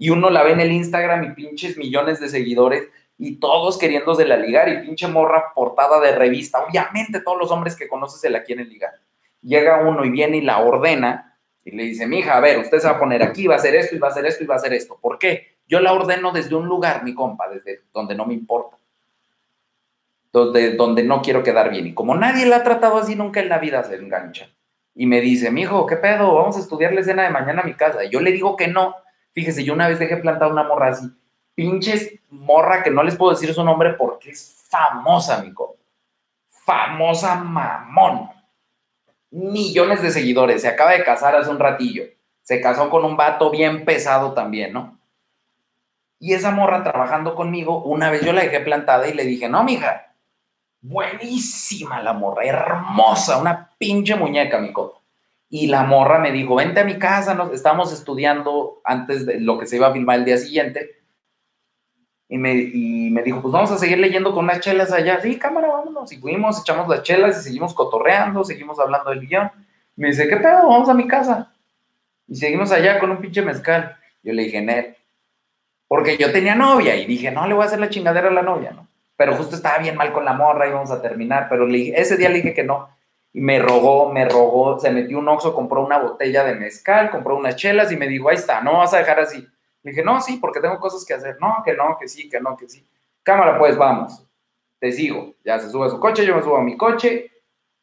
A: y uno la ve en el Instagram y pinches millones de seguidores y todos queriéndose la ligar y pinche morra portada de revista. Obviamente todos los hombres que conoces se la quieren ligar. Llega uno y viene y la ordena y le dice, mija, a ver, usted se va a poner aquí, va a hacer esto y va a hacer esto y va a hacer esto. ¿Por qué? Yo la ordeno desde un lugar, mi compa, desde donde no me importa. Donde, donde no quiero quedar bien. Y como nadie la ha tratado así, nunca en la vida se engancha. Y me dice, mijo, ¿qué pedo? Vamos a estudiar la escena de mañana a mi casa. Y yo le digo que no, Fíjese, yo una vez dejé plantar una morra así. Pinches morra que no les puedo decir su nombre porque es famosa, mi Famosa mamón. Millones de seguidores. Se acaba de casar hace un ratillo. Se casó con un vato bien pesado también, ¿no? Y esa morra trabajando conmigo, una vez yo la dejé plantada y le dije, no, mija, buenísima la morra, hermosa, una pinche muñeca, mi y la morra me dijo, vente a mi casa, nos estamos estudiando antes de lo que se iba a filmar el día siguiente. Y me, me dijo, pues vamos a seguir leyendo con unas chelas allá. Sí, cámara, vámonos. Y fuimos, echamos las chelas y seguimos cotorreando, seguimos hablando del guion. Me dice, ¿qué pedo? Vamos a mi casa. Y seguimos allá con un pinche mezcal. Yo le dije, net. Porque yo tenía novia y dije, no, le voy a hacer la chingadera a la novia, ¿no? Pero justo estaba bien mal con la morra y vamos a terminar. Pero le ese día le dije que no y me rogó, me rogó, se metió un oxo, compró una botella de mezcal, compró unas chelas y me dijo, ahí está, no vas a dejar así. Le dije, no, sí, porque tengo cosas que hacer. No, que no, que sí, que no, que sí. Cámara, pues vamos, te sigo. Ya se sube a su coche, yo me subo a mi coche,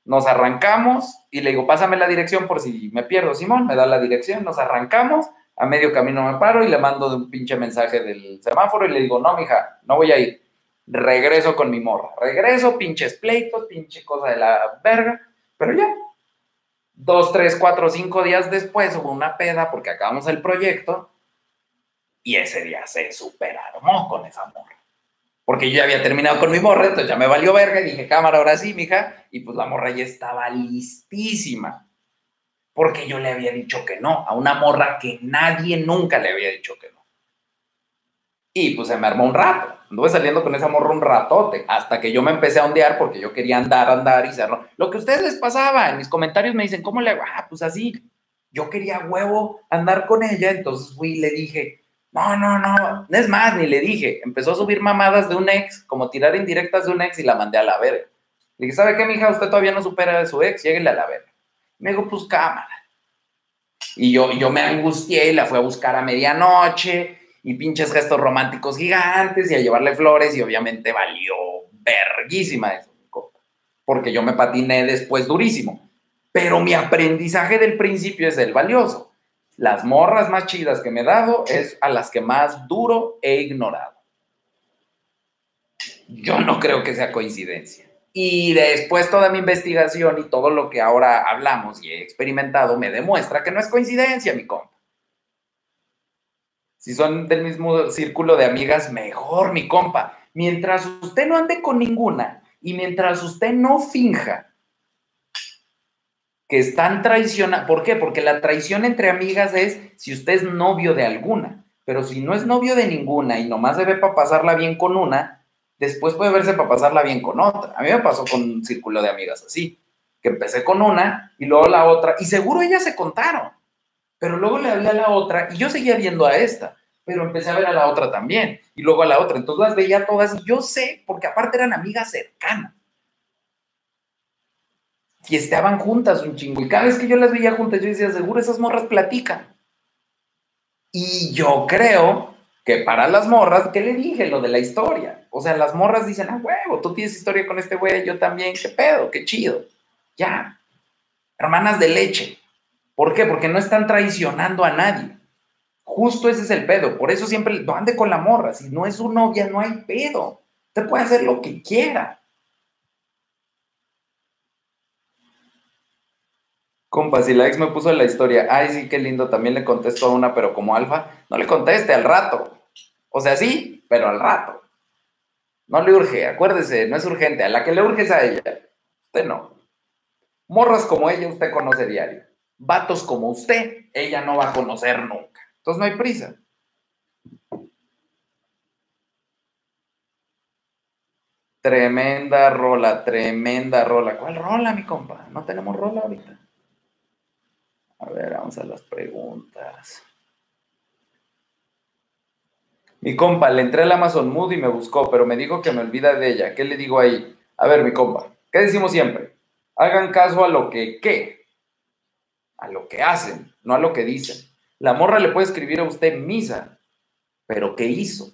A: nos arrancamos y le digo, pásame la dirección por si me pierdo, Simón, me da la dirección, nos arrancamos, a medio camino me paro y le mando un pinche mensaje del semáforo y le digo, no, mija, no voy a ir. Regreso con mi morra. Regreso, pinches pleitos, pinche cosa de la verga pero ya, Dos, tres, cuatro, cinco días después hubo una peda porque acabamos el proyecto y ese día se superarmó con esa morra. Porque yo ya había terminado con mi morra, entonces ya me valió verga y dije, cámara, ahora sí, mija. Y pues la morra ya estaba listísima. Porque yo le había dicho que no, a una morra que nadie nunca le había dicho que. Y pues se me armó un rato. Anduve saliendo con esa morra un ratote, hasta que yo me empecé a ondear porque yo quería andar, andar y cerrar. Lo que a ustedes les pasaba, en mis comentarios me dicen, ¿cómo le hago? Ah, pues así. Yo quería huevo andar con ella, entonces fui y le dije, no, no, no, es más, ni le dije. Empezó a subir mamadas de un ex, como tirar indirectas de un ex y la mandé a la verga. Le dije, ¿sabe qué, mija? Usted todavía no supera de su ex, lléguele a la verga. Me dijo, pues cámara. Y yo, yo me angustié y la fui a buscar a medianoche y pinches gestos románticos gigantes y a llevarle flores y obviamente valió verguísima eso, porque yo me patiné después durísimo. Pero mi aprendizaje del principio es el valioso. Las morras más chidas que me he dado es a las que más duro he ignorado. Yo no creo que sea coincidencia. Y después toda mi investigación y todo lo que ahora hablamos y he experimentado me demuestra que no es coincidencia, mi compa. Si son del mismo círculo de amigas, mejor, mi compa. Mientras usted no ande con ninguna y mientras usted no finja que están traicionando. ¿Por qué? Porque la traición entre amigas es si usted es novio de alguna. Pero si no es novio de ninguna y nomás se ve para pasarla bien con una, después puede verse para pasarla bien con otra. A mí me pasó con un círculo de amigas así, que empecé con una y luego la otra, y seguro ellas se contaron. Pero luego le hablé a la otra y yo seguía viendo a esta, pero empecé a ver a la otra también, y luego a la otra. Entonces las veía todas y yo sé, porque aparte eran amigas cercanas. Y estaban juntas un chingo. Y cada vez que yo las veía juntas, yo decía, seguro esas morras platican. Y yo creo que para las morras, ¿qué le dije? Lo de la historia. O sea, las morras dicen, ah, huevo, tú tienes historia con este güey, yo también, qué pedo, qué chido. Ya. Hermanas de leche. ¿Por qué? Porque no están traicionando a nadie. Justo ese es el pedo. Por eso siempre no ande con la morra. Si no es su novia, no hay pedo. Usted puede hacer lo que quiera. Compa, si la ex me puso la historia, ay, sí, qué lindo, también le contesto a una, pero como alfa, no le conteste al rato. O sea, sí, pero al rato. No le urge, acuérdese, no es urgente. A la que le urge es a ella. Usted no. Morras como ella, usted conoce diario vatos como usted, ella no va a conocer nunca. Entonces no hay prisa. Tremenda rola, tremenda rola. ¿Cuál rola, mi compa? No tenemos rola ahorita. A ver, vamos a las preguntas. Mi compa, le entré al Amazon Mood y me buscó, pero me dijo que me olvida de ella. ¿Qué le digo ahí? A ver, mi compa, ¿qué decimos siempre? Hagan caso a lo que qué a lo que hacen, no a lo que dicen. La morra le puede escribir a usted misa, pero ¿qué hizo?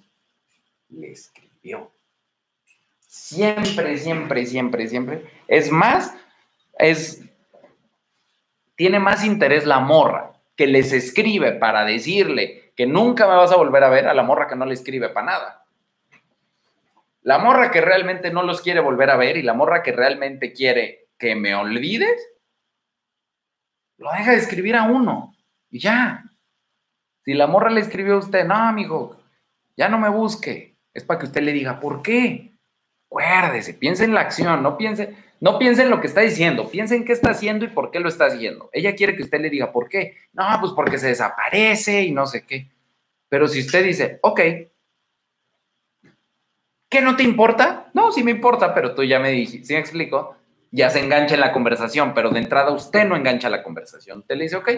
A: Le escribió. Siempre, siempre, siempre, siempre. Es más, es, tiene más interés la morra que les escribe para decirle que nunca me vas a volver a ver a la morra que no le escribe para nada. La morra que realmente no los quiere volver a ver y la morra que realmente quiere que me olvides, lo deja de escribir a uno y ya. Si la morra le escribió a usted, no, amigo, ya no me busque. Es para que usted le diga, ¿por qué? Acuérdese, piense en la acción, no piense, no piense en lo que está diciendo, piense en qué está haciendo y por qué lo está haciendo. Ella quiere que usted le diga, ¿por qué? No, pues porque se desaparece y no sé qué. Pero si usted dice, ok, ¿qué no te importa? No, sí me importa, pero tú ya me dijiste, ¿sí me explico? ya se engancha en la conversación, pero de entrada usted no engancha la conversación. Usted le dice, ok,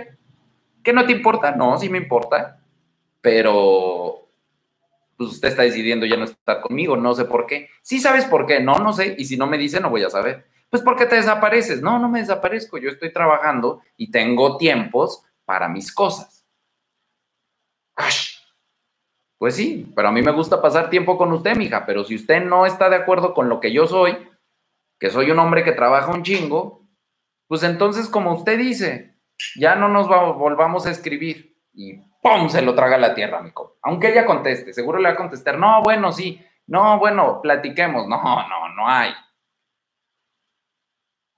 A: ¿qué no te importa? No, sí me importa, pero pues usted está decidiendo ya no estar conmigo, no sé por qué. Sí sabes por qué, no, no sé, y si no me dice, no voy a saber. Pues porque te desapareces. No, no me desaparezco, yo estoy trabajando y tengo tiempos para mis cosas. Pues sí, pero a mí me gusta pasar tiempo con usted, mija, pero si usted no está de acuerdo con lo que yo soy, que soy un hombre que trabaja un chingo, pues entonces, como usted dice, ya no nos volvamos a escribir y ¡pum! se lo traga la tierra, amigo. Aunque ella conteste, seguro le va a contestar, no, bueno, sí, no, bueno, platiquemos. No, no, no hay.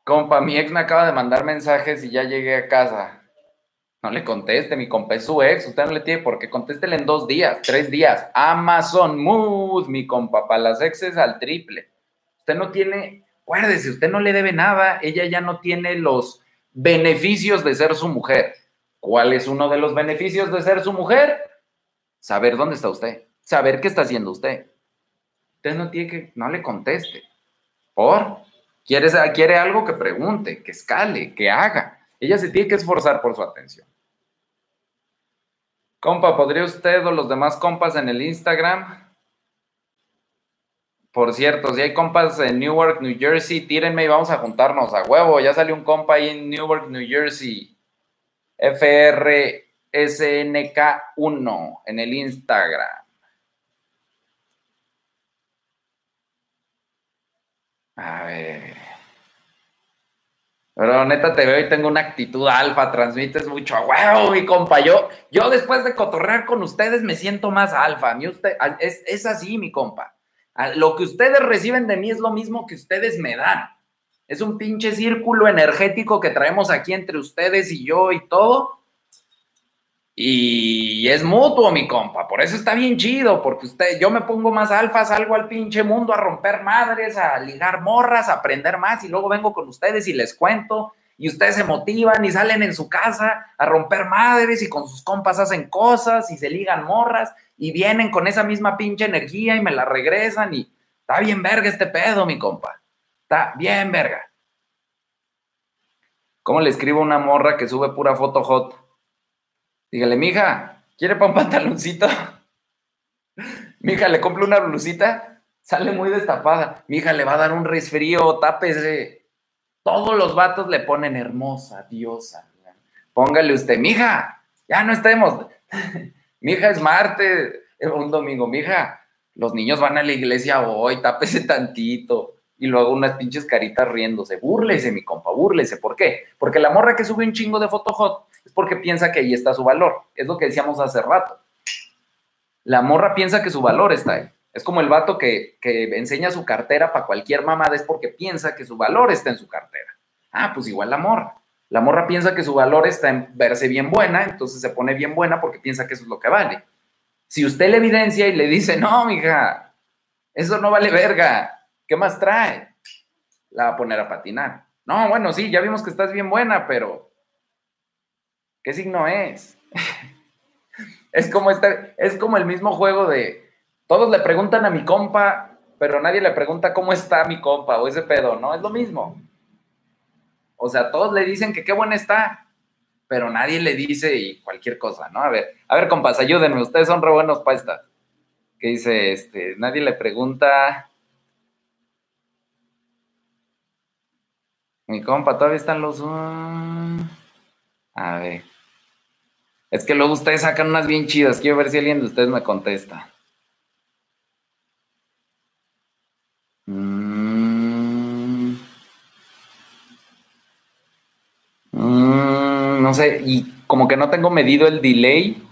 A: Compa, mi ex me acaba de mandar mensajes y ya llegué a casa. No le conteste, mi compa es su ex. Usted no le tiene por qué contéstele en dos días, tres días. Amazon Mood, mi compa, para las exes al triple. Usted no tiene, acuérdese, usted no le debe nada. Ella ya no tiene los beneficios de ser su mujer. ¿Cuál es uno de los beneficios de ser su mujer? Saber dónde está usted, saber qué está haciendo usted. Usted no tiene que, no le conteste. ¿Por? ¿Quiere, quiere algo que pregunte, que escale, que haga. Ella se tiene que esforzar por su atención. Compa, ¿podría usted o los demás compas en el Instagram? Por cierto, si hay compas en Newark, New Jersey, tírenme y vamos a juntarnos a huevo. Ya salió un compa ahí en Newark, New Jersey. FRSNK1 en el Instagram. A ver. Pero neta te veo y tengo una actitud alfa, transmites mucho a huevo, mi compa. Yo, yo después de cotorrear con ustedes me siento más alfa. Usted, es, es así, mi compa. Lo que ustedes reciben de mí es lo mismo que ustedes me dan. Es un pinche círculo energético que traemos aquí entre ustedes y yo y todo. Y es mutuo, mi compa. Por eso está bien chido, porque usted, yo me pongo más alfa, salgo al pinche mundo a romper madres, a ligar morras, a aprender más, y luego vengo con ustedes y les cuento. Y ustedes se motivan y salen en su casa a romper madres y con sus compas hacen cosas y se ligan morras y vienen con esa misma pinche energía y me la regresan y está bien verga este pedo, mi compa. Está bien verga. ¿Cómo le escribo a una morra que sube pura foto hot? Dígale, mija, ¿quiere para un pantaloncito? *laughs* Mija, le compro una blusita, sale muy destapada. Mija, le va a dar un resfrío, tápese. Todos los vatos le ponen hermosa, diosa. Póngale usted, mija, ya no estemos. *laughs* mija, es martes, es un domingo, mija. Los niños van a la iglesia hoy, tápese *laughs* tantito. Y luego unas pinches caritas riéndose. Búrlese, mi compa, búrlese. ¿Por qué? Porque la morra que sube un chingo de foto hot es porque piensa que ahí está su valor. Es lo que decíamos hace rato. La morra piensa que su valor está ahí. Es como el vato que, enseña su cartera para cualquier mamada, es porque piensa que su valor está en su cartera. Ah, pues igual la morra. La morra piensa que su valor está en verse bien buena, entonces se pone bien buena porque piensa que eso es lo que vale. Si usted le evidencia y le dice, no, mija, eso no vale verga, ¿qué más trae? La va a poner a patinar. No, bueno, sí, ya vimos que estás bien buena, pero ¿Qué signo es? *laughs* es, como este, es como el mismo juego de todos le preguntan a mi compa, pero nadie le pregunta cómo está mi compa o ese pedo, ¿no? Es lo mismo. O sea, todos le dicen que qué buena está, pero nadie le dice y cualquier cosa, ¿no? A ver, a ver, compas, ayúdenme, ustedes son re buenos para esta. Que dice, este, nadie le pregunta. Mi compa, todavía están los. A ver. Es que luego ustedes sacan unas bien chidas. Quiero ver si alguien de ustedes me contesta. Mm, no sé, y como que no tengo medido el delay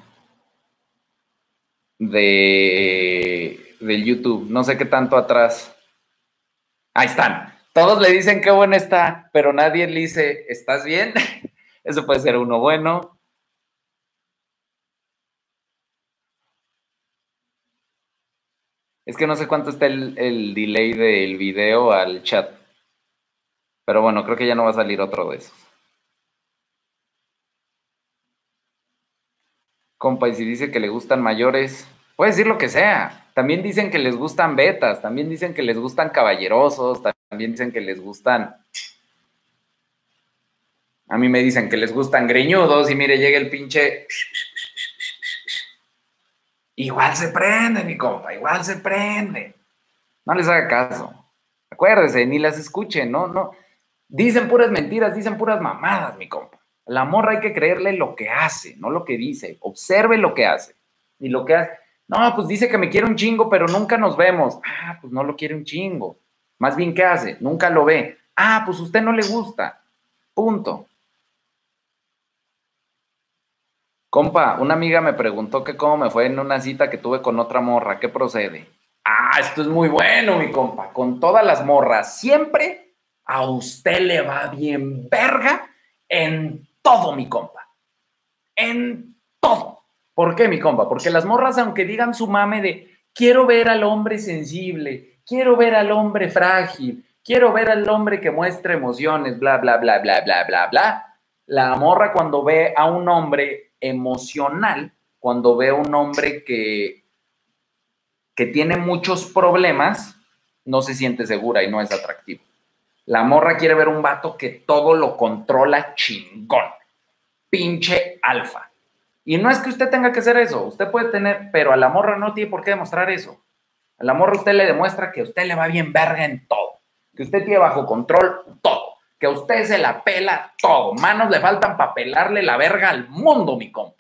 A: de del YouTube. No sé qué tanto atrás. Ahí están. Todos le dicen qué bueno está, pero nadie le dice, ¿estás bien? *laughs* Eso puede ser uno bueno. Es que no sé cuánto está el, delay del video al chat. Pero bueno, creo que ya no va a salir otro de esos. Compa, y si dice que le gustan mayores, puede decir lo que sea. También dicen que les gustan betas, también dicen que les gustan caballerosos, también dicen que les gustan. A mí me dicen que les gustan greñudos y mire, llega el pinche Igual se prende, mi compa, igual se prende. No les haga caso. Acuérdese, ni las escuchen, no, no. Dicen puras mentiras, dicen puras mamadas, mi compa. La morra hay que creerle lo que hace, no lo que dice. Observe lo que hace. Y lo que hace. No, pues dice que me quiere un chingo, pero nunca nos vemos. Ah, pues no lo quiere un chingo. Más bien, ¿qué hace? Nunca lo ve. Ah, pues usted no le gusta. Punto. Compa, una amiga me preguntó que cómo me fue en una cita que tuve con otra morra, ¿qué procede? Ah, esto es muy bueno, mi compa. Con todas las morras, siempre a usted le va bien verga en todo, mi compa. En todo. ¿Por qué, mi compa? Porque las morras, aunque digan su mame de quiero ver al hombre sensible, quiero ver al hombre frágil, quiero ver al hombre que muestra emociones, bla, bla, bla, bla, bla, bla, bla. La morra cuando ve a un hombre emocional, cuando ve a un hombre que, que tiene muchos problemas, no se siente segura y no es atractivo. La morra quiere ver un vato que todo lo controla chingón. Pinche alfa. Y no es que usted tenga que hacer eso, usted puede tener, pero a la morra no tiene por qué demostrar eso. A la morra usted le demuestra que usted le va bien verga en todo, que usted tiene bajo control todo, que usted se la pela todo. Manos le faltan para pelarle la verga al mundo, mi compa.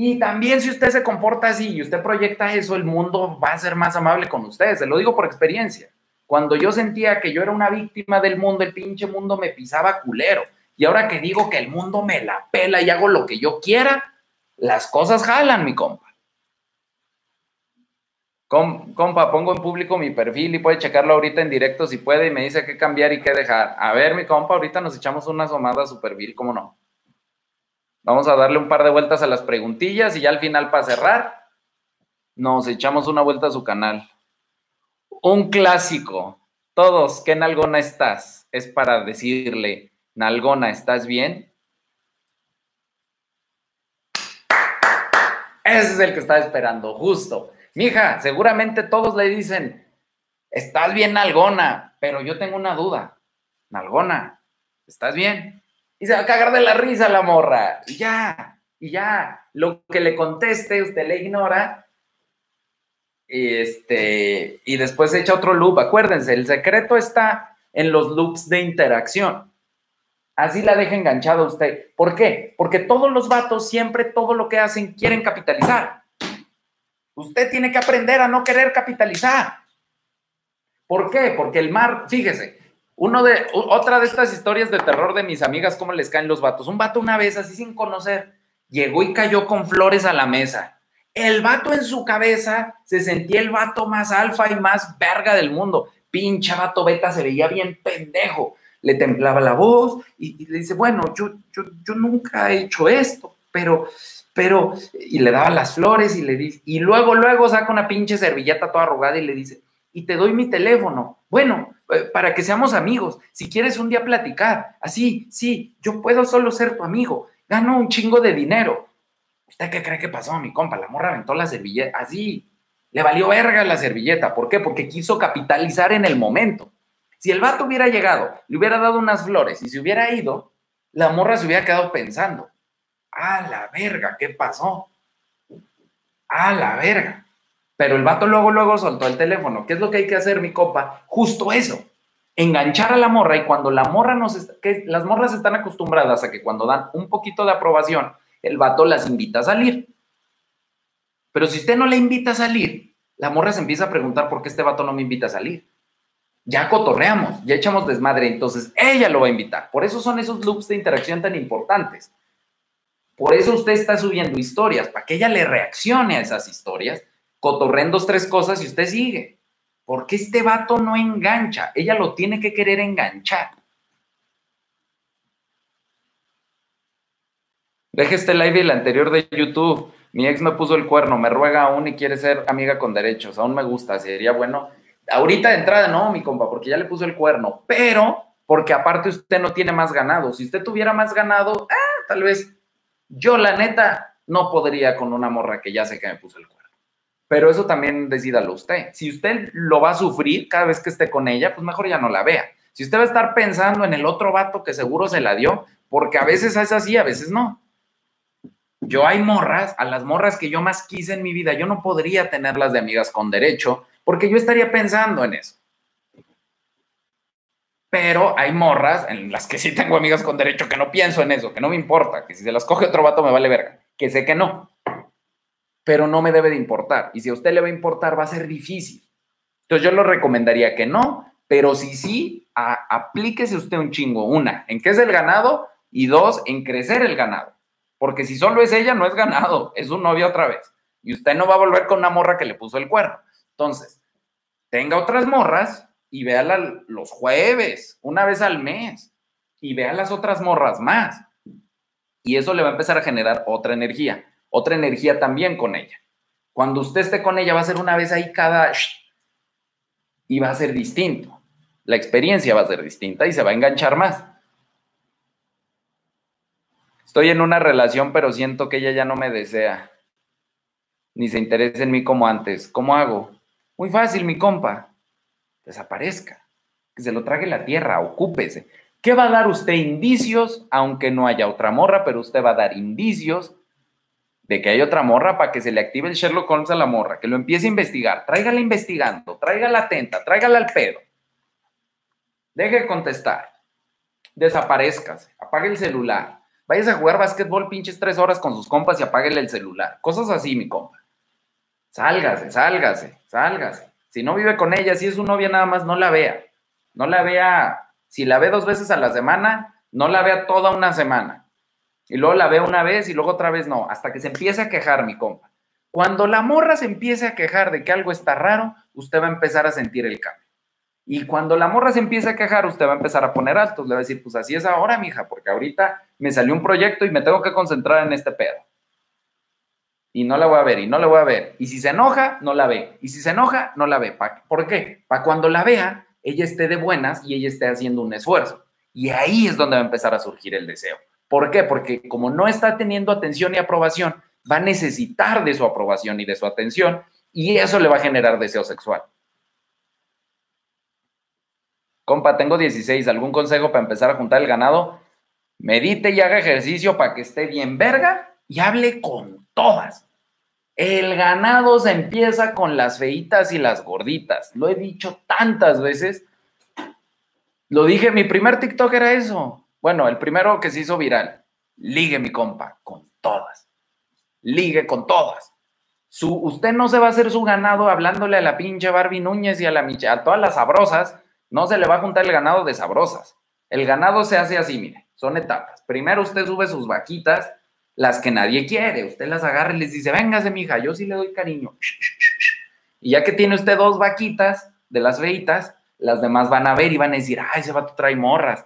A: Y también si usted se comporta así y usted proyecta eso, el mundo va a ser más amable con usted. Se lo digo por experiencia. Cuando yo sentía que yo era una víctima del mundo, el pinche mundo me pisaba culero. Y ahora que digo que el mundo me la pela y hago lo que yo quiera, las cosas jalan, mi compa. compa, pongo en público mi perfil y puede checarlo ahorita en directo si puede y me dice qué cambiar y qué dejar. A ver, mi compa, ahorita nos echamos una asomada a su perfil, ¿cómo no? Vamos a darle un par de vueltas a las preguntillas y ya al final para cerrar, nos echamos una vuelta a su canal. Un clásico. Todos, ¿qué nalgona estás? Es para decirle, nalgona, ¿estás bien? Ese es el que estaba esperando, justo. Mija, seguramente todos le dicen, estás bien, nalgona, pero yo tengo una duda. Nalgona, ¿estás bien? Y se va a cagar de la risa la morra. Y ya, y ya. Lo que le conteste, usted le ignora y, este, y después echa otro loop. Acuérdense, el secreto está en los loops de interacción. Así la deja enganchada usted. ¿Por qué? Porque todos los vatos siempre todo lo que hacen quieren capitalizar. Usted tiene que aprender a no querer capitalizar. ¿Por qué? Porque el mar, fíjese, uno de, otra de estas historias de terror de mis amigas, cómo les caen los vatos. Un vato una vez, así sin conocer, llegó y cayó con flores a la mesa el vato en su cabeza se sentía el vato más alfa y más verga del mundo. Pincha vato beta se veía bien pendejo. Le templaba la voz y, le dice, bueno, yo, yo, nunca he hecho esto, pero, pero, y le daba las flores y le dice, y luego, luego saca una pinche servilleta toda arrugada y le dice, y te doy mi teléfono. Bueno, eh, para que seamos amigos, si quieres un día platicar, así, sí, yo puedo solo ser tu amigo, gano un chingo de dinero, ¿Usted qué cree que pasó, mi compa? La morra aventó la servilleta, así. Le valió verga la servilleta. ¿Por qué? Porque quiso capitalizar en el momento. Si el vato hubiera llegado, le hubiera dado unas flores y se hubiera ido, la morra se hubiera quedado pensando, a la verga, ¿qué pasó? A la verga. Pero el vato luego, luego soltó el teléfono. ¿Qué es lo que hay que hacer, mi compa? Justo eso. Enganchar a la morra y cuando la morra nos... que las morras están acostumbradas a que cuando dan un poquito de aprobación, el vato las invita a salir. Pero si usted no le invita a salir, la morra se empieza a preguntar por qué este vato no me invita a salir. Ya cotorreamos, ya echamos desmadre, entonces ella lo va a invitar. Por eso son esos loops de interacción tan importantes. Por eso usted está subiendo historias, para que ella le reaccione a esas historias, cotorren dos, tres cosas y usted sigue. Porque este vato no engancha, ella lo tiene que querer enganchar. Deje este live y el anterior de YouTube. Mi ex me puso el cuerno, me ruega aún y quiere ser amiga con derechos. Aún me gusta, sería bueno. Ahorita de entrada no, mi compa, porque ya le puso el cuerno, pero porque aparte usted no tiene más ganado. Si usted tuviera más ganado, ah, tal vez yo la neta no podría con una morra que ya sé que me puso el cuerno. Pero eso también decídalo usted. Si usted lo va a sufrir cada vez que esté con ella, pues mejor ya no la vea. Si usted va a estar pensando en el otro vato que seguro se la dio, porque a veces es así, a veces no. Yo hay morras, a las morras que yo más quise en mi vida, yo no podría tenerlas de amigas con derecho, porque yo estaría pensando en eso. Pero hay morras en las que sí tengo amigas con derecho que no pienso en eso, que no me importa, que si se las coge otro vato me vale verga, que sé que no. Pero no me debe de importar. Y si a usted le va a importar, va a ser difícil. Entonces yo lo recomendaría que no, pero si sí, aplíquese usted un chingo. Una, en qué es el ganado y dos, en crecer el ganado. Porque si solo es ella, no es ganado, es un novio otra vez. Y usted no va a volver con una morra que le puso el cuerno. Entonces, tenga otras morras y véala los jueves, una vez al mes, y vea las otras morras más. Y eso le va a empezar a generar otra energía, otra energía también con ella. Cuando usted esté con ella va a ser una vez ahí cada... y va a ser distinto. La experiencia va a ser distinta y se va a enganchar más. Estoy en una relación, pero siento que ella ya no me desea, ni se interesa en mí como antes. ¿Cómo hago? Muy fácil, mi compa. Desaparezca. Que se lo trague la tierra, ocúpese. ¿Qué va a dar usted indicios, aunque no haya otra morra, pero usted va a dar indicios de que hay otra morra para que se le active el Sherlock Holmes a la morra, que lo empiece a investigar, tráigala investigando, tráigala atenta, tráigala al pedo. Deje de contestar. Desaparezcase, apague el celular. Váyase a jugar básquetbol pinches tres horas con sus compas y apáguele el celular. Cosas así, mi compa. Sálgase, sálgase, sálgase. Si no vive con ella, si es su novia nada más, no la vea. No la vea si la ve dos veces a la semana, no la vea toda una semana. Y luego la ve una vez y luego otra vez no, hasta que se empiece a quejar, mi compa. Cuando la morra se empiece a quejar de que algo está raro, usted va a empezar a sentir el cambio. Y cuando la morra se empiece a quejar, usted va a empezar a poner altos. Le va a decir, pues así es ahora, mija, porque ahorita me salió un proyecto y me tengo que concentrar en este pedo. Y no la voy a ver, y no la voy a ver. Y si se enoja, no la ve. Y si se enoja, no la ve. ¿Por qué? Para cuando la vea, ella esté de buenas y ella esté haciendo un esfuerzo. Y ahí es donde va a empezar a surgir el deseo. ¿Por qué? Porque como no está teniendo atención y aprobación, va a necesitar de su aprobación y de su atención y eso le va a generar deseo sexual. Compa, tengo 16. ¿Algún consejo para empezar a juntar el ganado? Medite y haga ejercicio para que esté bien verga y hable con todas. El ganado se empieza con las feitas y las gorditas. Lo he dicho tantas veces. Lo dije, mi primer TikTok era eso. Bueno, el primero que se hizo viral. Ligue, mi compa, con todas. Ligue con todas. Su, usted no se va a hacer su ganado hablándole a la pinche Barbie Núñez y a, la, a todas las sabrosas. No se le va a juntar el ganado de sabrosas. El ganado se hace así, mire, son etapas. Primero usted sube sus vaquitas las que nadie quiere. Usted las agarra y les dice, véngase, mija, yo sí le doy cariño. Y ya que tiene usted dos vaquitas de las feitas, las demás van a ver y van a decir, ay, ese vato trae morras.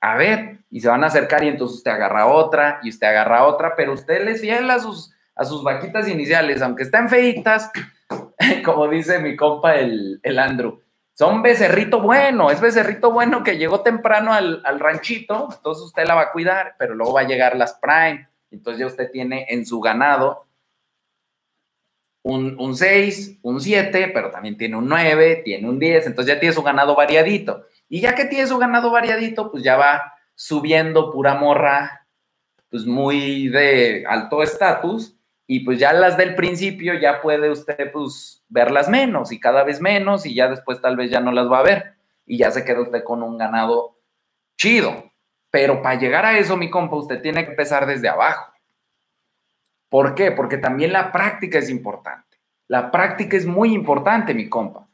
A: A ver, y se van a acercar y entonces usted agarra otra y usted agarra otra, pero usted les fiel a sus, a sus vaquitas iniciales, aunque estén feitas, *laughs* como dice mi compa el, el Andrew. Son becerrito bueno, es becerrito bueno que llegó temprano al, al ranchito, entonces usted la va a cuidar, pero luego va a llegar las prime, entonces ya usted tiene en su ganado un, 6, un 7, pero también tiene un 9, tiene un 10, entonces ya tiene su ganado variadito. Y ya que tiene su ganado variadito, pues ya va subiendo pura morra, pues muy de alto estatus, y pues ya las del principio ya puede usted pues verlas menos y cada vez menos, y ya después tal vez ya no las va a ver, y ya se queda usted con un ganado chido. Pero para llegar a eso, mi compa, usted tiene que empezar desde abajo. ¿Por qué? Porque también la práctica es importante. La práctica es muy importante, mi compa.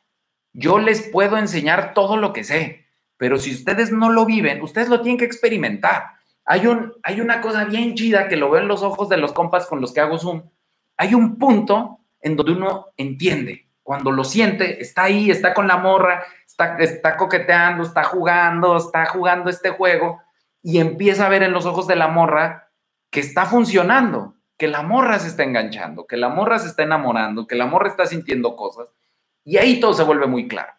A: Yo les puedo enseñar todo lo que sé, pero si ustedes no lo viven, ustedes lo tienen que experimentar. Hay, un, hay una cosa bien chida que lo veo en los ojos de los compas con los que hago Zoom. Hay un punto en donde uno entiende, cuando lo siente, está ahí, está con la morra, está, está coqueteando, está jugando, está jugando este juego y empieza a ver en los ojos de la morra que está funcionando, que la morra se está enganchando, que la morra se está enamorando, que la morra está sintiendo cosas. Y ahí todo se vuelve muy claro.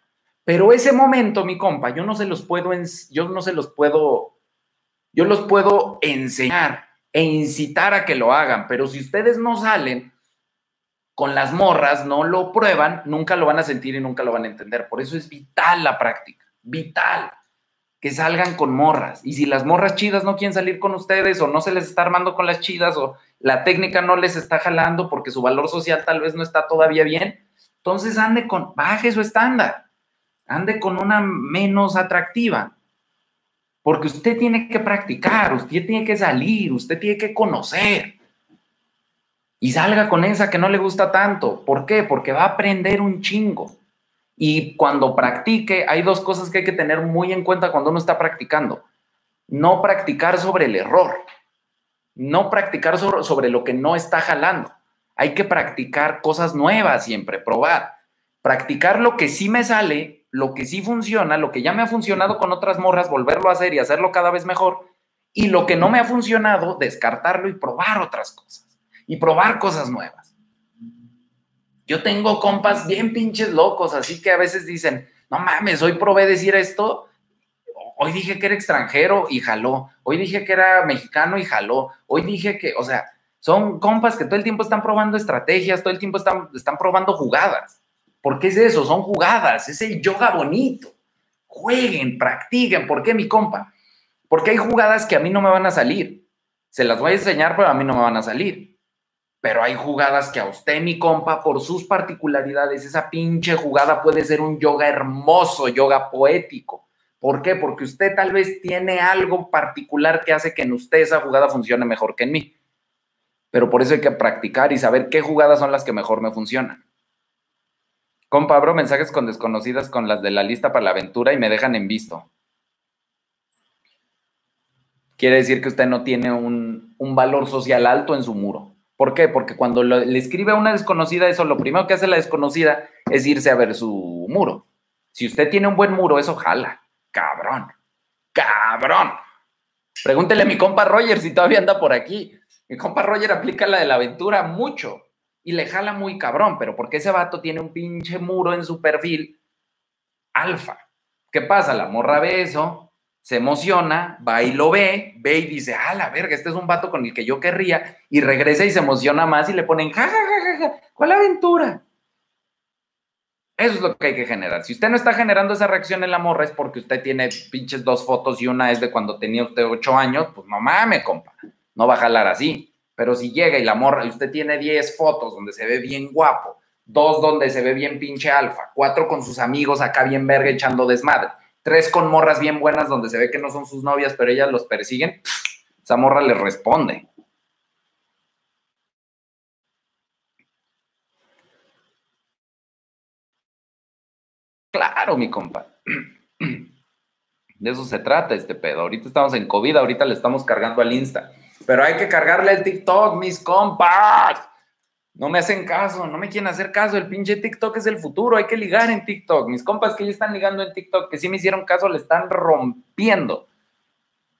A: Pero ese momento, mi compa, yo no se los puedo, yo no se los puedo, yo los puedo enseñar e incitar a que lo hagan, pero si ustedes no salen con las morras, no lo prueban, nunca lo van a sentir y nunca lo van a entender. Por eso es vital la práctica, vital que salgan con morras. Y si las morras chidas no quieren salir con ustedes o no se les está armando con las chidas o la técnica no les está jalando porque su valor social tal vez no está todavía bien, entonces ande con, baje su estándar, ande con una menos atractiva. Porque usted tiene que practicar, usted tiene que salir, usted tiene que conocer. Y salga con esa que no le gusta tanto. ¿Por qué? Porque va a aprender un chingo. Y cuando practique, hay dos cosas que hay que tener muy en cuenta cuando uno está practicando. No practicar sobre el error. No practicar sobre, lo que no está jalando. Hay que practicar cosas nuevas siempre, probar. Practicar lo que sí me sale lo que sí funciona, lo que ya me ha funcionado con otras morras, volverlo a hacer y hacerlo cada vez mejor, y lo que no me ha funcionado, descartarlo y probar otras cosas, y probar cosas nuevas. Yo tengo compas bien pinches locos, así que a veces dicen, no mames, hoy probé decir esto, hoy dije que era extranjero y jaló, hoy dije que era mexicano y jaló, hoy dije que, o sea, son compas que todo el tiempo están probando estrategias, todo el tiempo están, están probando jugadas. ¿Por qué es eso? Son jugadas, es el yoga bonito. Jueguen, practiquen. ¿Por qué, mi compa? Porque hay jugadas que a mí no me van a salir. Se las voy a enseñar, pero a mí no me van a salir. Pero hay jugadas que a usted, mi compa, por sus particularidades, esa pinche jugada puede ser un yoga hermoso, yoga poético. ¿Por qué? Porque usted tal vez tiene algo particular que hace que en usted esa jugada funcione mejor que en mí. Pero por eso hay que practicar y saber qué jugadas son las que mejor me funcionan. Compa, abro mensajes con desconocidas con las de la lista para la aventura y me dejan en visto. Quiere decir que usted no tiene un, valor social alto en su muro. ¿Por qué? Porque cuando le escribe a una desconocida eso, lo primero que hace la desconocida es irse a ver su muro. Si usted tiene un buen muro, eso jala. Cabrón. Cabrón. Pregúntele a mi compa Roger si todavía anda por aquí. Mi compa Roger aplica la de la aventura mucho y le jala muy cabrón, pero porque ese vato tiene un pinche muro en su perfil alfa. ¿Qué pasa? La morra ve se emociona, va y lo ve, ve y dice, ah, la verga, este es un vato con el que yo querría, y regresa y se emociona más y le ponen, ja, ja, ja, ja, ¿cuál aventura? Eso es lo que hay que generar. Si usted no está generando esa reacción en la morra es porque usted tiene pinches dos fotos y una es de cuando tenía usted ocho años, pues no mames, compa, no va a jalar así. Pero si llega y la morra, y usted tiene 10 fotos donde se ve bien guapo, dos donde se ve bien pinche alfa, cuatro con sus amigos acá bien verga echando desmadre, tres con morras bien buenas donde se ve que no son sus novias, pero ellas los persiguen, esa morra le responde. Claro, mi compa. De eso se trata este pedo. Ahorita estamos en COVID, ahorita le estamos cargando al Insta. Pero hay que cargarle el TikTok, mis compas. No me hacen caso, no me quieren hacer caso. El pinche TikTok es el futuro, hay que ligar en TikTok. Mis compas que ya están ligando en TikTok, que sí me hicieron caso, le están rompiendo.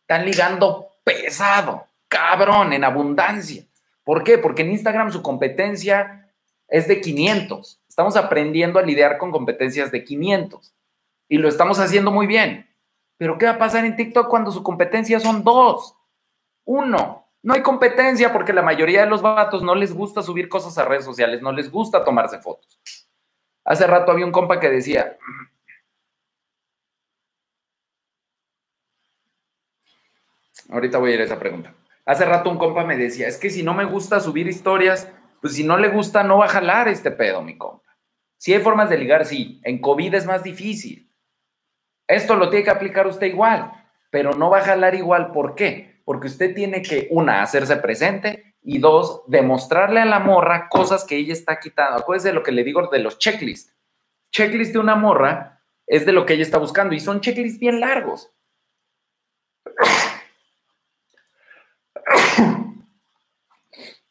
A: Están ligando pesado, cabrón, en abundancia. ¿Por qué? Porque en Instagram su competencia es de 500. Estamos aprendiendo a lidiar con competencias de 500 y lo estamos haciendo muy bien. Pero ¿qué va a pasar en TikTok cuando su competencia son dos? Uno, no hay competencia porque la mayoría de los vatos no les gusta subir cosas a redes sociales, no les gusta tomarse fotos. Hace rato había un compa que decía, ahorita voy a ir a esa pregunta. Hace rato un compa me decía, es que si no me gusta subir historias, pues si no le gusta, no va a jalar este pedo, mi compa. Si hay formas de ligar, sí. En COVID es más difícil. Esto lo tiene que aplicar usted igual, pero no va a jalar igual. ¿Por qué? Porque usted tiene que, una, hacerse presente y dos, demostrarle a la morra cosas que ella está quitando. Acuérdese de lo que le digo de los checklists. Checklist de una morra es de lo que ella está buscando y son checklists bien largos.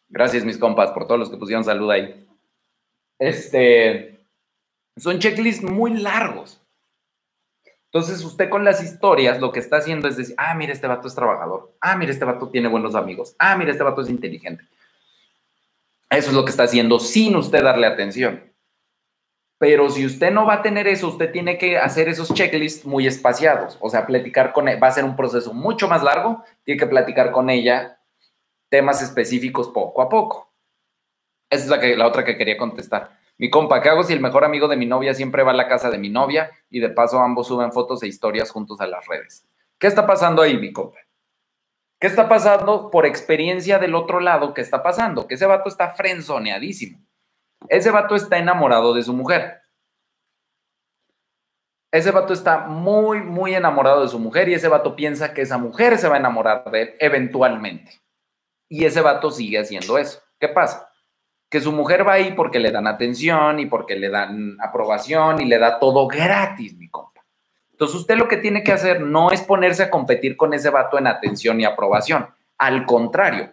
A: Gracias, mis compas, por todos los que pusieron salud ahí. Este, son checklists muy largos. Entonces, usted con las historias lo que está haciendo es decir, ah, mira, este vato es trabajador, ah, mira, este vato tiene buenos amigos, ah, mira, este vato es inteligente. Eso es lo que está haciendo sin usted darle atención. Pero si usted no va a tener eso, usted tiene que hacer esos checklists muy espaciados. O sea, platicar con ella, va a ser un proceso mucho más largo. Tiene que platicar con ella temas específicos poco a poco. Esa es la, la otra que quería contestar. Mi compa, ¿qué hago si el mejor amigo de mi novia siempre va a la casa de mi novia y de paso ambos suben fotos e historias juntos a las redes? ¿Qué está pasando ahí, mi compa? ¿Qué está pasando por experiencia del otro lado? ¿Qué está pasando? Que ese vato está frenzoneadísimo. Ese vato está enamorado de su mujer. Ese vato está muy, muy enamorado de su mujer y ese vato piensa que esa mujer se va a enamorar de él eventualmente. Y ese vato sigue haciendo eso. ¿Qué pasa? Que su mujer va ahí porque le dan atención y porque le dan aprobación y le da todo gratis, mi compa. Entonces usted lo que tiene que hacer no es ponerse a competir con ese vato en atención y aprobación. Al contrario,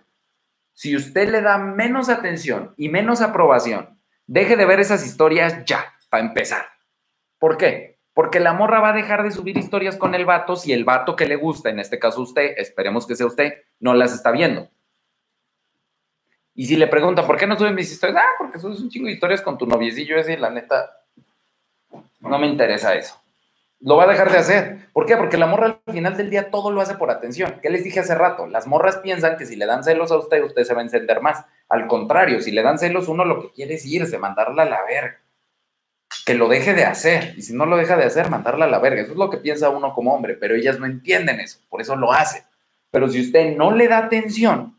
A: si usted le da menos atención y menos aprobación, deje de ver esas historias ya, para empezar. ¿Por qué? Porque la morra va a dejar de subir historias con el vato si el vato que le gusta, en este caso usted, esperemos que sea usted, no las está viendo. Y si le pregunta, ¿por qué no suben mis historias? Ah, porque subes un chingo de historias con tu noviecillo ese y la neta, no me interesa eso. Lo va a dejar de hacer. ¿Por qué? Porque la morra al final del día todo lo hace por atención. ¿Qué les dije hace rato? Las morras piensan que si le dan celos a usted, usted se va a encender más. Al contrario, si le dan celos, uno lo que quiere es irse, mandarla a la verga. Que lo deje de hacer. Y si no lo deja de hacer, mandarla a la verga. Eso es lo que piensa uno como hombre, pero ellas no entienden eso. Por eso lo hace. Pero si usted no le da atención,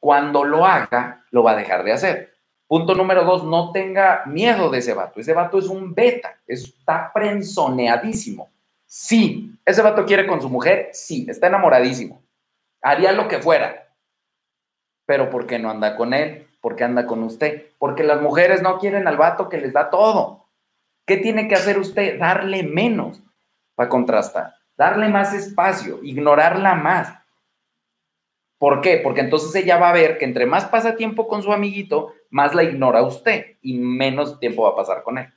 A: cuando lo haga, lo va a dejar de hacer. Punto número dos, no tenga miedo de ese vato. Ese vato es un beta, está frenzoneadísimo. Sí, ese vato quiere con su mujer, sí, está enamoradísimo. Haría lo que fuera. Pero ¿por qué no anda con él? ¿Por qué anda con usted? Porque las mujeres no quieren al vato que les da todo. ¿Qué tiene que hacer usted? Darle menos para contrastar, darle más espacio, ignorarla más. ¿Por qué? Porque entonces ella va a ver que entre más pasa tiempo con su amiguito, más la ignora usted y menos tiempo va a pasar con él.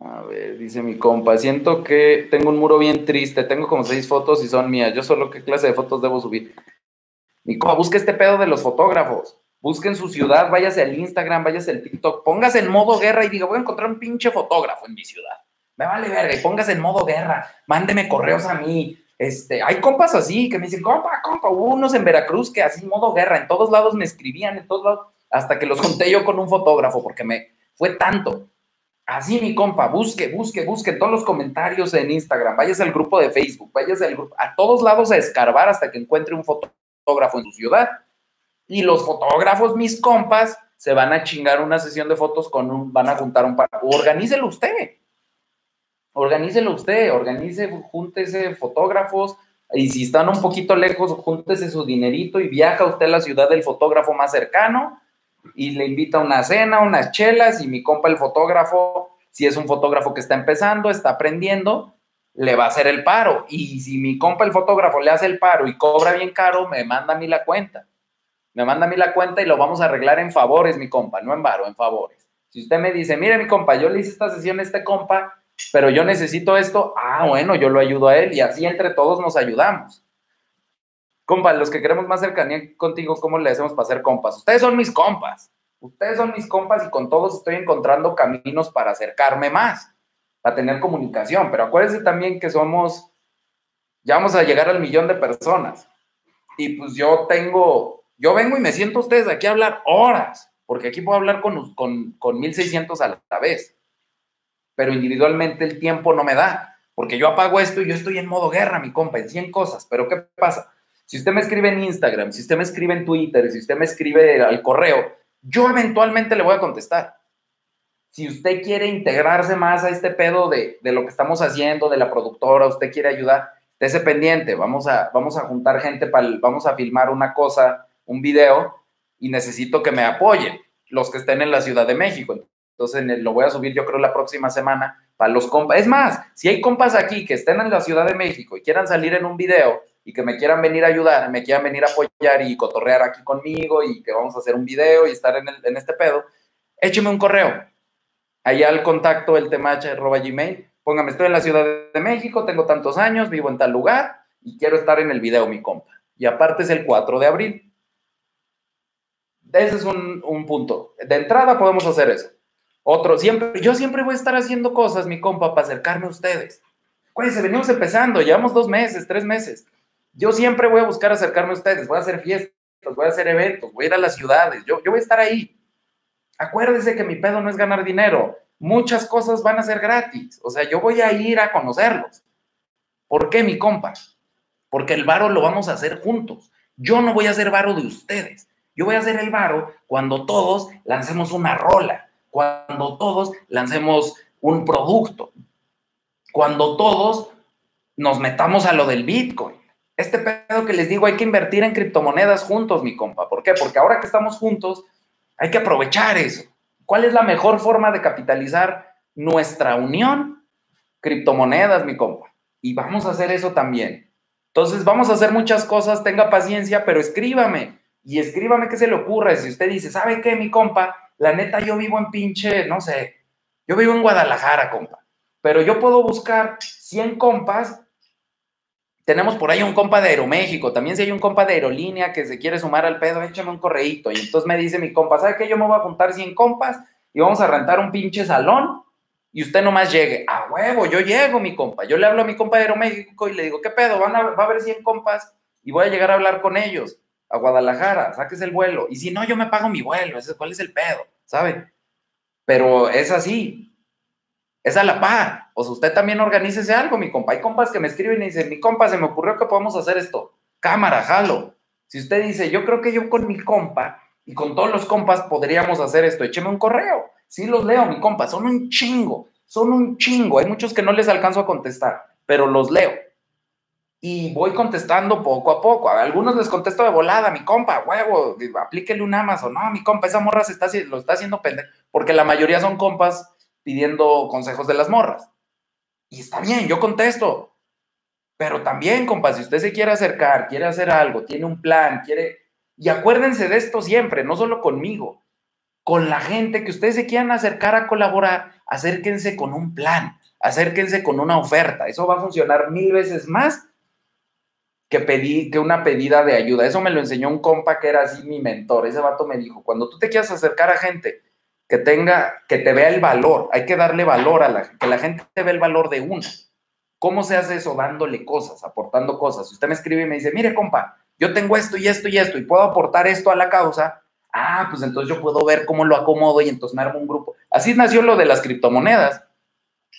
A: A ver, dice mi compa, siento que tengo un muro bien triste, tengo como seis fotos y son mías, yo solo qué clase de fotos debo subir. Mi compa, busque este pedo de los fotógrafos, busque en su ciudad, váyase al Instagram, váyase al TikTok, póngase en modo guerra y diga, voy a encontrar un pinche fotógrafo en mi ciudad. Me vale verga, y póngase en modo guerra, mándeme correos a mí, este, hay compas así que me dicen, compa, compa, unos en Veracruz que así modo guerra, en todos lados me escribían, en todos lados, hasta que los junté yo con un fotógrafo, porque me fue tanto. Así, mi compa, busque, busque, busque todos los comentarios en Instagram, váyase al grupo de Facebook, váyase al grupo, a todos lados a escarbar hasta que encuentre un fotógrafo en su ciudad. Y los fotógrafos, mis compas, se van a chingar una sesión de fotos con un, van a juntar un par, organícelo usted organícelo usted, organice, júntese fotógrafos, y si están un poquito lejos, júntese su dinerito y viaja usted a la ciudad del fotógrafo más cercano y le invita a una cena, unas chelas, y mi compa el fotógrafo, si es un fotógrafo que está empezando, está aprendiendo, le va a hacer el paro. Y si mi compa el fotógrafo le hace el paro y cobra bien caro, me manda a mí la cuenta. Me manda a mí la cuenta y lo vamos a arreglar en favores, mi compa, no en varo, en favores. Si usted me dice, mire mi compa, yo le hice esta sesión a este compa pero yo necesito esto, ah, bueno, yo lo ayudo a él y así entre todos nos ayudamos. Compa, los que queremos más cercanía contigo, ¿cómo le hacemos para ser compas? Ustedes son mis compas, ustedes son mis compas y con todos estoy encontrando caminos para acercarme más, para tener comunicación, pero acuérdense también que somos, ya vamos a llegar al millón de personas y pues yo tengo, yo vengo y me siento ustedes aquí a hablar horas, porque aquí puedo hablar con, con, con 1600 a la vez pero individualmente el tiempo no me da, porque yo apago esto y yo estoy en modo guerra, mi compa, en 100 cosas, pero ¿qué pasa? Si usted me escribe en Instagram, si usted me escribe en Twitter, si usted me escribe al correo, yo eventualmente le voy a contestar. Si usted quiere integrarse más a este pedo de, de lo que estamos haciendo, de la productora, usted quiere ayudar, estése pendiente, vamos a, vamos a juntar gente, para, vamos a filmar una cosa, un video, y necesito que me apoyen los que estén en la Ciudad de México. Entonces lo voy a subir yo creo la próxima semana para los compas. Es más, si hay compas aquí que estén en la Ciudad de México y quieran salir en un video y que me quieran venir a ayudar, me quieran venir a apoyar y cotorrear aquí conmigo y que vamos a hacer un video y estar en, este pedo, écheme un correo. Allá al contacto el gmail. Póngame, estoy en la Ciudad de México, tengo tantos años, vivo en tal lugar y quiero estar en el video, mi compa. Y aparte es el 4 de abril. Ese es un punto. De entrada podemos hacer eso. Otro, siempre, yo siempre voy a estar haciendo cosas, mi compa, para acercarme a ustedes. Acuérdense, venimos empezando, llevamos dos meses, tres meses. Yo siempre voy a buscar acercarme a ustedes, voy a hacer fiestas, voy a hacer eventos, voy a ir a las ciudades, yo, yo voy a estar ahí. Acuérdense que mi pedo no es ganar dinero, muchas cosas van a ser gratis, o sea, yo voy a ir a conocerlos. ¿Por qué, mi compa? Porque el varo lo vamos a hacer juntos. Yo no voy a hacer varo de ustedes. Yo voy a hacer el varo cuando todos lancemos una rola cuando todos lancemos un producto, cuando todos nos metamos a lo del Bitcoin. Este pedo que les digo, hay que invertir en criptomonedas juntos, mi compa. ¿Por qué? Porque ahora que estamos juntos, hay que aprovechar eso. ¿Cuál es la mejor forma de capitalizar nuestra unión? Criptomonedas, mi compa. Y vamos a hacer eso también. Entonces, vamos a hacer muchas cosas, tenga paciencia, pero escríbame. Y escríbame qué se le ocurre. Si usted dice, ¿sabe qué, mi compa? La neta, yo vivo en pinche, no sé, Yo vivo en Guadalajara, compa. Pero yo puedo buscar 100 compas. Tenemos por ahí un compa de Aeroméxico. También si hay un compa de aerolínea que se quiere sumar al pedo, échame un correíto. Y entonces me dice mi compa, ¿sabe qué? Yo me voy a juntar 100 compas y vamos a rentar un pinche salón y usted nomás llegue. A huevo, yo llego, mi compa. Yo le hablo a mi compa de Aeroméxico y le digo, ¿qué pedo? Van a, va a haber 100 compas y voy a llegar a hablar con ellos a Guadalajara, saques el vuelo. Y si no, yo me pago mi vuelo. ¿Cuál es el pedo? ¿Sabe? Pero es así. Es a la par. O sea, usted también organícese algo, mi compa. Hay compas que me escriben y dicen, mi compa, se me ocurrió que podemos hacer esto. Cámara, jalo. Si usted dice, yo creo que yo con mi compa y con todos los compas podríamos hacer esto, écheme un correo. Sí los leo, mi compa. Son un chingo. Son un chingo. Hay muchos que no les alcanzo a contestar, pero los leo y voy contestando poco a poco. A algunos les contesto de volada, mi compa, huevo, aplíquele un Amazon. No, mi compa, esa morra se está, lo está haciendo pendejo. Porque la mayoría son compas pidiendo consejos de las morras. Y está bien, yo contesto. Pero también, compa, si usted se quiere acercar, quiere hacer algo, tiene un plan, quiere... Y acuérdense de esto siempre, no solo conmigo, con la gente que ustedes se quieran acercar a colaborar, acérquense con un plan, acérquense con una oferta. Eso va a funcionar mil veces más que pedí, que una pedida de ayuda. Eso me lo enseñó un compa que era así mi mentor. Ese vato me dijo, cuando tú te quieras acercar a gente que tenga, que te vea el valor, hay que darle valor a la, que la gente te vea el valor de uno. ¿Cómo se hace eso? Dándole cosas, aportando cosas. Si usted me escribe y me dice, mire, compa, yo tengo esto y esto y esto y puedo aportar esto a la causa, ah, pues entonces yo puedo ver cómo lo acomodo y entonces me armo un grupo. Así nació lo de las criptomonedas.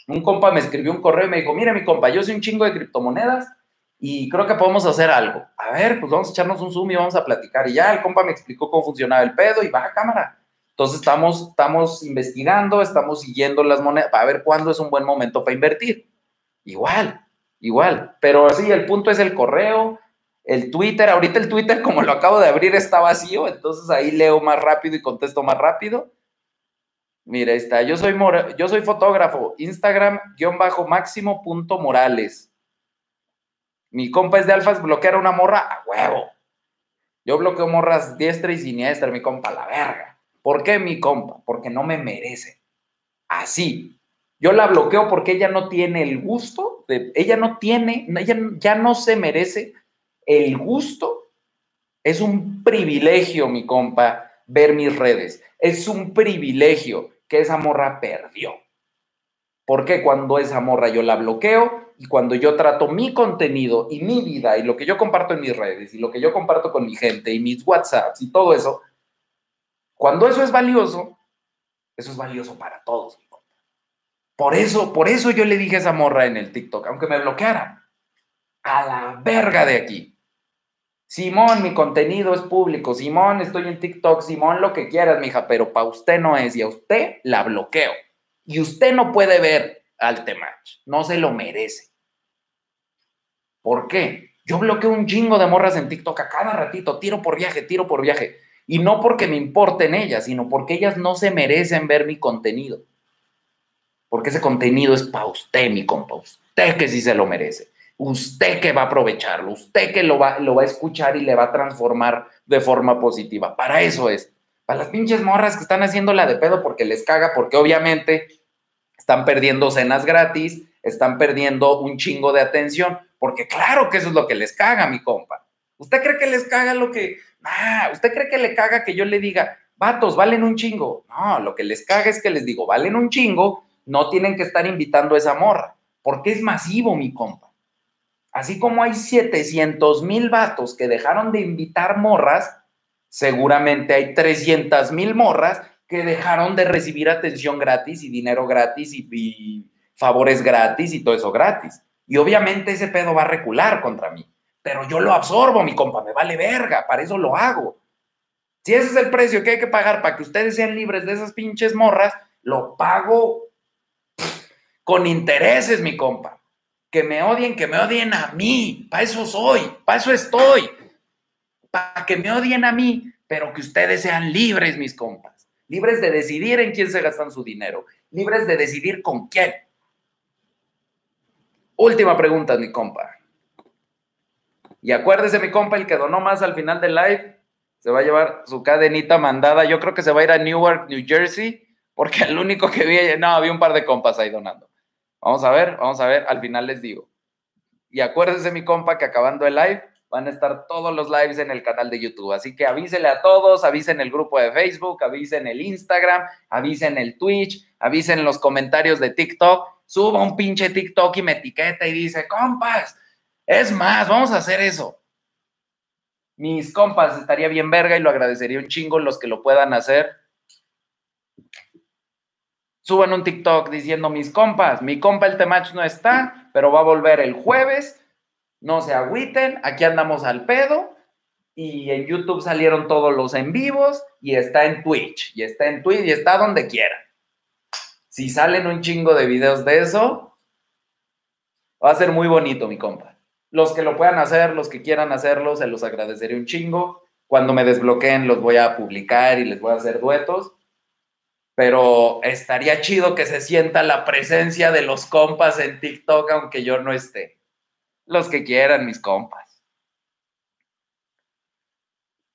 A: Un compa me escribió un correo y me dijo, mire, mi compa, yo soy un chingo de criptomonedas y creo que podemos hacer algo. A ver, pues vamos a echarnos un zoom y vamos a platicar. Y ya el compa me explicó cómo funcionaba el pedo y baja cámara. Entonces estamos, estamos investigando, estamos siguiendo las monedas para ver cuándo es un buen momento para invertir. Igual, igual. Pero sí, el punto es el correo, el Twitter. Ahorita el Twitter, como lo acabo de abrir, está vacío. Entonces ahí leo más rápido y contesto más rápido. Mira, ahí está. Yo soy, yo soy fotógrafo. Instagram, guion bajo máximo punto morales. Mi compa es de alfas, bloquear una morra a huevo. Yo bloqueo morras diestra y siniestra, mi compa, la verga. ¿Por qué mi compa? Porque no me merece. Así. Yo la bloqueo porque ella no tiene el gusto, de, ella no tiene, ella ya no se merece el gusto. Es un privilegio, mi compa, ver mis redes. Es un privilegio que esa morra perdió. Porque cuando esa morra yo la bloqueo y cuando yo trato mi contenido y mi vida y lo que yo comparto en mis redes y lo que yo comparto con mi gente y mis WhatsApps y todo eso, cuando eso es valioso, eso es valioso para todos. Por eso, por eso yo le dije a esa morra en el TikTok, aunque me bloqueara, a la verga de aquí. Simón, mi contenido es público. Simón, estoy en TikTok. Simón, lo que quieras, mija, pero para usted no es y a usted la bloqueo y usted no puede ver al Temach, no se lo merece. ¿Por qué? Yo bloqueo un chingo de morras en TikTok a cada ratito, tiro por viaje, tiro por viaje. Y no porque me importen ellas, sino porque ellas no se merecen ver mi contenido. Porque ese contenido es para usted, mi compa. Usted que sí se lo merece. Usted que va a aprovecharlo. Usted que lo va, lo va a escuchar y le va a transformar de forma positiva. Para eso es. Para las pinches morras que están haciéndola de pedo porque les caga, porque obviamente están perdiendo cenas gratis, están perdiendo un chingo de atención, porque claro que eso es lo que les caga, mi compa. ¿Usted cree que les caga lo que... Ah, ¿usted cree que le caga que yo le diga, vatos, valen un chingo? No, lo que les caga es que les digo, valen un chingo, no tienen que estar invitando a esa morra, porque es masivo, mi compa. Así como hay 700 mil vatos que dejaron de invitar morras, seguramente hay 300 mil morras que dejaron de recibir atención gratis y dinero gratis y, favores gratis y todo eso gratis. Y obviamente ese pedo va a recular contra mí. Pero yo lo absorbo, mi compa, me vale verga, para eso lo hago. Si ese es el precio que hay que pagar para que ustedes sean libres de esas pinches morras, lo pago con intereses, mi compa. Que me odien, que me odien a mí. Para eso soy, para eso estoy. Para que me odien a mí, pero que ustedes sean libres, mis compas libres de decidir en quién se gastan su dinero, libres de decidir con quién. Última pregunta, mi compa. Y acuérdese, mi compa, el que donó más al final del live se va a llevar su cadenita mandada. Yo creo que se va a ir a Newark, New Jersey, porque el único que vi, no, había un par de compas ahí donando. Vamos a ver, vamos a ver, al final les digo. Y acuérdense, mi compa, que acabando el live, van a estar todos los lives en el canal de YouTube. Así que avísele a todos, avisen el grupo de Facebook, avisen el Instagram, avisen el Twitch, avisen los comentarios de TikTok. Suba un pinche TikTok y me etiqueta y dice, compas, es más, vamos a hacer eso. Mis compas, estaría bien verga y lo agradecería un chingo los que lo puedan hacer. Suban un TikTok diciendo, mis compas, mi compa el Temach no está, pero va a volver el jueves no se agüiten, aquí andamos al pedo. Y en YouTube salieron todos los en vivos y está en Twitch, y está en Twitch y está donde quiera. Si salen un chingo de videos de eso, va a ser muy bonito, mi compa. Los que lo puedan hacer, los que quieran hacerlo, se los agradeceré un chingo. Cuando me desbloqueen los voy a publicar y les voy a hacer duetos. Pero estaría chido que se sienta la presencia de los compas en TikTok aunque yo no esté. Los que quieran, mis compas.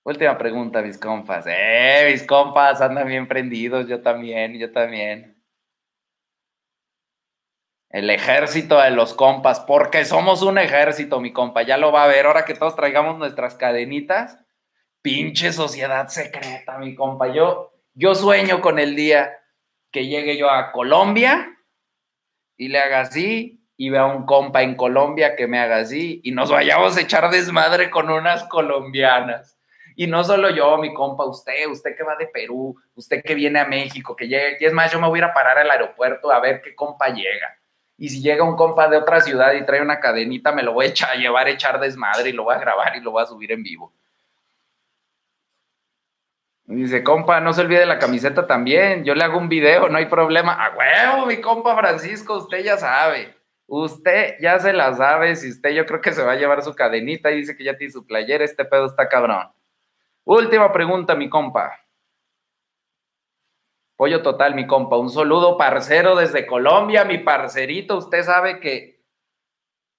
A: Última pregunta, mis compas. Eh, mis compas andan bien prendidos, yo también, yo también. El ejército de los compas, porque somos un ejército, mi compa, ya lo va a ver, ahora que todos traigamos nuestras cadenitas. Pinche sociedad secreta, mi compa. Yo, yo sueño con el día que llegue yo a Colombia y le haga así y vea un compa en Colombia que me haga así y nos vayamos a echar desmadre con unas colombianas. Y no solo yo, mi compa, usted, usted que va de Perú, usted que viene a México, que llega aquí. Es más, yo me voy a ir a parar al aeropuerto a ver qué compa llega. Y si llega un compa de otra ciudad y trae una cadenita, me lo voy a, echar, a llevar a echar desmadre y lo voy a grabar y lo voy a subir en vivo. dice, compa, no se olvide la camiseta también. Yo le hago un video, no hay problema. A huevo, mi compa Francisco, usted ya sabe. Usted ya se la sabe, si usted yo creo que se va a llevar su cadenita y dice que ya tiene su playera, este pedo está cabrón. Última pregunta, mi compa. Pollo total, mi compa. Un saludo parcero desde Colombia, mi parcerito. Usted sabe que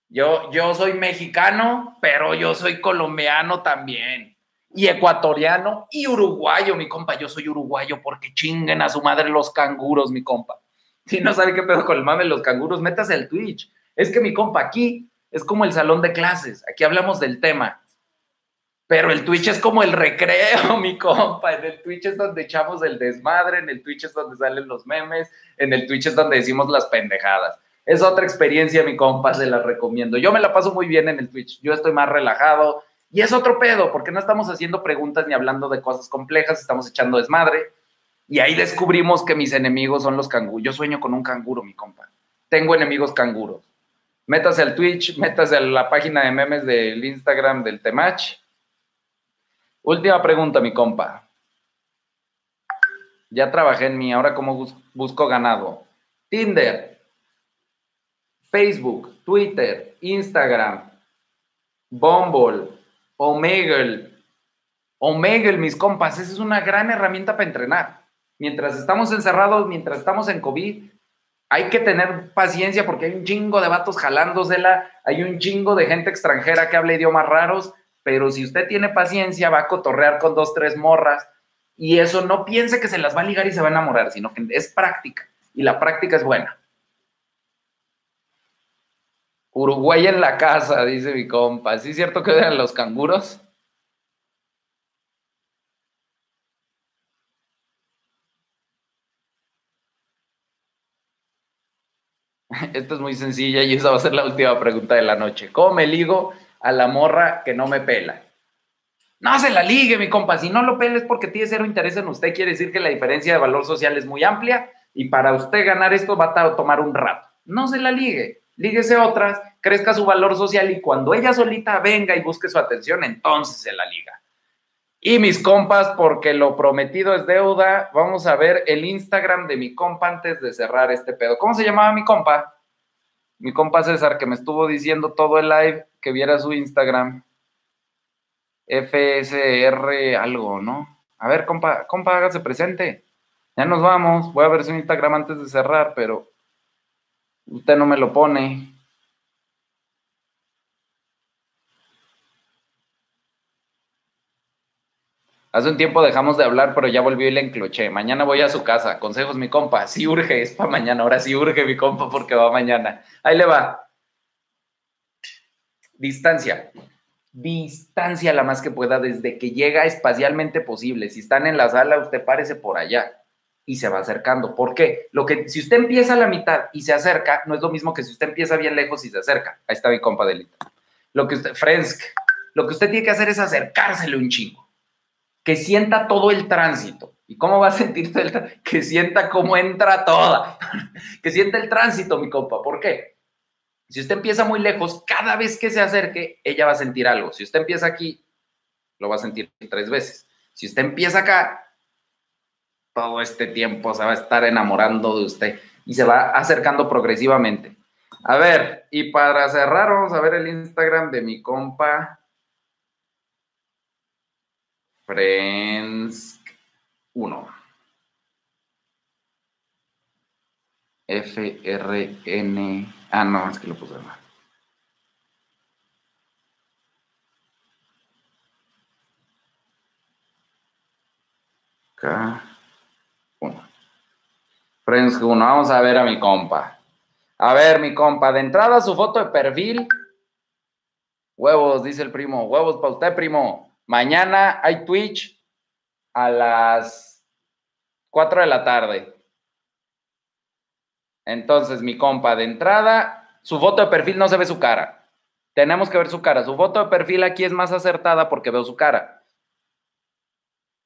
A: yo, yo soy mexicano, pero yo soy colombiano también. Y ecuatoriano y uruguayo, mi compa. Yo soy uruguayo porque chinguen a su madre los canguros, mi compa. Si no sabe qué pedo con el mame de los canguros, métase al Twitch. Es que mi compa aquí es como el salón de clases. Aquí hablamos del tema. Pero el Twitch es como el recreo, *laughs* mi compa. En el Twitch es donde echamos el desmadre, en el Twitch es donde salen los memes, en el Twitch es donde decimos las pendejadas. Es otra experiencia, mi compa, se la recomiendo. Yo me la paso muy bien en el Twitch. Yo estoy más relajado. Y es otro pedo, porque no estamos haciendo preguntas ni hablando de cosas complejas, estamos echando desmadre. Y ahí descubrimos que mis enemigos son los canguros. Yo sueño con un canguro, mi compa. Tengo enemigos canguros. Métase al Twitch, métase a la página de memes del Instagram del Temach. Última pregunta, mi compa. Ya trabajé en mí, ahora cómo busco ganado. Tinder, Facebook, Twitter, Instagram, Bumble, Omegle. Omegle, mis compas, esa es una gran herramienta para entrenar mientras estamos encerrados, mientras estamos en COVID, hay que tener paciencia porque hay un chingo de vatos jalándosela, hay un chingo de gente extranjera que habla idiomas raros, pero si usted tiene paciencia va a cotorrear con dos, tres morras y eso no piense que se las va a ligar y se va a enamorar, sino que es práctica y la práctica es buena. Uruguay en la casa, dice mi compa. ¿Sí es cierto que eran los canguros? *laughs* Esta es muy sencilla y esa va a ser la última pregunta de la noche. ¿Cómo me ligo a la morra que no me pela? No se la ligue, mi compa. Si no lo peles porque tiene cero interés en usted, quiere decir que la diferencia de valor social es muy amplia y para usted ganar esto va a tomar un rato. No se la ligue. Líguese otras, crezca su valor social y cuando ella solita venga y busque su atención, entonces se la liga. Y mis compas, porque lo prometido es deuda, vamos a ver el Instagram de mi compa antes de cerrar este pedo. ¿Cómo se llamaba mi compa? Mi compa César, que me estuvo diciendo todo el live que viera su Instagram. FSR algo, ¿no? A ver, compa, compa, hágase presente. Ya nos vamos. Voy a ver su Instagram antes de cerrar, pero usted no me lo pone. Hace un tiempo dejamos de hablar, pero ya volvió y le encloché. Mañana voy a su casa. Consejos, mi compa. Sí urge, es para mañana. Ahora sí urge, mi compa, porque va mañana. Ahí le va. Distancia. Distancia la más que pueda desde que llega espacialmente posible. Si están en la sala, usted párese por allá y se va acercando. ¿Por qué? Lo que, si usted empieza a la mitad y se acerca, no es lo mismo que si usted empieza bien lejos y se acerca. Ahí está mi compa Delita. Lo que usted, Frensk, lo que usted tiene que hacer es acercársele un chingo que sienta todo el tránsito. ¿Y cómo va a sentir todo el? Que sienta cómo entra toda. *laughs* que sienta el tránsito, mi compa. ¿Por qué? Si usted empieza muy lejos, cada vez que se acerque, ella va a sentir algo. Si usted empieza aquí, lo va a sentir tres veces. Si usted empieza acá, todo este tiempo se va a estar enamorando de usted y se va acercando progresivamente. A ver, y para cerrar, vamos a ver el Instagram de mi compa Friends 1. N Ah, no, es que lo puse mal. K1. Friends 1. Vamos a ver a mi compa. A ver, mi compa. De entrada, su foto de perfil. Huevos, dice el primo. Huevos para usted, primo. Mañana hay Twitch a las 4 de la tarde. Entonces, mi compa, de entrada, su foto de perfil no se ve su cara. Tenemos que ver su cara. Su foto de perfil aquí es más acertada porque veo su cara.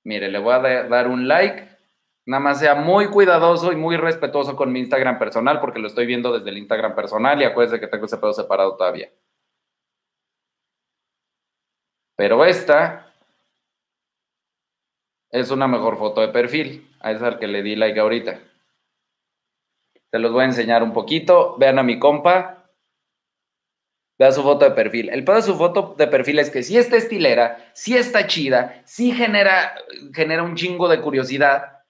A: Mire, le voy a dar un like. Nada más sea muy cuidadoso y muy respetuoso con mi Instagram personal porque lo estoy viendo desde el Instagram personal y acuérdese que tengo ese pedo separado todavía. Pero esta es una mejor foto de perfil. A esa al que le di like ahorita. Se los voy a enseñar un poquito. Vean a mi compa. Vean su foto de perfil. El pedo de su foto de perfil es que si está estilera, si está chida, si genera, genera un chingo de curiosidad.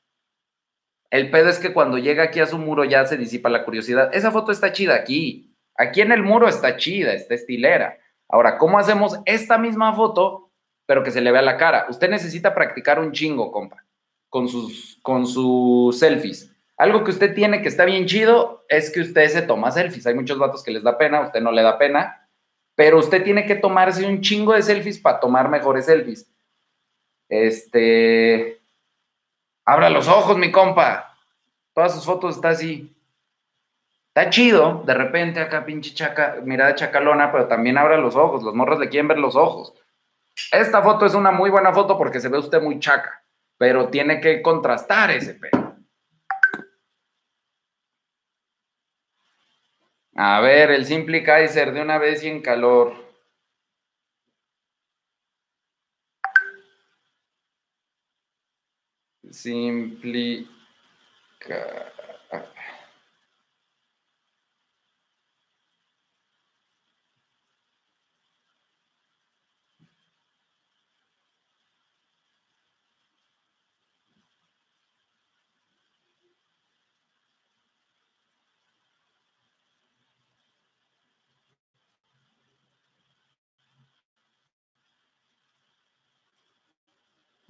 A: El pedo es que cuando llega aquí a su muro ya se disipa la curiosidad. Esa foto está chida aquí. Aquí en el muro está chida, está estilera. Ahora, ¿cómo hacemos esta misma foto, pero que se le vea la cara? Usted necesita practicar un chingo, compa, con sus, con sus selfies. Algo que usted tiene que está bien chido es que usted se toma selfies. Hay muchos vatos que les da pena, usted no le da pena, pero usted tiene que tomarse un chingo de selfies para tomar mejores selfies. Este. Abra los ojos, mi compa. Todas sus fotos están así. Está chido, de repente acá pinche chaca, mirada chacalona, pero también abra los ojos, los morros le quieren ver los ojos. Esta foto es una muy buena foto porque se ve usted muy chaca, pero tiene que contrastar ese pelo. A ver, el Simple Kaiser de una vez y en calor. Simple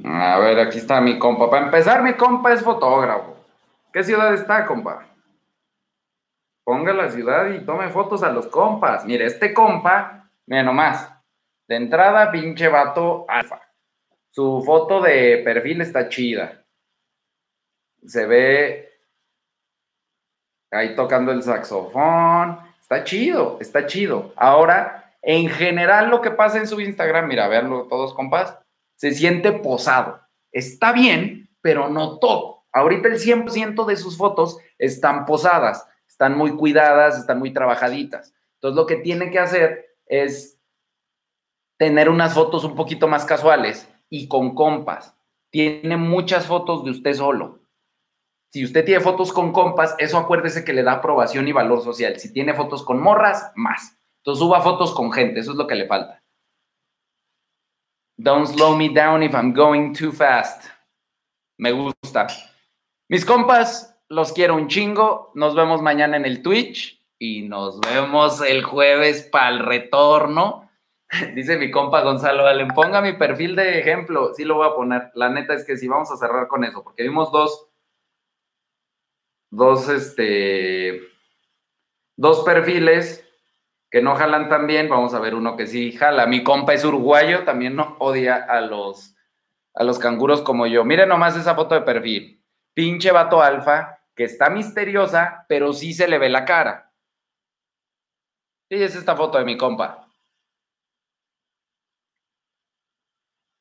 A: A ver, aquí está mi compa. Para empezar, mi compa es fotógrafo. ¿Qué ciudad está, compa? Ponga la ciudad y tome fotos a los compas. Mire, este compa, mira nomás. De entrada, pinche vato alfa. Su foto de perfil está chida. Se ve ahí tocando el saxofón. Está chido, está chido. Ahora, en general, lo que pasa en su Instagram, mira, veanlo todos, compas se siente posado. Está bien, pero no todo. Ahorita el 100% de sus fotos están posadas, están muy cuidadas, están muy trabajaditas. Entonces lo que tiene que hacer es tener unas fotos un poquito más casuales y con compas. Tiene muchas fotos de usted solo. Si usted tiene fotos con compas, eso acuérdese que le da aprobación y valor social. Si tiene fotos con morras, más. Entonces suba fotos con gente, eso es lo que le falta. Don't slow me down if I'm going too fast. Me gusta. Mis compas, los quiero un chingo. Nos vemos mañana en el Twitch y nos vemos el jueves para el retorno. *laughs* Dice mi compa Gonzalo Allen, ponga mi perfil de ejemplo. Sí lo voy a poner. La neta es que sí, vamos a cerrar con eso, porque vimos dos, dos, este, dos perfiles que no jalan tan bien. Vamos a ver uno que sí jala. Mi compa es uruguayo, también no odia a los, a los canguros como yo. Miren nomás esa foto de perfil. Pinche vato alfa, que está misteriosa, pero sí se le ve la cara. Y es esta foto de mi compa.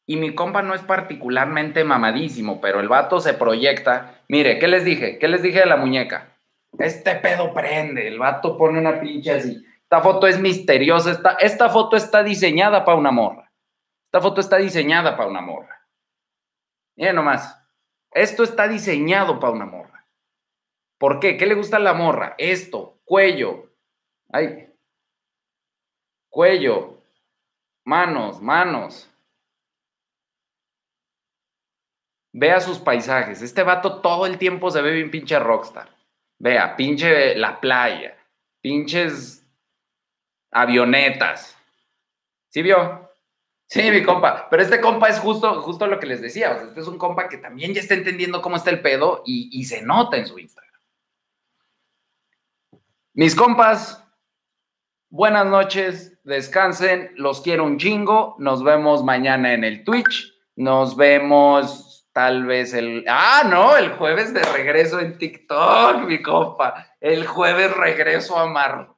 A: Y mi compa no es particularmente mamadísimo, pero el vato se proyecta. Mire, ¿qué les dije? ¿Qué les dije de la muñeca? Este pedo prende. El vato pone una pinche así. Esta foto es misteriosa. Esta, esta foto está diseñada para una morra. Esta foto está diseñada para una morra. Miren nomás. Esto está diseñado para una morra. ¿Por qué? ¿Qué le gusta a la morra? Esto, cuello. Ay. Cuello. Manos, manos. Vea sus paisajes. Este vato todo el tiempo se ve bien pinche rockstar. Vea, pinche la playa, pinches avionetas. ¿Sí vio? Sí, mi compa. Pero este compa es justo, justo lo que les decía. O sea, este es un compa que también ya está entendiendo cómo está el pedo y, se nota en su Instagram. Mis compas, buenas noches, descansen, los quiero un chingo. Nos vemos mañana en el Twitch. Nos vemos Tal vez el. Ah, no, el jueves de regreso en TikTok, mi compa. El jueves regreso a, mar...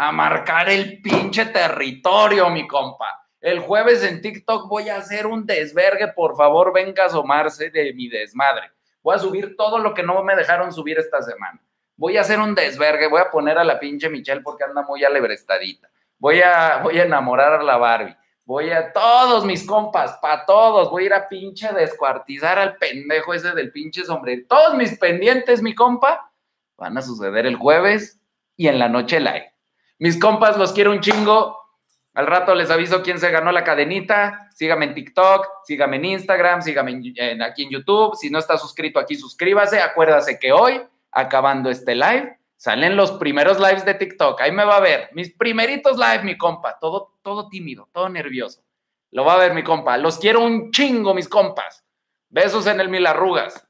A: a marcar el pinche territorio, mi compa. El jueves en TikTok voy a hacer un desvergue. Por favor, venga a asomarse de mi desmadre. Voy a subir todo lo que no me dejaron subir esta semana. Voy a hacer un desvergue. Voy a poner a la pinche Michelle porque anda muy alebrestadita. Voy a, voy a enamorar a la Barbie voy a todos mis compas, para todos, voy a ir a pinche descuartizar al pendejo ese del pinche sombrero. Todos mis pendientes, mi compa, van a suceder el jueves y en la noche live. Mis compas, los quiero un chingo. Al rato les aviso quién se ganó la cadenita. Sígame en TikTok, sígame en Instagram, sígame aquí en YouTube. Si no está suscrito aquí, suscríbase. Acuérdase que hoy, acabando este live, Salen los primeros lives de TikTok. Ahí me va a ver. Mis primeritos live, mi compa. Todo, todo tímido, todo nervioso. Lo va a ver mi compa. Los quiero un chingo, mis compas. Besos en el mil arrugas.